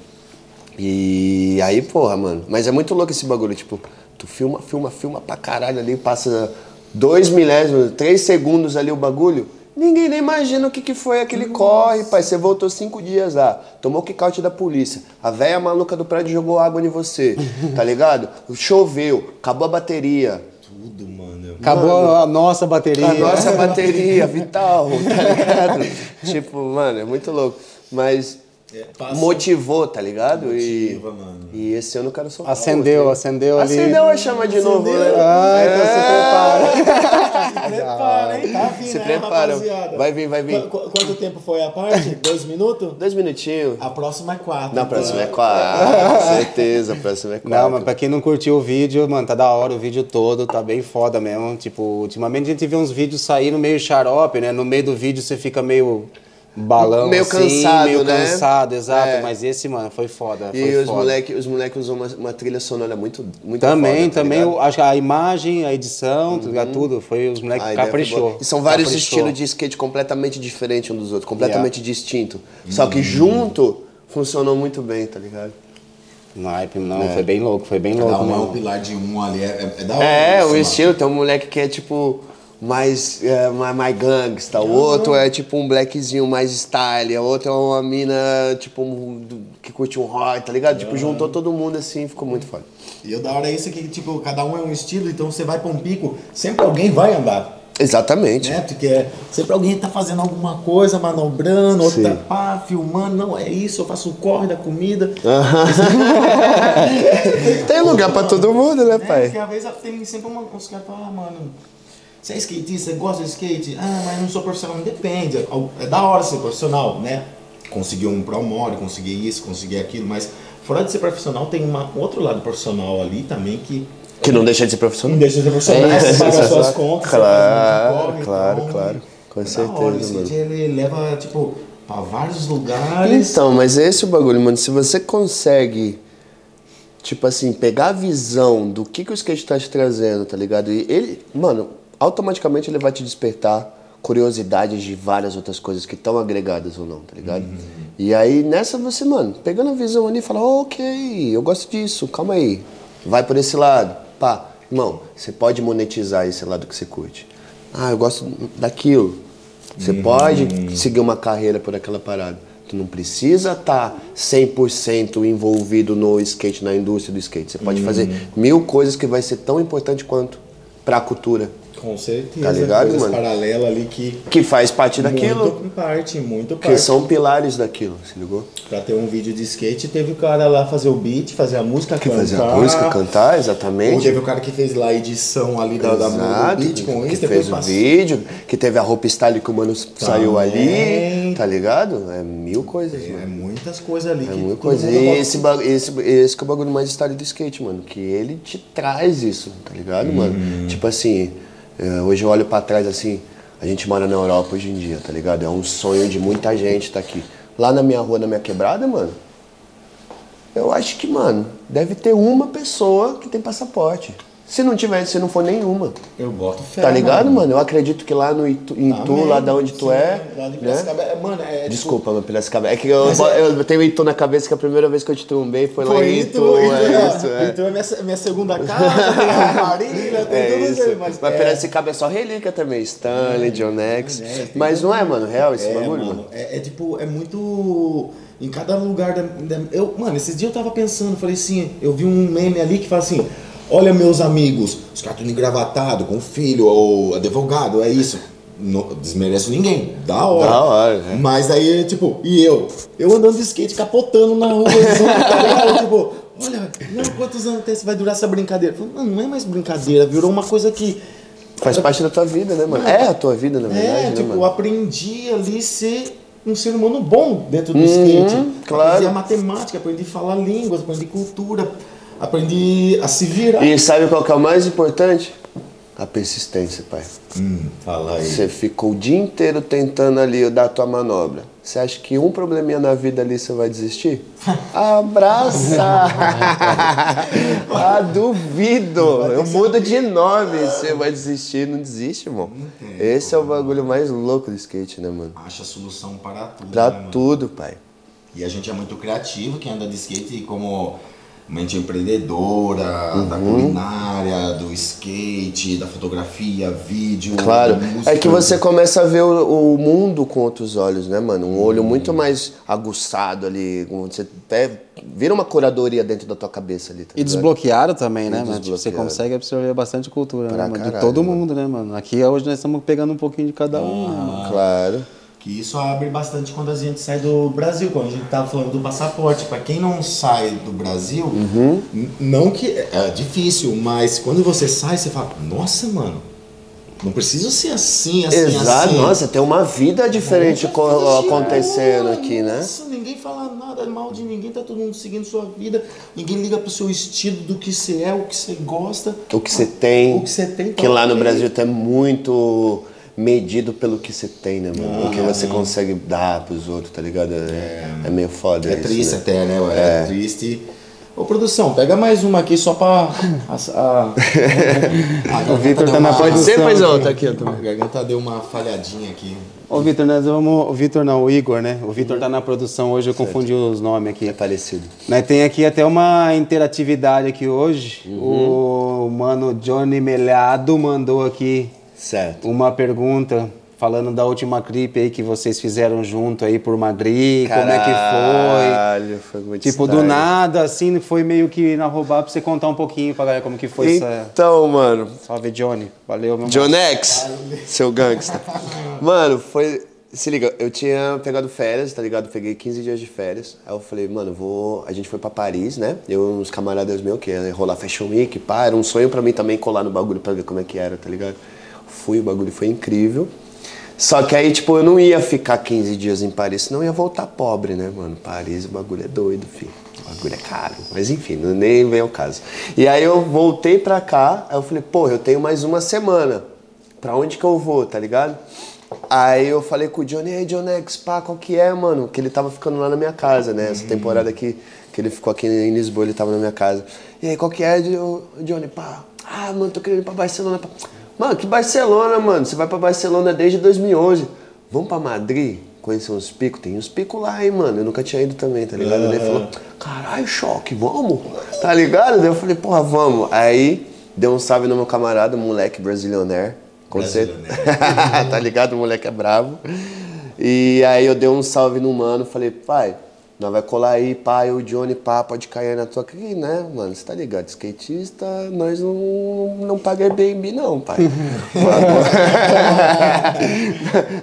E aí, porra, mano. Mas é muito louco esse bagulho, tipo, tu filma, filma, filma pra caralho ali, passa dois milésimos, três segundos ali o bagulho. Ninguém nem imagina o que, que foi aquele corre, pai. Você voltou cinco dias lá, tomou kick-out da polícia. A velha maluca do prédio jogou água em você, tá ligado? Choveu, acabou a bateria. Tudo, mano. Acabou a nossa bateria. A nossa bateria vital, tá ligado? tipo, mano, é muito louco. Mas É, motivou, tá ligado? Motiva, e, mano. e esse ano eu quero soltar. Acendeu, outro. acendeu ali. Acendeu a chama de novo, né? Ah, então se prepara. Se prepara, hein? Tá vindo, Se né, prepara. rapaziada? Vai vir, vai vir. Qu- qu- quanto tempo foi a parte? Dois minutos? Dois minutinhos. A próxima é quatro. Na então. próxima é quatro. Certeza, a próxima é quatro. Não, mas pra quem não curtiu o vídeo, mano, tá da hora o vídeo todo, tá bem foda mesmo. Tipo, ultimamente a gente vê uns vídeos saindo meio xarope, né? No meio do vídeo você fica meio balão, Meio assim, cansado, meio né? cansado, exato. É. Mas esse, mano, foi foda. E foi os foda. moleques os moleque usam uma, uma trilha sonora muito, muito Também, foda, tá também, ligado? acho que a imagem, a edição, tá ligado? tudo, foi os foi caprichou. E são vários caprichou. estilos de skate completamente diferentes um dos outros, completamente distinto. Só que junto funcionou muito bem, tá ligado? Naipe, não, foi bem louco, foi bem louco Cada um é um pilar de um ali. É, é, é da hora. É, o estilo, tem um moleque que é tipo mais, é, mais, gangsta, o outro é tipo um blackzinho mais style, o outro é uma mina tipo um- que curte um rock, tá ligado? Tipo, juntou todo mundo assim, ficou muito foda. E o da hora é isso que, tipo, cada um é um estilo, então você vai pra um pico, sempre alguém vai andar. Exatamente. Né? Porque é- sempre alguém tá fazendo alguma coisa, manobrando, outro Sim. tá pá, filmando, não, é isso, eu faço o corre da comida. Tem lugar pra todo mundo, né, É, pai? porque às vezes tem sempre uma, uns caras falam, ah, mano, você é skatista, você gosta de skate? Ah, mas não sou profissional. Depende, é da hora ser profissional, né? Conseguir um promore, conseguir isso, conseguir aquilo, mas fora de ser profissional, tem uma, outro lado profissional ali também que Que não deixa de ser não profissional. deixa de ser profissional, É, você paga suas contas, Claro, corre, claro, então, claro. Com é certeza, hora, o skate, ele leva, tipo, pra vários lugares. Então, mas é esse o bagulho, mano. Se você consegue, tipo assim, pegar a visão do que, que o skate tá te trazendo, tá ligado? E ele, mano, automaticamente ele vai te despertar curiosidades de várias outras coisas que estão agregadas ou não, tá ligado? E aí nessa você, mano, pegando a visão ali, fala, ok, eu gosto disso, calma aí. Vai por esse lado. Pá, irmão, você pode monetizar esse lado que você curte. Ah, eu gosto daquilo. Você pode seguir uma carreira por aquela parada. Tu não precisa estar 100% envolvido no skate, na indústria do skate. Você pode fazer mil coisas que vai ser tão importante quanto pra cultura. Com certeza. Tá ligado, coisas mano? paralelas ali que. Que faz parte daquilo. Muito parte, muito Que parte. são pilares daquilo, se ligou? Pra ter um vídeo de skate, teve o cara lá fazer o beat, fazer a música, Que cantar. fazer a música, cantar, Ou exatamente. teve o cara que fez lá a edição ali da, da, do Exato, beat com que isso, depois fez o passou. vídeo, que teve a roupa style que o mano saiu ali, Também. tá ligado? É mil coisas, mano. É muitas coisas ali É que muita todo coisa. mundo E esse, esse, esse que é o bagulho mais style do skate, mano. Que ele te traz isso, tá ligado, mano? Tipo assim, é, hoje eu olho pra trás assim, a gente mora na Europa hoje em dia, tá ligado? É um sonho de muita gente tá aqui. Lá na minha rua, na minha quebrada, mano, eu acho que, mano, deve ter uma pessoa que tem passaporte. Se não tiver, se não for nenhuma. Eu boto fé. Tá ligado, mano? mano? Eu acredito que lá no Itu, em Tu, lá da onde tu Sim, é. Lá né? Piracicaba. É, Mano, é. tipo, Desculpa, meu Piracicaba. É que eu, Mas é- eu tenho Itu na cabeça que a primeira vez que eu te trombei foi, lá Foi em Itu, Itu. Itu, é é, isso, é. Itu é minha, minha segunda casa, tem a Marília, tem É tudo isso. isso. Mas, Mas, é, Piracicaba é só relíquia também. Stanley, John X. é, Mas não é, mano, real esse é, bagulho, mano, mano. é, é tipo, é muito. Em cada lugar da, da- Eu, mano, esses dias eu tava pensando, falei assim, eu vi um meme ali que fala assim. Olha meus amigos, os caras tudo engravatados, com filho, ou advogado, é isso. Não desmereço ninguém, da hora. Da hora, né? Mas aí, tipo, e eu? Eu andando de skate, capotando na rua, tá ligado? tipo, olha, não, quantos anos tem, vai durar essa brincadeira? Eu não, não é mais brincadeira, virou uma coisa que. Faz parte da tua vida, né, mano? É a tua vida, na verdade, É, né, tipo, eu mano? aprendi ali ser um ser humano bom dentro do skate. Uhum, claro. Aprendi a matemática, aprendi a falar línguas, aprendi cultura, aprendi a se virar. E sabe qual que é o mais importante? A persistência, pai. Hum, fala aí. Você ficou o dia inteiro tentando ali dar a tua manobra. Você acha que um probleminha na vida ali você vai desistir? Abraça! ah, duvido! Eu mudo de nome. Você vai desistir, não desiste, irmão. Esse é o bagulho mais louco do skate, né, mano? Acha solução para tudo. Pra né, tudo, pai. E a gente é muito criativo, quem anda de skate como mente empreendedora, da Uhum. culinária, do skate, da fotografia, vídeo, Claro. da música. É que você começa a ver o, o mundo com outros olhos, né, mano? Um olho muito mais aguçado ali. Você até vira uma curadoria dentro da tua cabeça ali, tá E desbloqueado também, né, E mano? Tipo, você consegue absorver bastante cultura, Pra né, mano? De caralho, todo mano. mundo, né, mano? Aqui hoje nós estamos pegando um pouquinho de cada um, né, mano? Claro. Que isso abre bastante quando a gente sai do Brasil, quando a gente tava falando do passaporte. Pra quem não sai do Brasil, Uhum. não que é difícil, mas quando você sai, você fala, nossa, mano, não precisa ser assim, assim, Exato, assim. nossa, tem uma vida diferente co- acontecendo aqui, né? Nossa, ninguém fala nada mal de ninguém, tá todo mundo seguindo sua vida, ninguém liga pro seu estilo, do que você é, o que você gosta. O que você tem. O que você tem, tá Que lá no ok. Brasil tá muito medido pelo que você tem, né, mano? o que você consegue dar pros outros, tá ligado? É, é meio foda É isso, triste né? até, né? ué? É. triste. Ô, produção, pega mais uma aqui só pra. A, a- a O Vitor tá na produção. Você, paizão, aqui. tá aqui, ó. A garganta deu uma falhadinha aqui. Ô, Vitor, nós vamos. O Vitor não, o Igor, né? O Vitor tá na produção hoje, eu confundi os nomes aqui. É parecido. Nós tem aqui até uma interatividade aqui hoje. O mano Johnny Melhado mandou aqui Certo. uma pergunta falando da última clipe aí que vocês fizeram junto aí por Madrid, como é que foi? Caralho, foi muito Tipo, do style. nada, assim, foi meio que na roubada pra você contar um pouquinho pra galera como que foi essa... Então, mano, Salve, Johnny. Valeu, meu John X, seu gangsta. Mano, foi. Se liga, eu tinha pegado férias, tá ligado? Peguei 15 dias de férias. Aí eu falei, mano, vou. A gente foi pra Paris, né? Eu e uns camaradas meus que ia rolar Fashion Week, pá. Era um sonho pra mim também colar no bagulho pra ver como é que era, tá ligado? Fui, o bagulho foi incrível. Só que aí, tipo, eu não ia ficar 15 dias em Paris, senão ia voltar pobre, né, mano? Paris, o bagulho é doido, filho. O bagulho é caro. Mas enfim, nem vem ao caso. E aí eu voltei pra cá, aí eu falei, pô, eu tenho mais uma semana. Pra onde que eu vou, tá ligado? Aí eu falei com o Johnny, ei, John X, pá, qual que é, mano? Que ele tava ficando lá na minha casa, né? Essa temporada aqui, que ele ficou aqui em Lisboa, ele tava na minha casa. E aí, qual que é, Jo- Johnny? Pá, ah, mano, tô querendo ir pra Barcelona. pá. Mano, que Barcelona, mano? Você vai pra Barcelona desde 2011. Vamos pra Madrid? Conhecer uns picos? Tem uns picos lá, hein, mano? Eu nunca tinha ido também, tá ligado? Ele falou, caralho, choque, vamos? Tá ligado? Daí eu falei, porra, vamos. Aí, deu um salve no meu camarada, moleque brasilionaire. Com tá ligado? O moleque é bravo. E aí eu dei um salve no mano, falei, pai, nós vai colar aí, pai, o Johnny, pá, pode cair na tua aqui, né, mano? Você tá ligado? Skatista, nós não, não paga Airbnb, não, pai.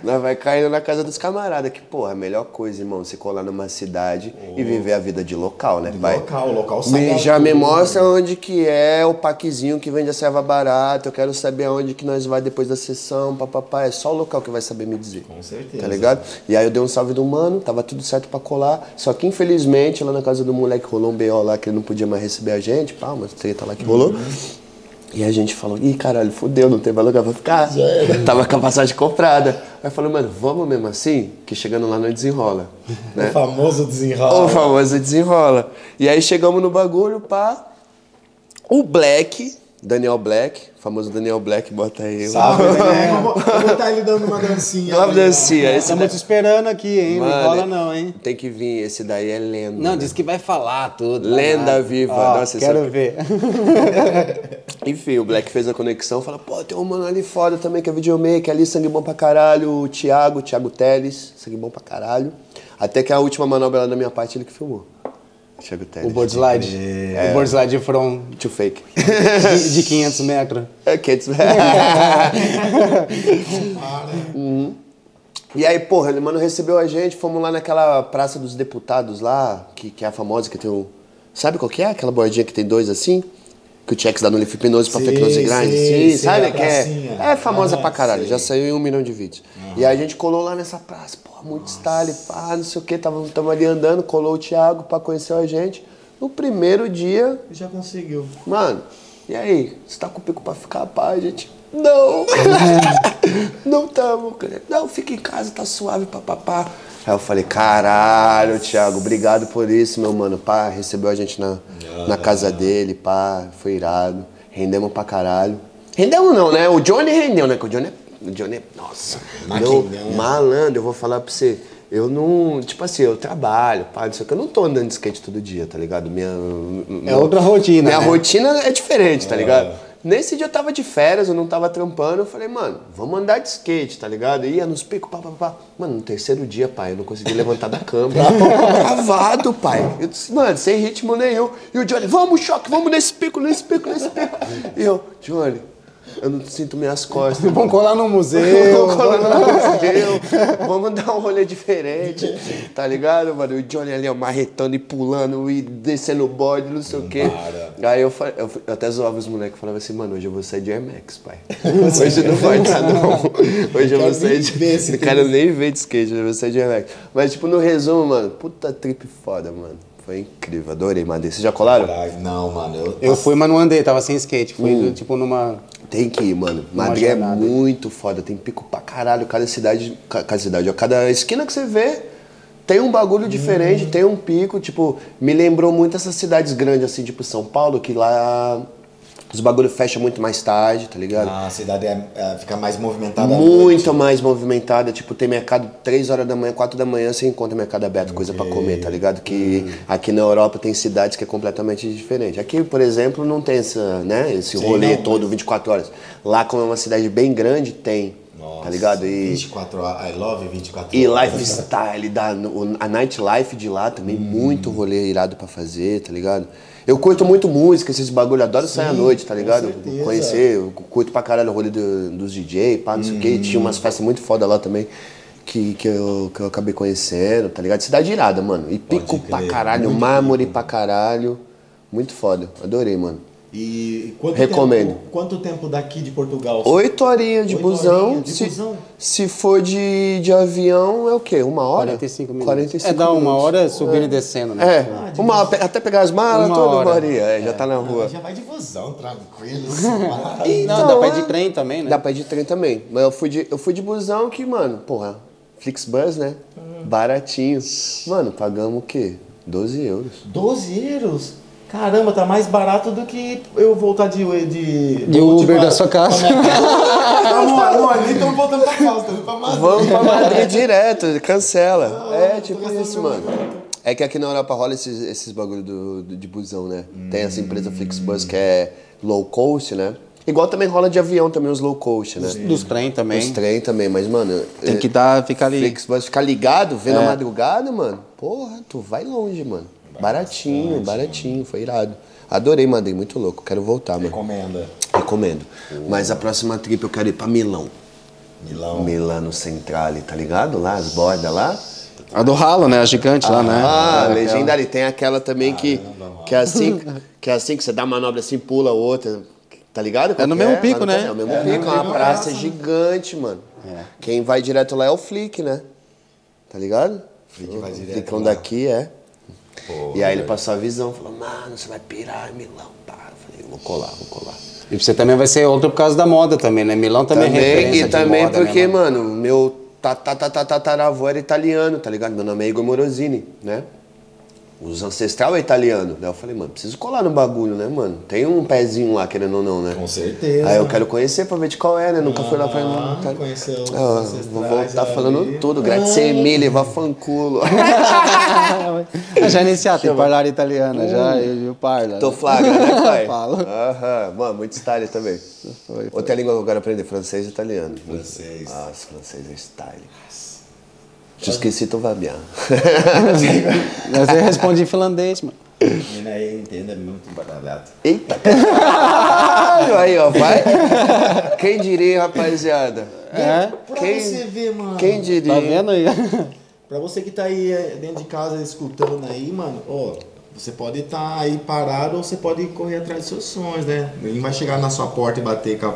nós vai caindo na casa dos camaradas, que, porra, a melhor coisa, irmão, você colar numa cidade e viver a vida de local, né, pai? Local, local Me- sagrado. já me mostra onde que é o paquezinho que vende a serva barata. Eu quero saber aonde que nós vai depois da sessão, papapá. É só o local que vai saber me dizer. Com certeza. Tá ligado? E aí eu dei um salve do mano, tava tudo certo pra colar. Só que infelizmente lá na casa do moleque rolou um BO lá que ele não podia mais receber a gente. Pá, uma treta lá que rolou. E a gente falou, ih, caralho, fudeu, não tem mais lugar pra ficar. Tava com a passagem comprada. Aí falei, mano, vamos mesmo assim? Que chegando lá não desenrola. Né? O famoso desenrola. O famoso desenrola. E aí chegamos no bagulho, pá. O Black, Daniel Black, famoso Daniel Black, bota aí. Sabe, né? Vou botar ele dando uma dancinha. Uma dancinha. Esse Estamos te esperando aqui, hein? Mano, não cola não, hein? Tem que vir, esse daí é lenda. Não, diz que vai falar tudo. Lenda viva. Ó, Nossa, quero é- ver. Enfim, o Black fez a conexão, fala, pô, tem um mano ali foda também que é videomaker, ali sangue bom pra caralho, o Thiago, Thiago Teles, sangue bom pra caralho. Até que a última manobra lá da minha parte ele que filmou. Teles. O board slide. O board slide from Too fake. de, de 500 metros. É, Kids. Uhum. E aí, porra, ele, mano, recebeu a gente, fomos lá naquela Praça dos Deputados lá, que, que é a famosa, que tem um... Sabe qual que é? Aquela bordinha que tem dois assim? Que o Chex dá no Life Hipnose pra Fecnose Grind, sim, sim, sabe? a Que é, é famosa Aham, pra caralho, sei. já saiu em um milhão de vídeos. E aí a gente colou lá nessa praça, porra, muito style, pá, não sei o que, tava, tava ali andando, colou o Thiago pra conhecer a gente. No primeiro dia, Já conseguiu. Mano, e aí? Você tá com o pico pra ficar, pá, gente? Não! não tamo, cara. Não, fica em casa, tá suave, papapá. Aí eu falei, caralho, Thiago, obrigado por isso, meu mano. Pá, recebeu a gente na, na casa dele, pá, foi irado. Rendemos pra caralho. Rendemos não, né? O Johnny rendeu, né? Que o Johnny, é- o Johnny, é- nossa, meu, malandro, eu vou falar pra você. Eu não, tipo assim, eu trabalho, pá, não sei o que. Eu não tô andando de skate todo dia, tá ligado? Minha, É outra rotina, Minha né? rotina é diferente, tá ligado? Nesse dia eu tava de férias, eu não tava trampando, eu falei, mano, vamos andar de skate, tá ligado? Ia nos picos, pá, pá, pá. Mano, no terceiro dia, pai, eu não consegui levantar da cama. Travado, pai. Eu disse, mano, sem ritmo nenhum. E o Johnny, vamos, choque, vamos nesse pico, nesse pico, nesse pico. E eu, Johnny, eu não sinto minhas costas. Vamos colar no museu. Vamos colar no museu, vamos dar um rolê diferente, tá ligado, mano? O Johnny ali, ó, marretando e pulando e descendo o bode, não sei o quê. Aí eu, eu, eu até zoava os moleques, falava assim, mano, hoje eu vou sair de Air Max, pai. Hoje não vai dar, não. Hoje eu vou sair de... esse Não quero nem ver de skate, hoje eu vou sair de Air Max. Mas, tipo, no resumo, mano, puta trip foda, mano. Foi incrível, adorei, Madeira. Vocês já colaram? Caralho, Não, mano. Eu, Eu fui, mas não andei, tava sem skate. Fui, tipo, numa... Tem que ir, mano. Madrid é muito foda, tem pico pra caralho. Cada cidade, ca- cada cidade, ó, cada esquina que você vê tem um bagulho diferente, tem um pico. Tipo, me lembrou muito essas cidades grandes, assim, tipo São Paulo, que lá os bagulho fecha muito mais tarde, tá ligado? a cidade é, é- fica mais movimentada. Muito mais movimentada, tipo, tem mercado 3 horas da manhã, 4 da manhã, você encontra mercado aberto, coisa pra comer, tá ligado? Que aqui na Europa tem cidades que é completamente diferente. Aqui, por exemplo, não tem essa, né, esse Sim, rolê não, todo 24 horas. Lá, como é uma cidade bem grande, tem, Nossa, tá ligado? E, 24 horas. I love 24 e horas. lifestyle, da, a nightlife de lá também, muito rolê irado pra fazer, tá ligado? Eu curto muito música, esses bagulho, adoro sair à noite, tá ligado? Conhecer, eu curto pra caralho o rolê do- dos DJ, pá, não sei o quê. Tinha umas festas muito foda lá também. Que, que, eu, que eu acabei conhecendo, tá ligado? Cidade irada, mano. E pico crer, pra caralho, muito mármore pra caralho. Muito foda. Adorei, mano. E quanto Recomendo. Tempo, quanto tempo daqui de Portugal? Oito horinhas de Oito busão. horinhas de se, busão? se for de, de avião, é o quê? Uma hora? 45 minutos. 45 é, dá uma minutos. hora subindo e descendo, né? É, Ah, uma, até pegar as malas, toda hora. uma horinha. É, já tá na rua. Já vai de busão, tranquilo. suave. Não, dá pra ir é- de trem também, né? Dá pra ir de trem também. Mas eu fui de, eu fui de busão que, mano, porra, Flixbus, né? Baratinho. Mano, pagamos o quê? 12 euros. 12 euros? Caramba, tá mais barato do que eu voltar de. De, De Uber tipo, da sua casa. amor, nem estamos voltando pra casa, estamos pra Madrid. Vamos pra Madrid direto, cancela. É, tipo isso, mano. É que aqui na Europa rola esses, esses bagulho do, do- de busão, né? Tem essa empresa Flixbus que é low cost, né? Igual também rola de avião também os low cost, né? Dos trem também. Os trem também, mas, mano. Tem é- que dar, ficar ali. Flixbus ficar ligado, vendo É. a madrugada, mano. Porra, tu vai longe, mano. Baratinho, baratinho, foi irado. Adorei Madrid, muito louco. Quero voltar, mano. Recomenda. Recomendo. Mas a próxima trip eu quero ir pra Milão. Milão. Milano Centrale, tá ligado? Lá, as bordas lá. A do ralo, né? A gigante lá, né? Ah, É, legendária. E tem aquela também que, que é assim, que é assim que você dá manobra assim, pula outra. Tá ligado? É no mesmo pico, né? É o mesmo É, pico, é uma praça gigante, mano. Quem vai direto lá é o Flick, né? Tá ligado? Flick vai O direto Flickão daqui é. Pô, e aí ele passou a visão, falou, mano, você vai pirar em Milão, pá. Eu falei, vou colar, vou colar. E você também vai ser outro por causa da moda também, né? Milão também, é Também, referência e de também moda, né, porque, mano? mano, meu tataravô era italiano, tá ligado? Meu nome é Igor Morosini, né? Os ancestral é italiano. Daí eu falei, mano, preciso colar no bagulho, né, mano? Tem um pezinho lá, querendo ou não, né? Com certeza. Aí eu quero conhecer pra ver de qual é, né? Nunca fui lá pra Ah, não. conheceu os Ah, vou voltar ali. falando tudo. Grazie mille, vaffanculo. já iniciar, tem parlar italiana, já, eu parla. Tô flagra, né, pai? Falo. Aham. Mano, muito style também. Foi, Outra língua que eu quero aprender, francês e italiano. Francês. Nossa, francês é style. Te esqueci, tu vai me Mas eu respondi em finlandês, mano. Menina aí entende muito barato. Eita caralho! Aí, ó, vai. Quem diria, rapaziada? É? Pra Quem- você ver, mano. Quem diria? Tá vendo aí? Pra você que tá aí é, dentro de casa escutando aí, mano, ó, você pode estar aí parado ou você pode correr atrás dos seus sonhos, né? Ninguém vai chegar na sua porta e bater com a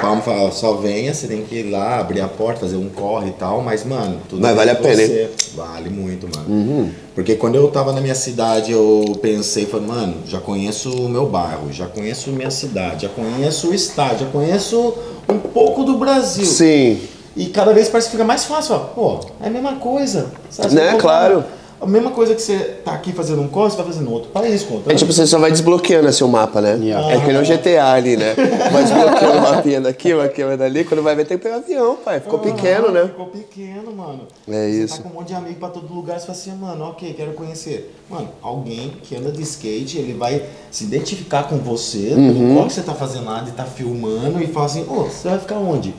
palma falar, ó, só venha, você tem que ir lá, abrir a porta, fazer um corre e tal, mas, mano, tudo Mas vale a pena, Uhum. você. Vale muito, mano. Porque quando eu tava na minha cidade, eu pensei, falei, mano, já conheço o meu bairro, já conheço minha cidade, já conheço o estado, já conheço um pouco do Brasil. Sim. E cada vez parece que fica mais fácil, ó. Pô, é a mesma coisa. Sabe? Né, claro. A mesma coisa que você tá aqui fazendo um corre, você vai fazendo outro país, com outro É tipo, você só vai desbloqueando assim o mapa, né? Yeah. É que nem o GTA ali, né? Vai desbloqueando o mapinha daqui, o mapinha dali. Quando vai ver, tem que pegar avião, pai. Ficou pequeno, né? Ficou pequeno, mano. É você isso. tá com um monte de amigo pra todo lugar, você fala assim, mano, ok, quero conhecer. Mano, alguém que anda de skate, ele vai se identificar com você, Uhum. qual que você tá fazendo lá, de tá filmando e fala assim, ô, você vai ficar onde?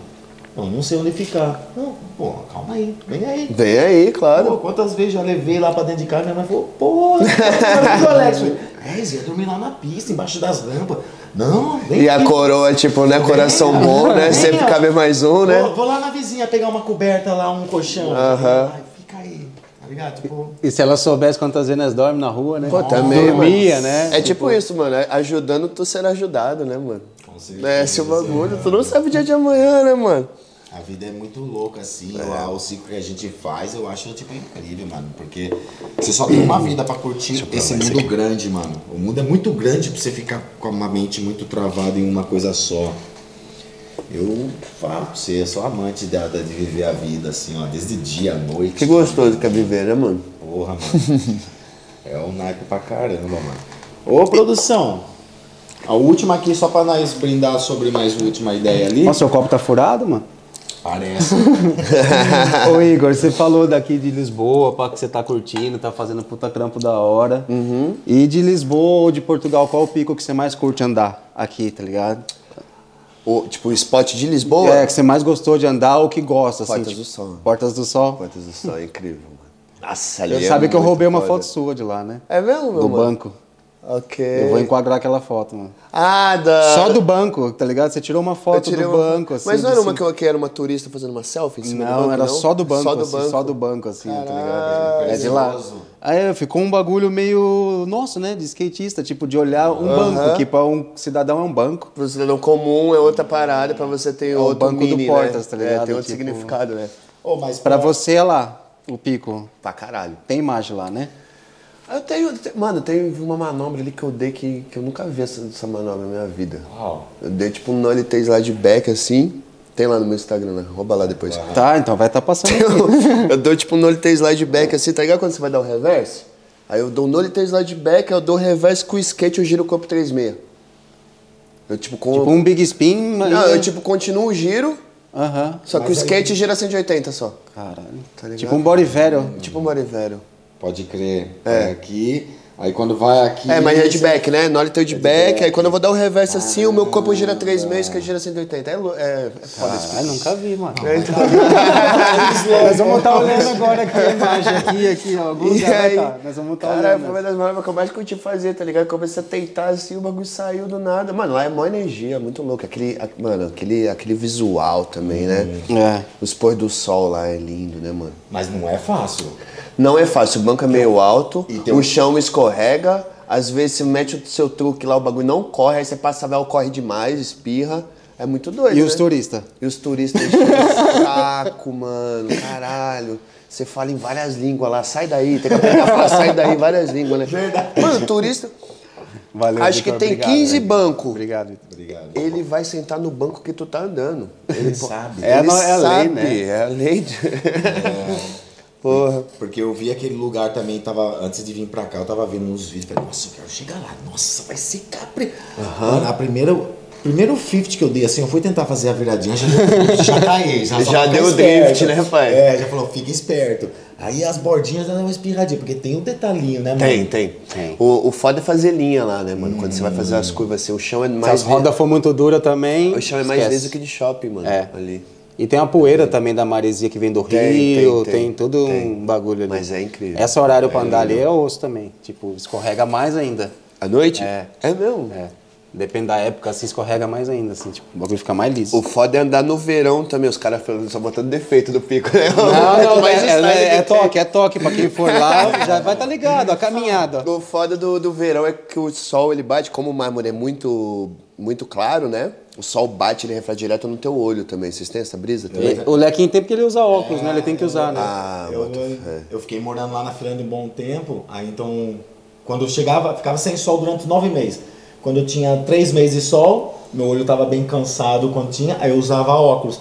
Eu não sei onde ficar. Não, pô, calma aí, vem aí. Vem aí, Pô, claro. quantas vezes já levei lá pra dentro de casa, minha mãe falou, pô, o Alex. É, Zé, ia dormir lá na pista, embaixo das rampas. Não, vem E a aqui. coroa, tipo, né? Coração Vem, bom, né? vem, Sempre cabe mais um, né? Vou, vou lá na vizinha pegar uma coberta lá, um colchão. Aham. Ai, fica aí, tá ligado? Tipo, E se ela soubesse quantas vezes nós dormem na rua, né? Pô, também, Dormia, mano. né? É tipo isso, mano. é Ajudando tu ser ajudado, né, mano? Com certeza. É, esse bagulho. Tu não sabe o dia de amanhã, né, mano? A vida é muito louca, assim. O, o ciclo que a gente faz, eu acho, tipo, incrível, mano. Porque você só tem uma vida pra curtir esse mundo grande, mano. O mundo é muito grande pra você ficar com uma mente muito travada em uma coisa só. Eu falo pra você, eu sou amante da- de viver a vida, assim, ó, desde dia à noite. Que gostoso que é viver, né, mano? Porra, mano. é um naipe pra caramba, mano. ô produção, a última aqui só pra nós brindar sobre mais uma última ideia ali. Nossa, seu copo tá furado, mano? Parece. Ô Igor, você falou daqui de Lisboa, pá, que você tá curtindo, tá fazendo puta trampo da hora. E de Lisboa ou de Portugal, qual o pico que você mais curte andar aqui, tá ligado? O, tipo, o spot de Lisboa. É, que você mais gostou de andar ou que gosta, assim? Portas tipo, do Sol. Portas do Sol. Portas do Sol é incrível, mano. Nossa, ali Eu é sabe que eu roubei uma foda. foto sua de lá, né? É mesmo, meu Do mano? banco. Ok. Eu vou enquadrar aquela foto, mano. Ah, da... Só do banco, tá ligado? Você tirou uma foto do uma- banco, assim. Mas não era uma cima. que, era uma turista fazendo uma selfie em cima do Não, banco, era não? só do banco, Só do assim, banco. só do banco, assim, tá ligado? É de lá. Aí ficou um bagulho meio, nossa, né, de skatista, tipo, de olhar um banco, que pra um cidadão é um banco. Pro cidadão comum é outra parada, pra você ter o outro banco do mini, Portas, né? tá ligado? É, tem outro Tipo- significado, né? Ô, mas Pra você é lá, o pico. Pra caralho. Tem imagem lá, né? Eu tenho, te- mano, tem uma manobra ali que eu dei que, que eu nunca vi essa, essa manobra na minha vida. Uau. Eu dei tipo um nollie slide back assim. Tem lá no meu Instagram, né? Rouba lá depois. Tá, então vai estar tá passando aqui. eu, eu dou tipo um nollie slide back assim, tá ligado quando você vai dar o reverse? Aí eu dou um nollie slide back, eu dou o reverse com o skate, eu giro o corpo 36. Eu tipo com tipo um big spin, mas... Não, eu tipo continuo o giro, Aham. só que o skate gira 180 só. Caralho. Tá ligado? tipo um body velho. Tipo um body velho. Pode crer. É. aqui, aí quando vai aqui. É, mas é de back, né? Nollie tail de de back, back. aí quando eu vou dar o reverse assim, o meu corpo gira 3 meses, que gira 180. É, é, é foda isso. Caralho, nunca vi, mano. É, então. Nós vamos estar olhando agora aqui a imagem, aqui, aqui, ó. Algum E aí, tá. Nós vamos estar olhando. foi uma das manobras que eu mais curti fazer, tá ligado? Comecei a tentar assim, o bagulho saiu do nada. Mano, lá é mó energia, muito louco. Aquele, a- mano, aquele, aquele visual também, né? É. Os pôr do sol lá é lindo, né, mano? Mas não é fácil. Não é fácil, o banco é meio alto, E o um- chão escorrega, às vezes você mete o seu truque lá, o bagulho não corre, aí você passa a véu, corre demais, espirra. É muito doido. E né? os turistas? E os turistas o saco, mano, caralho. Você fala em várias línguas lá, sai daí, tem que aprender a falar sai daí, várias línguas, né? Verdade. Mano, turista, Valeu, acho que tem obrigado, 15 velho. bancos. Obrigado, Vitor. Obrigado. Ele vai sentar no banco que tu tá andando. Ele po- sabe. É a Ele no- é a lei, sabe, né? É a lei. de- Porra. Porque eu vi aquele lugar também, tava, antes de vir pra cá, eu tava vendo uns vídeos, falei, nossa, eu quero chegar lá, nossa, vai ser capri. Mano, a primeira, primeiro 50 que eu dei, assim, eu fui tentar fazer a viradinha, já, já caí, já, Já deu o drift, né, pai? É, já falou, fica esperto. Aí as bordinhas já dão uma espirradinha, porque tem um detalhinho, né, mano? Tem, tem. Tem. O, o foda é fazer linha lá, né, mano? Quando você vai fazer as curvas assim, o chão é Se mais. as rodas for muito dura também. O chão é mais liso que de shopping, mano. É. Ali. E tem a poeira também da maresia que vem do Tem, Rio, tem, tem, tem, todo um bagulho ali. Mas é incrível. Essa horário pra andar ali é osso também. Tipo, escorrega mais ainda. À noite? É. É mesmo? É. Depende da época, assim, escorrega mais ainda, assim, tipo, o bagulho fica mais liso. O foda é andar no verão também, os caras falando, só botando defeito do pico, né? Não, não, Mas é, é, é que tem. toque, é toque. Pra quem for lá, já vai estar ligado, a caminhada. O foda do, do verão é que o sol ele bate, como o mármore é muito, muito claro, né? O sol bate, ele reflete direto no teu olho também. Vocês têm essa brisa também? O Lequinho tem porque ele usa óculos, né? Ele tem que usar, né? Ah, Eu, fé. eu fiquei morando lá na Finlândia um bom tempo, aí então, quando eu chegava, ficava sem sol durante nove meses. Quando eu tinha três meses de sol, meu olho tava bem cansado quando tinha, aí eu usava óculos.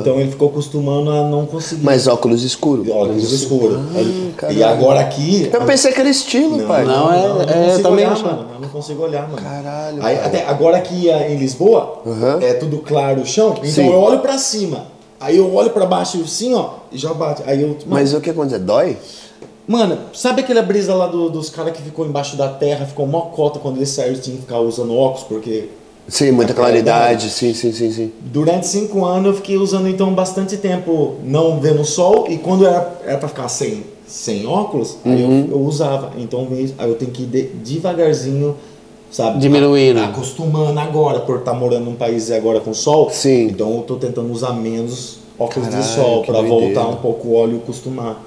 Então ele ficou acostumando a não conseguir. Mas óculos escuros. óculos escuros. e caralho. agora aqui. Eu pensei que era estilo, pai. não, é- eu é, consigo também olhar, acho. mano. Eu não consigo olhar, mano. Caralho, Aí, cara. até agora aqui eh, em Lisboa, Uhum. é tudo claro o chão, então Sim. eu olho pra cima. Aí eu olho pra baixo assim, ó, e já bate. Aí eu. Mano, Mas o que acontece? Dói? Mano, sabe aquela brisa lá do- dos caras que ficou embaixo da terra, ficou mó cota quando eles saíram tinha que ficar usando óculos, porque Sim, muita A claridade. Sim, sim, sim, sim. durante cinco anos eu fiquei usando então bastante tempo não vendo o sol e quando era, era pra ficar sem, sem óculos, aí Uhum. eu, eu usava. Então aí eu tenho que ir de- devagarzinho, sabe? Diminuindo. a- Acostumando agora, por estar morando num país agora com sol. Sim. Então eu tô tentando usar menos óculos Caralho, de sol doideira. voltar um pouco o óleo e acostumar.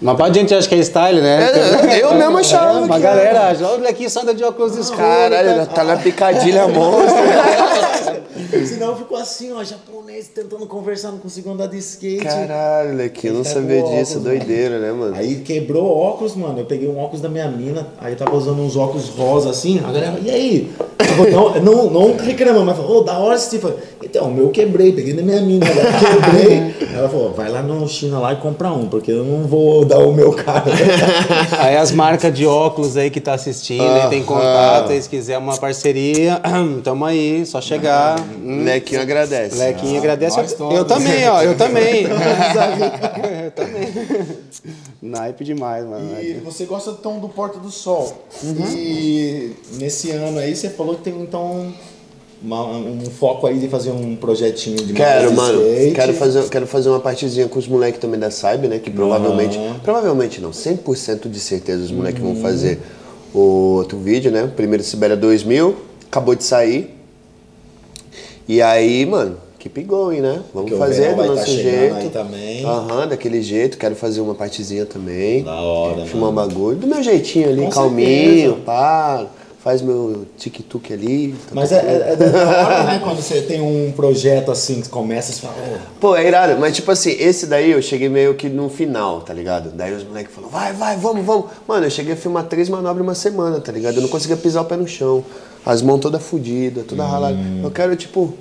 Mas pra gente acha que é style, né? É, eu mesmo achava É, uma que galera acha, olha aqui, só anda de óculos escuros. Caralho, tá na picadilha monstro. Senão eu fico assim, ó, japonês tentando conversar, não consigo andar de skate. Caralho, Leque, eu não Ele sabia disso. óculos, Doideira, né, mano? Aí quebrou óculos, mano. Eu peguei um óculos da minha mina, aí eu tava usando uns óculos rosa assim. A galera, e aí? Tipo, não, não, não reclamando, mas falou, ô, da hora, Steve. Então, o meu eu quebrei, peguei da minha mina, agora quebrei. Ela falou, vai lá no China lá e compra um, porque eu não vou dar o meu cara. Aí as marcas de óculos aí que tá assistindo, aí tem contato, aí se quiser uma parceria, tamo aí, só chegar. Hum, Lequinho agradece. Lequinho agradece. nós Eu, eu também, ó, eu também. eu também. Naipe demais, mano. E você gosta então do Porta do Sol. E nesse ano aí você falou que tem então uma- um foco aí de fazer um projetinho de Quero, mano. skate. Quero fazer, quero fazer uma partezinha com os moleques também da Cyber, né? Que provavelmente. Provavelmente não, 100% de certeza os moleques vão fazer o outro vídeo, né? Primeiro Sibéria 2000, acabou de sair. E aí, mano, keep going, né? Vamos Que o fazer do nosso tá jeito. também. Aham, daquele jeito. Quero fazer uma partezinha também. Da hora, Filmar um bagulho. Do meu jeitinho ali, Com calminho, certeza. pá. Faz meu tic-tuk ali. tá Mas é, é, é da hora, né? Quando você tem um projeto assim, que começa, você fala, "Ô, Pô, é irado, mas tipo assim, esse daí eu cheguei meio que no final, tá ligado? Daí os moleques falaram, vai, vai, vamos, vamos. Mano, eu cheguei a filmar três manobras uma semana, tá ligado? Eu não conseguia pisar o pé no chão. As mãos todas fodidas, toda ralada. Eu quero, tipo,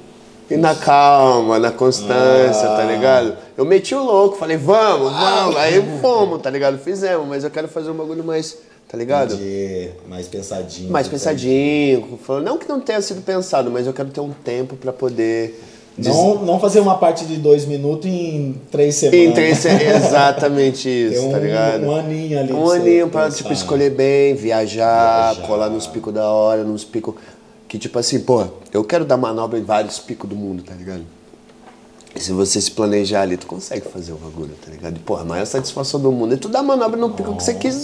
ir na calma, na constância, tá ligado? Eu meti o louco, falei, vamos, vamos. Aí fomos, tá ligado? Fizemos, mas eu quero fazer um bagulho mais, tá ligado? de mais pensadinho. Mais assim, pensadinho. falando- Não que não tenha sido pensado, mas eu quero ter um tempo pra poder. Não, não fazer uma parte de dois minutos em três semanas. Em três, exatamente isso, Tem um, tá ligado? um aninho ali. Um aninho pra, pensar. tipo, escolher bem, viajar, Viajar. colar nos picos da hora, nos picos. Que, tipo assim, pô, eu quero dar manobra em vários picos do mundo, tá ligado? E se você se planejar ali, tu consegue fazer o bagulho, tá ligado? E, porra, a maior satisfação do mundo é tu dar manobra no pico que você quis.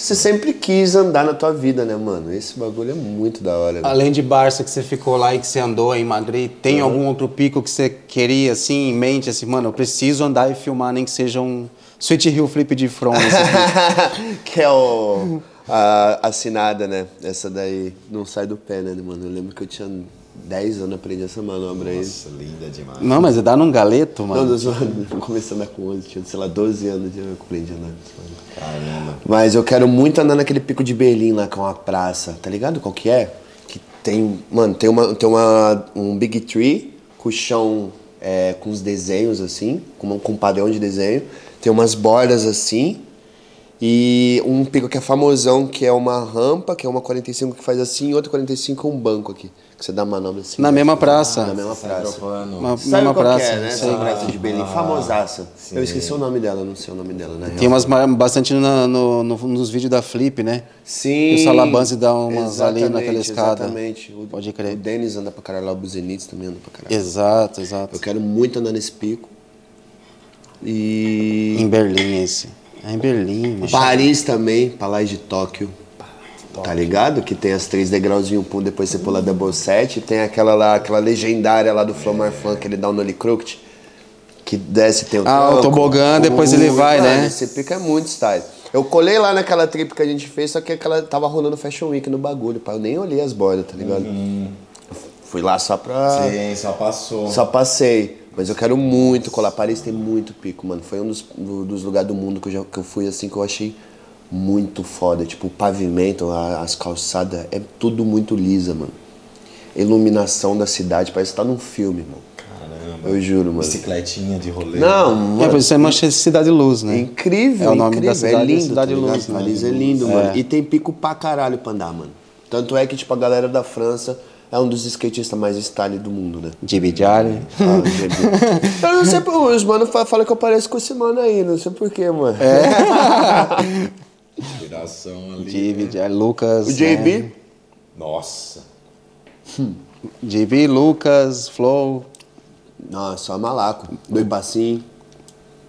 Você sempre quis andar na tua vida, né, mano? Esse bagulho é muito da hora. né? Além de Barça que você ficou lá e que você andou em Madrid, tem algum outro pico que você queria assim em mente, assim, mano, eu preciso andar e filmar, nem que seja um Sweet Hill Flip de front. pico. que é o, a assinada, né? Essa daí não sai do pé, né, mano? Eu lembro que eu tinha 10 anos aprendi essa manobra aí. Nossa, linda demais. Não, mas é dar num galeto, Não, mano. comecei a andar com 11, tinha, sei lá, 12 anos de eu aprendi a andar. Caramba. Mas eu quero muito andar naquele pico de Berlim lá, que é uma praça. Tá ligado qual que é? Que tem, mano, tem, uma, tem uma, um big tree com o chão é, com os desenhos assim, com, com um padrão de desenho. Tem umas bordas assim. E um pico que é famosão, que é uma rampa, que é uma 45 que faz assim, e outra 45 é um banco aqui. Que você dá manobra assim. Na mesma praça. Na mesma praça. Uma, Sabe mesma qual que praça. é, né? Essa praça de Belém, famosaça. Eu esqueci o nome dela, não sei o nome dela, na real. Tem umas ma- bastante na- no- no- nos vídeos da Flip, né? Sim. Que o Salabanzi dá umas ali Exatamente, naquela escada. Exatamente. O, Pode crer. O Denis anda pra caralho o Buzenites também anda pra caralho. Exato, exato. Eu quero muito andar nesse pico. E. Em Berlim esse. É em Berlim, mano. Paris também, Palácio de Tóquio. Tá ligado? Que tem as três degrauzinhos, pum, depois você pula double set. Tem aquela lá, aquela legendária lá do Flomar Fun, que ele dá o Nolly Crooked. Que desce, tem o Ah, o tronco. tobogã, depois ele vai, né? Esse pico é muito style. Eu colei lá naquela trip que a gente fez, só que aquela tava rolando Fashion Week no bagulho, pá. Eu nem olhei as bordas, tá ligado? Fui lá só pra. Sim, só passou. Só passei. Mas eu quero muito colar. Paris tem muito pico, mano. Foi um dos, do- dos lugares do mundo que eu, já, que eu fui assim que eu achei muito foda. Tipo, o pavimento, a- as calçadas, é tudo muito lisa, mano. Iluminação da cidade, parece que tá num filme, mano. Caramba. Eu juro, mano. Bicicletinha de rolê. Não, É, mano. por isso é Manchester Cidade Luz, né? É incrível, É o nome incrível. da cidade, é lindo, Cidade tá? Luz, né? Paris é lindo, mano. E tem pico pra caralho pra andar, mano. Tanto é que, tipo, a galera da França é um dos skatistas mais style do mundo, né? Gibi Jari. Ah, eu não sei, por- os mano fa- falam que eu pareço com esse mano aí, não sei porquê, mano. Inspiração ali. Gibi Jari, Lucas. O JB, né? Nossa. JB, Lucas, Flow. nossa, só malaco. Do Ipacim,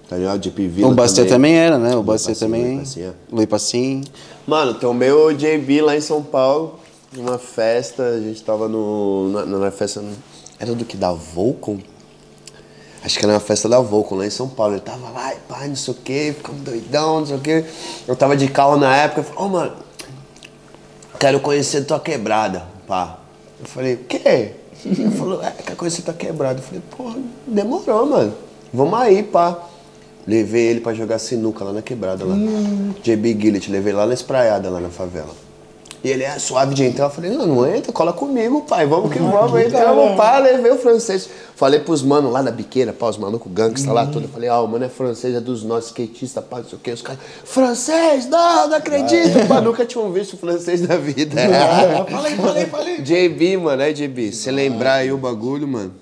tá ligado? JP Vila o Bastet também era, né? O Luiz Bastet Passim, também. Luiz Passim, é. Luiz Passim. Mano, tomei o JB lá em São Paulo, numa festa, a gente tava no. Na, na festa. Era do que? Da Volcom? Acho que era uma festa da Volcom lá em São Paulo. Ele tava lá, e pá, não sei o que, ficamos doidão, não sei o que. Eu tava de carro na época, eu falei, ô mano, quero conhecer tua quebrada, pá. Eu falei, o quê? Ele falou, é, quero conhecer tua quebrada. Eu falei, porra, demorou, mano. Vamos aí, pá. Levei ele pra jogar sinuca lá na quebrada lá. JB Gillett, levei lá na espraiada, lá na favela. E ele é suave de entrar. Eu falei, não, não entra, cola comigo, pai. Vamos que vamos, entramos, pá, levei o francês. Falei pros manos lá da biqueira, pá, os malucos gangsta lá tudo. Eu falei, ah, o mano é francês, é dos nossos skatistas, pá, não sei o quê. Os caras, francês, não, não acredito, pá, nunca tinham visto francês na vida. Falei, falei, falei. JB, mano, é JB. Se lembrar aí o bagulho, mano,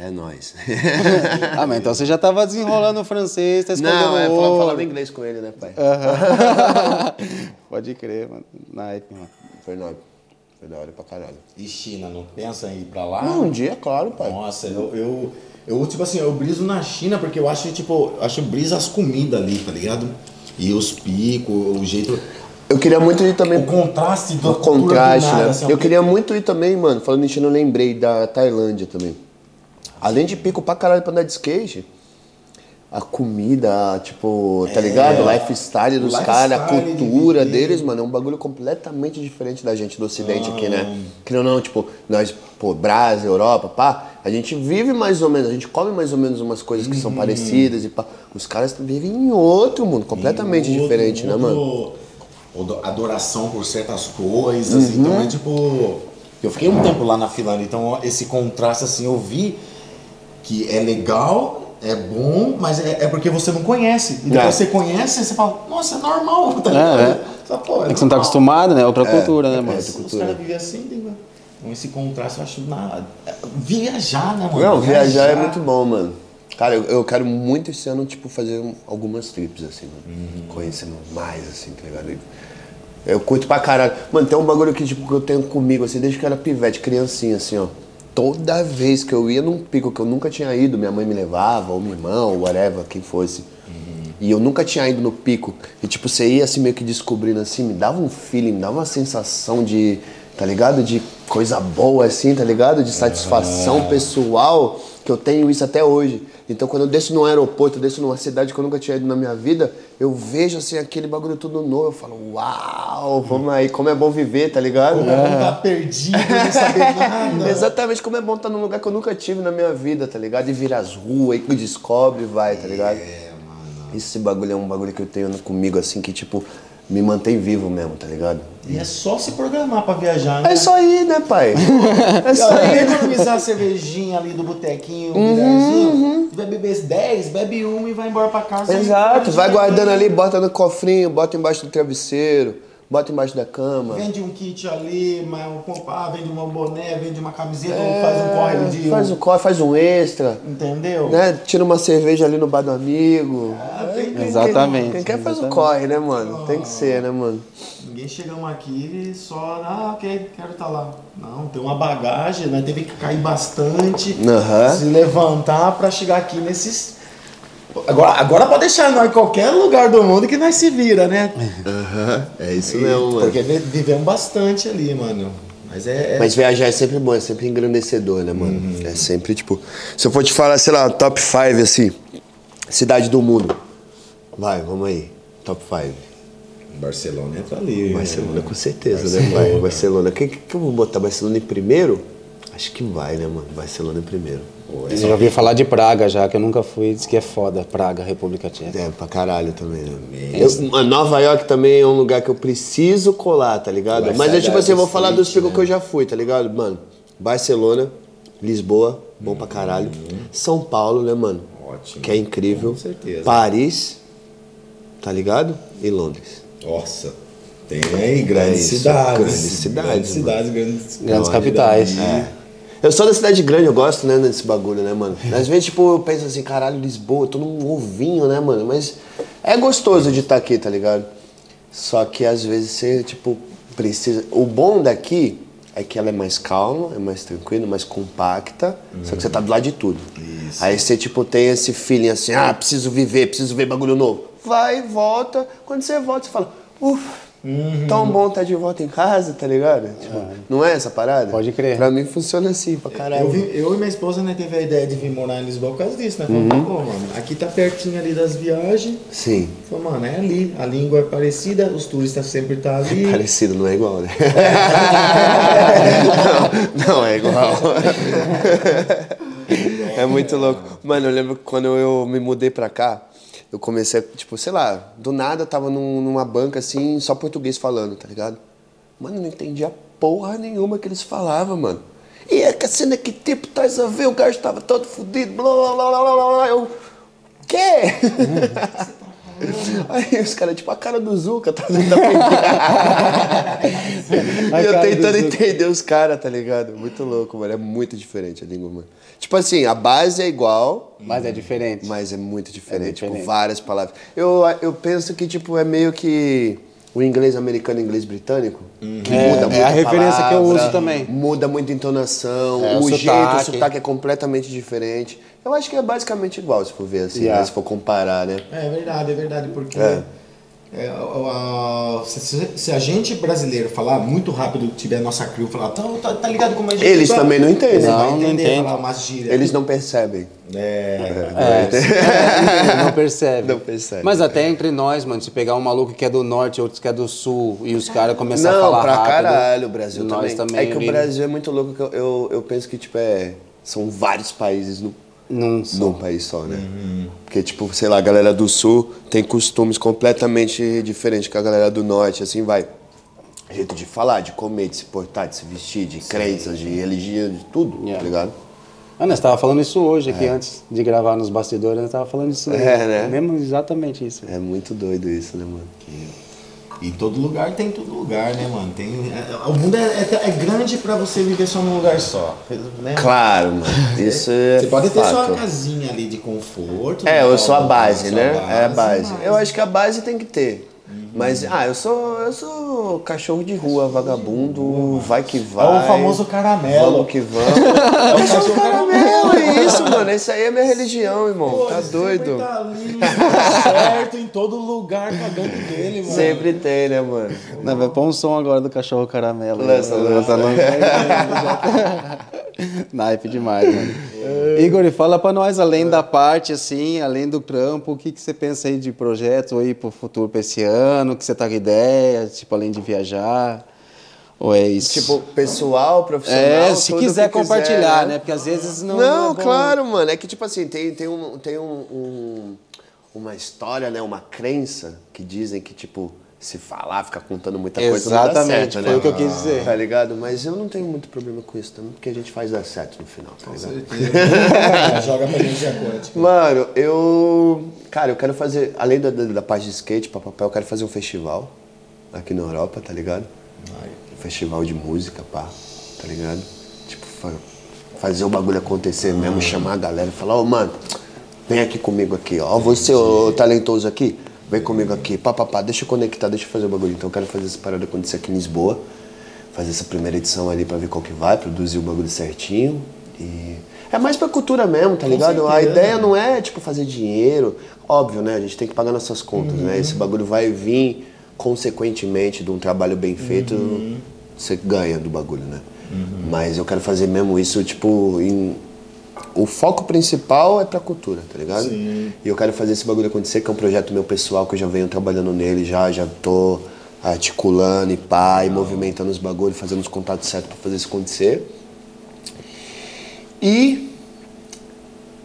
é nóis. Ah, mas então você já tava desenrolando o francês, tá escondendo Não, é falando, falando inglês com ele, né, pai? Pode crer, mano. Naipe, mano. Foi nóis. Foi da hora pra caralho. E China, não pensa em ir pra lá? Não, um dia, claro, pai. Nossa, eu, eu, eu, tipo assim, eu briso na China porque eu acho, tipo, eu acho brisa as comidas ali, tá ligado? E os picos, o jeito. Eu queria muito ir também O contraste do O contraste, né? assim, eu queria muito ir também, mano. Falando em China, eu lembrei da Tailândia também. Além de pico pra caralho pra andar de skate, a comida, tipo, tá ligado? O lifestyle dos É. Caras, a de cultura viver. deles, mano, é um bagulho completamente diferente da gente do ocidente aqui, né? Que não, não, tipo, nós, pô, Brasil, Europa, pá, a gente vive mais ou menos, a gente come mais ou menos umas coisas que Uhum. são parecidas e pá. Os caras vivem em outro mundo, completamente Outro- diferente, né, mano? Adoração por certas coisas. Então é tipo. Eu fiquei um tempo lá na Finlândia, então esse contraste assim, eu vi que é legal, é bom, mas é, é porque você não conhece. E depois É. você conhece, você fala, nossa, é normal, tá É, ligado? é. Pô, É que você não tá acostumado, né? Outra cultura, né, mano? Mas os caras vivem assim, com esse contraste, eu acho na... Viajar, né, mano? Não, viajar é muito bom, mano. Cara, eu, eu quero muito esse ano, tipo, fazer um- algumas trips, assim, mano. Conhecendo mais, assim, tá ligado? Eu curto pra caralho. Mano, tem um bagulho que, tipo, que eu tenho comigo, assim, desde que eu era pivete, criancinha, assim, ó. Toda vez que eu ia num pico que eu nunca tinha ido, minha mãe me levava, ou minha irmã, ou whatever, quem fosse. E eu nunca tinha ido no pico. E, tipo, você ia, assim, meio que descobrindo, assim, me dava um feeling, me dava uma sensação de, tá ligado? De coisa boa, assim, tá ligado? De satisfação pessoal, que eu tenho isso até hoje. Então, quando eu desço num aeroporto, eu desço numa cidade que eu nunca tinha ido na minha vida, eu vejo, assim, aquele bagulho tudo novo. Eu falo, uau, vamos aí, como é bom viver, tá ligado? Como é bom tá perdido, não saber nada. Exatamente como é bom estar num lugar que eu nunca tive na minha vida, tá ligado? E vir as ruas, e descobre e vai, tá ligado? É, mano. Esse bagulho é um bagulho que eu tenho comigo, assim, que tipo, me mantém vivo mesmo, tá ligado? E é só se programar pra viajar, né? É só ir, né, pai? É só ir. economizar a cervejinha ali do botequinho, Uhum, um bilharzinho. Tu vai beber 10, bebe uma e vai embora pra casa. Exato, vai guardando ali, bota no cofrinho, bota embaixo do travesseiro, bota embaixo da cama. Vende um kit ali, mas um, ah, vende uma boné, vende uma camiseta, ou faz um corre de. É, Faz um corre, faz um extra. Entendeu? Né? Tira uma cerveja ali no bar do amigo. tem que- Exatamente. Quem quer faz o exatamente. corre, né, mano? Tem que ser, né, mano? Ninguém chegamos aqui e só, ah, ok, quero estar lá. Não, tem uma bagagem, nós teve que cair bastante, Aham. se levantar pra chegar aqui nesses. Agora, agora pode deixar nós em qualquer lugar do mundo que nós se vira, né? É isso Porque vi- vivemos bastante ali, mano. Mas é. é- Mas viajar é sempre bom, é sempre engrandecedor, né, mano? É sempre, tipo... Se eu for te falar, sei lá, top 5, assim, cidade do mundo. Vai, vamos aí. Top 5. Barcelona entra ali. Barcelona, com certeza, né, Barcelona. pai? Barcelona. Que, que eu vou botar Barcelona em primeiro? Acho que vai, né, mano? Barcelona em primeiro. Eu já ouvi falar de Praga já, que eu nunca fui, diz que é foda, Praga, República Tcheca. É, pra caralho também, né? Eu, a Nova York também é um lugar que eu preciso colar, tá ligado? Vai Mas eu, tipo assim, eu vou falar street, dos picos né? que eu já fui, tá ligado? Mano, Barcelona, Lisboa, bom pra caralho. São Paulo, né, mano? Ótimo. Que é incrível. Com certeza. Paris, tá ligado? E Londres. Nossa. Tem grandes É cidades. grandes cidades, Grandes cidades, grandes, Grandes capitais. É. Eu sou da cidade grande, eu gosto, né, desse bagulho, né, mano? Às vezes, tipo, eu penso assim, caralho, Lisboa, tô num ovinho, né, mano? Mas é gostoso de estar aqui, tá ligado? Só que às vezes você, tipo, precisa. O bom daqui é que ela é mais calma, é mais tranquila, mais compacta, só que você tá do lado de tudo. Isso. Aí você, tipo, tem esse feeling assim, ah, preciso viver, preciso ver bagulho novo. Vai, volta. Quando você volta, você fala, uff, tão bom estar de volta em casa, tá ligado? Tipo, Não é essa parada? Pode crer. Pra mim funciona assim, pra caralho. Eu, vi- eu e minha esposa né, teve a ideia de vir morar em Lisboa por causa disso, né? Falamos, Uhum. pô, mano, aqui tá pertinho ali das viagens. Sim. Falei, mano, é ali. A língua é parecida, os turistas sempre tá ali. Parecido, não é igual, né? não, não é igual. é muito louco. Mano, eu lembro que quando eu me mudei pra cá, eu comecei, tipo, sei lá, do nada eu tava num- numa banca assim, só português falando, tá ligado? Mano, eu não entendia porra nenhuma que eles falavam, mano. E é que a cena que tipo, tá a ver, o gajo tava todo fudido, blá blá blá blá blá blá. Eu. Quê? Aí os caras, tipo, a cara do Zuka tá dentro da E eu tentando entender os caras, tá ligado? Muito louco, mano. É muito diferente a língua, mano. Tipo assim, a base é igual, Mas é diferente. mas é muito diferente. diferente. Tipo, várias palavras. Eu, eu penso que, tipo, é meio que o inglês americano e o inglês britânico. Que É, muda é muito a referência que eu palavra, uso também. Muda muito a entonação, É, o, o jeito, sotaque. o sotaque é completamente diferente. Eu acho que é basicamente igual, se for ver assim, Yeah. né? se for comparar, né? É verdade, é verdade, porque É. é, a- a- se, se- a gente brasileiro falar muito rápido, tiver a nossa crew falar, tá, tá, tá ligado como a gente Eles tá?" também não entendem. Não, não entender, entende. falar umas gírias. Eles não percebem. É, É, não percebe. Não percebe. Mas até entre nós, mano, se pegar um maluco que é do norte, outro que é do sul, e os caras começarem a Não, falar pra rápido. caralho, o Brasil também. também. É que o Brasil é muito louco, que eu, eu, eu penso que, tipo, é... São vários países no, Num só. num país só, né? Porque, tipo, sei lá, a galera do Sul tem costumes completamente diferentes que a galera do Norte, assim, vai. Jeito de falar, de comer, de se portar, de se vestir, de crenças, de religião, de tudo, Yeah. tá ligado? Ah, nós tava falando isso hoje aqui, antes de gravar nos bastidores, nós tava falando isso. aí. É, né? Mesmo exatamente isso. É muito doido isso, né, mano? Em todo lugar tem todo lugar, né, mano? Tem, é- o mundo é, é- é grande pra você viver só num lugar só, né? Claro, mano. Isso é Você pode ter fato. sua casinha ali de conforto. É, né, eu sou a base, né? é a base. mas- Eu acho que a base tem que ter. Mas, ah, eu sou, eu sou cachorro de rua, vagabundo, vai que É vai. o famoso caramelo. Vamos que vamos. É o cachorro caramelo, é isso, mano. Isso aí é minha religião, irmão. Pô, tá doido? Tá ali, certo, em todo lugar cagando dele, mano. Sempre tem, né, mano? Não, vai pôr um som agora do cachorro caramelo. Lança, lança. Naipe demais, mano. Igor, e fala pra nós, além da parte, assim, além do trampo, o que, que você pensa aí de projeto aí pro futuro pra esse ano? Que você tá com ideia, tipo, além de viajar? Ou é isso? Tipo, pessoal, profissional. é, se quiser que compartilhar, né? né? Porque às vezes não. Não, é bom. claro, mano. É que, tipo assim, tem, tem, um, tem um, um- uma história, né? Uma crença que dizem que, tipo, se falar, ficar contando muita coisa, não dá Exatamente, certo, foi né? o que eu quis dizer. Tá ligado? Mas eu não tenho muito problema com isso também, porque a gente faz dar certo no final, tá ligado? Joga pra energia quântica. Mano, eu. Cara, eu quero fazer. Além da, da, da parte de skate, pra papel, eu quero fazer um festival aqui na Europa, tá ligado? Festival de música, pá, tá ligado? Tipo, fa- fazer o bagulho acontecer mesmo, chamar a galera e falar, ô mano, vem aqui comigo aqui, ó. Você, ô talentoso aqui, vem comigo aqui, pá, pá, pá, deixa eu conectar, deixa eu fazer o bagulho. Então eu quero fazer essa parada acontecer aqui em Lisboa, fazer essa primeira edição ali pra ver qual que vai, produzir o bagulho certinho. E. É mais pra cultura mesmo, tá ligado? A certeza. ideia não é, tipo, fazer dinheiro. Óbvio, né? A gente tem que pagar nossas contas, né? Esse bagulho vai vir consequentemente de um trabalho bem feito, você ganha do bagulho, né? Mas eu quero fazer mesmo isso, tipo, em... O foco principal é pra cultura, tá ligado? E eu quero fazer esse bagulho acontecer, que é um projeto meu pessoal, que eu já venho trabalhando nele já, já tô articulando e pá, e movimentando os bagulhos, fazendo os contatos certos pra fazer isso acontecer. E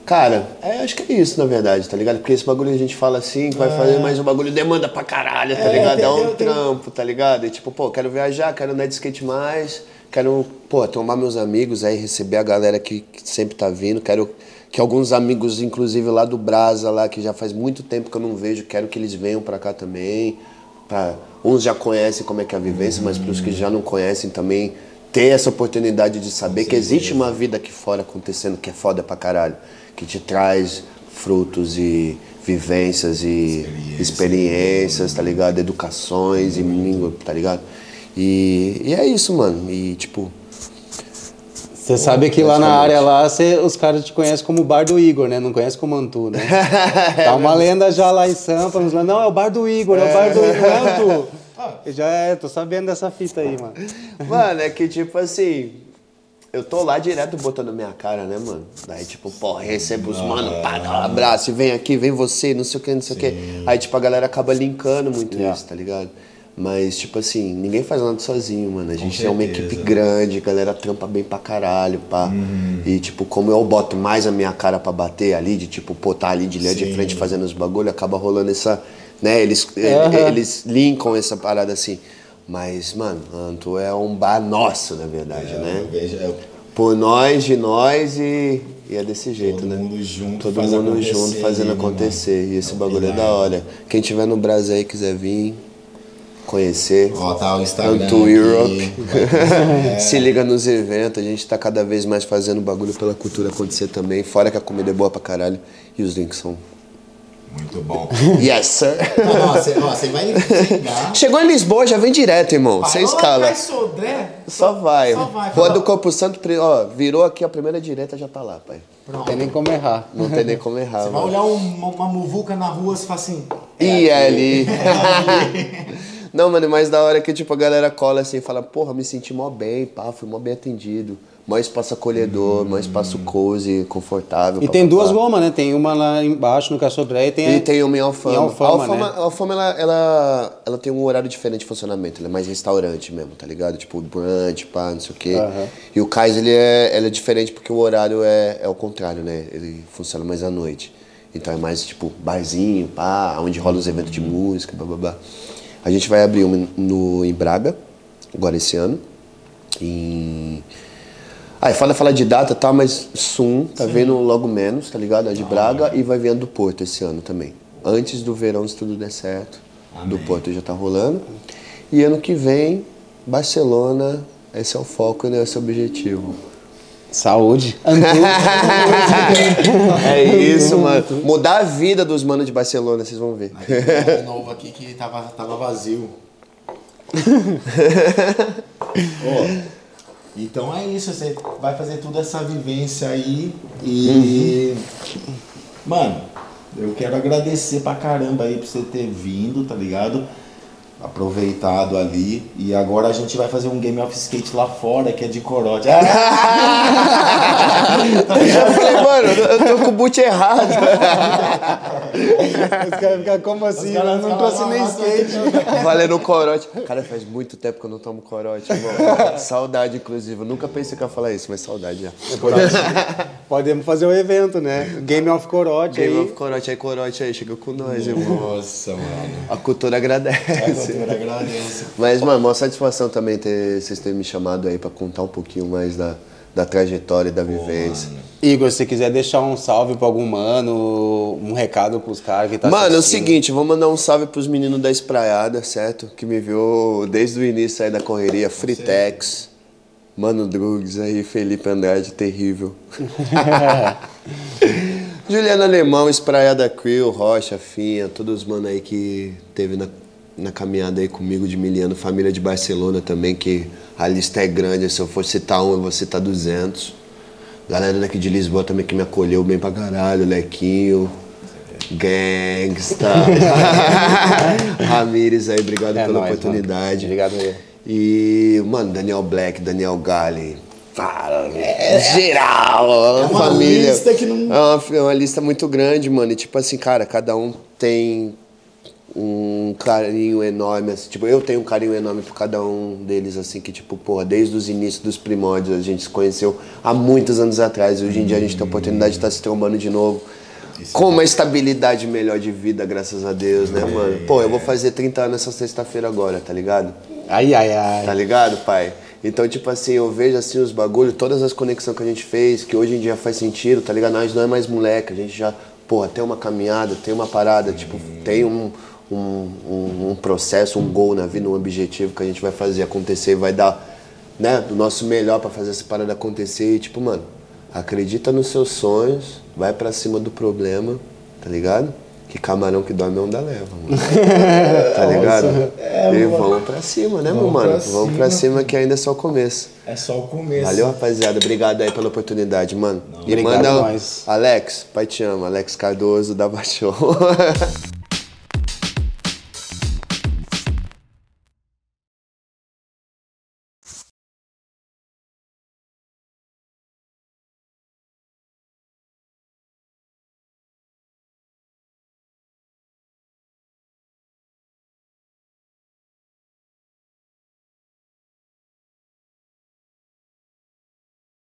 Cara, é, acho que é isso, na verdade, tá ligado? Porque esse bagulho a gente fala assim, que vai fazer, mas o bagulho demanda pra caralho, tá É, ligado? É um trampo, tá ligado? E tipo, pô, quero viajar, quero andar de skate mais, quero, pô, tomar meus amigos aí, receber a galera que, que sempre tá vindo, quero que alguns amigos, inclusive lá do Brasa, lá, que já faz muito tempo que eu não vejo, quero que eles venham pra cá também. Pra, uns já conhecem como é que é a vivência, mas pros que já não conhecem também, ter essa oportunidade de saber que existe uma vida aqui fora acontecendo que é foda pra caralho, que te traz frutos e vivências e experiências, tá ligado? Educações e língua, tá ligado? E, e é isso, mano. E tipo, Você sabe que lá na área lá, você- os caras te conhecem como o bar do Igor, né? Não conhece como Antu, né? tá uma lenda já lá em Sampa, nos lá, não, é o bar do Igor, é, o bar do Igor, não é Antu. Eu já é, tô sabendo dessa fita aí, mano. Mano, é que tipo assim. Eu tô lá direto botando minha cara, né, mano? Daí, tipo, pô, recebo os mano, pá, dá um abraço, e vem aqui, vem você, não sei o que, não sei o que. Aí, tipo, a galera acaba linkando muito Yeah. isso, tá ligado? Mas, tipo assim, ninguém faz nada sozinho, mano. A gente tem uma equipe grande, a galera trampa bem pra caralho, pá. E, tipo, como eu boto mais a minha cara pra bater ali, de, tipo, pô, tá ali de linha de Sim. frente fazendo os bagulho, acaba rolando essa, né, eles, Aham. eles linkam essa parada assim. Mas, mano, Anto é um bar nosso, na verdade, Eu né? vejo, é, Por nós, de nós e, e é desse jeito, todo né? mundo junto, Todo faz mundo junto fazendo né, acontecer. mano? E esse É bagulho é da hora. Quem tiver no Brasil aí quiser vir, conhecer. Ó, tá o Instagram Anto Europe. vai- Se liga nos eventos, a gente tá cada vez mais fazendo bagulho pela cultura acontecer também. Fora que a comida é boa pra caralho e os links são. Muito bom. Yes, sir! Você, vai chegar. Chegou em Lisboa, já vem direto, irmão. Vai Você escala. pra Sodré. Só vai. Só vai, Rua do Campo Santo, ó, virou aqui a primeira direita, já tá lá, pai. Não tem nem como errar. Não tem nem como errar, Você vai olhar uma, uma muvuca na rua, você fala assim. E ali. Não, mano, mas da hora que, tipo, a galera cola assim e fala, porra, me senti mó bem, pá, fui mó bem atendido. Mó espaço acolhedor, mó espaço cozy, confortável. E pá, tem pá, duas gomas, né? Tem uma lá embaixo no Caçodré e tem, E tem uma em Alfama. Em Alfama, a Alfama, né? a Alfama, ela, ela, ela tem um horário diferente de funcionamento. Ela é mais restaurante mesmo, tá ligado? Tipo, brunch, pá, não sei o quê. Aham. E o Cais, ele é, ele é diferente porque o horário é, é o contrário, né? Ele funciona mais à noite. Então é mais, tipo, barzinho, pá, onde rola os eventos de música, blá, blá, blá. A gente vai abrir uma no, em Braga, agora esse ano. Em... Ah, é foda falar de data tal, mas Sum tá vendo logo menos, tá ligado? A de Braga e vai vendo do Porto esse ano também. Antes do verão, se tudo der certo, do Porto já tá rolando. E ano que vem, Barcelona, esse é o foco, né? Esse é o objetivo. saúde. É isso, mano. Mudar a vida dos manos de Barcelona, vocês vão ver. Tem um novo aqui que tava, tava vazio. Ó, então é isso, você vai fazer toda essa vivência aí e. Mano, eu quero agradecer pra caramba aí por você ter vindo, tá ligado? Aproveitado ali. E agora a gente vai fazer um game of skate lá fora, que é de corote. Eu falei, mano, eu tô com o boot errado. Os caras ficam como assim? Nós não trouxe nem skate. Valendo corote. Cara, faz muito tempo que eu não tomo corote, irmão. saudade, inclusive. Eu nunca pensei que eu ia falar isso, mas saudade já. Podemos fazer o evento, né? Game of Corote Game aí. of corote aí, corote aí. Chega com nós, irmão. Nossa, mano. A cultura agradece. Eu agradeço. Mas, mano, uma satisfação também ter vocês terem me chamado aí pra contar um pouquinho mais da, da trajetória e da vivência. Igor, se quiser deixar um salve pra algum mano, um recado pros caras que tá Mano, é o assistindo. seguinte, vou mandar um salve pros meninos da Espraiada, certo? Que me viu desde o início aí da correria, Fritex, Mano Drugs aí, Felipe Andrade, terrível. Juliana Alemão, Espraiada Crew, Rocha, Finha, todos os mano aí que teve na, na caminhada aí comigo de Miliano, família de Barcelona também, que a lista é grande, se eu for citar um, eu vou citar 200. Galera daqui de Lisboa também que me acolheu bem pra caralho, Lequinho, Gangsta, Ramires aí, obrigado É pela nóis, oportunidade. mano. Obrigado aí. E, mano, Daniel Black, Daniel Gali. Fala, geral, É uma família. lista que não- É uma, é uma lista muito grande, mano. E tipo assim, cara, cada um tem um carinho enorme, assim, tipo, eu tenho um carinho enorme por cada um deles, assim, que tipo, porra, desde os inícios dos primórdios, a gente se conheceu há muitos anos atrás, e hoje em dia a gente tem a oportunidade de estar se trombando de novo, com uma estabilidade melhor de vida, graças a Deus, né, mano? Pô, eu vou fazer 30 anos essa sexta-feira agora, tá ligado? Ai, ai, ai. Tá ligado, pai? Então, tipo assim, eu vejo assim os bagulhos, todas as conexões que a gente fez, que hoje em dia faz sentido, tá ligado? Nós não é mais moleque, a gente já, porra, tem uma caminhada, tem uma parada, tipo, tem um, um, um, um processo, um gol na vida, um objetivo que a gente vai fazer acontecer e vai dar, né, do nosso melhor pra fazer essa parada acontecer. E, tipo, mano, acredita nos seus sonhos, vai pra cima do problema, tá ligado? Que camarão que dorme onda leva, mano. tá ligado? e vamos pra cima, né, meu Vamos mano? pra Vamos pra cima. cima que ainda é só o começo. É só o começo. Valeu, rapaziada. Obrigado aí pela oportunidade, mano. e Obrigado manda. nós. Alex, pai te ama. Alex Cardoso da Baixão.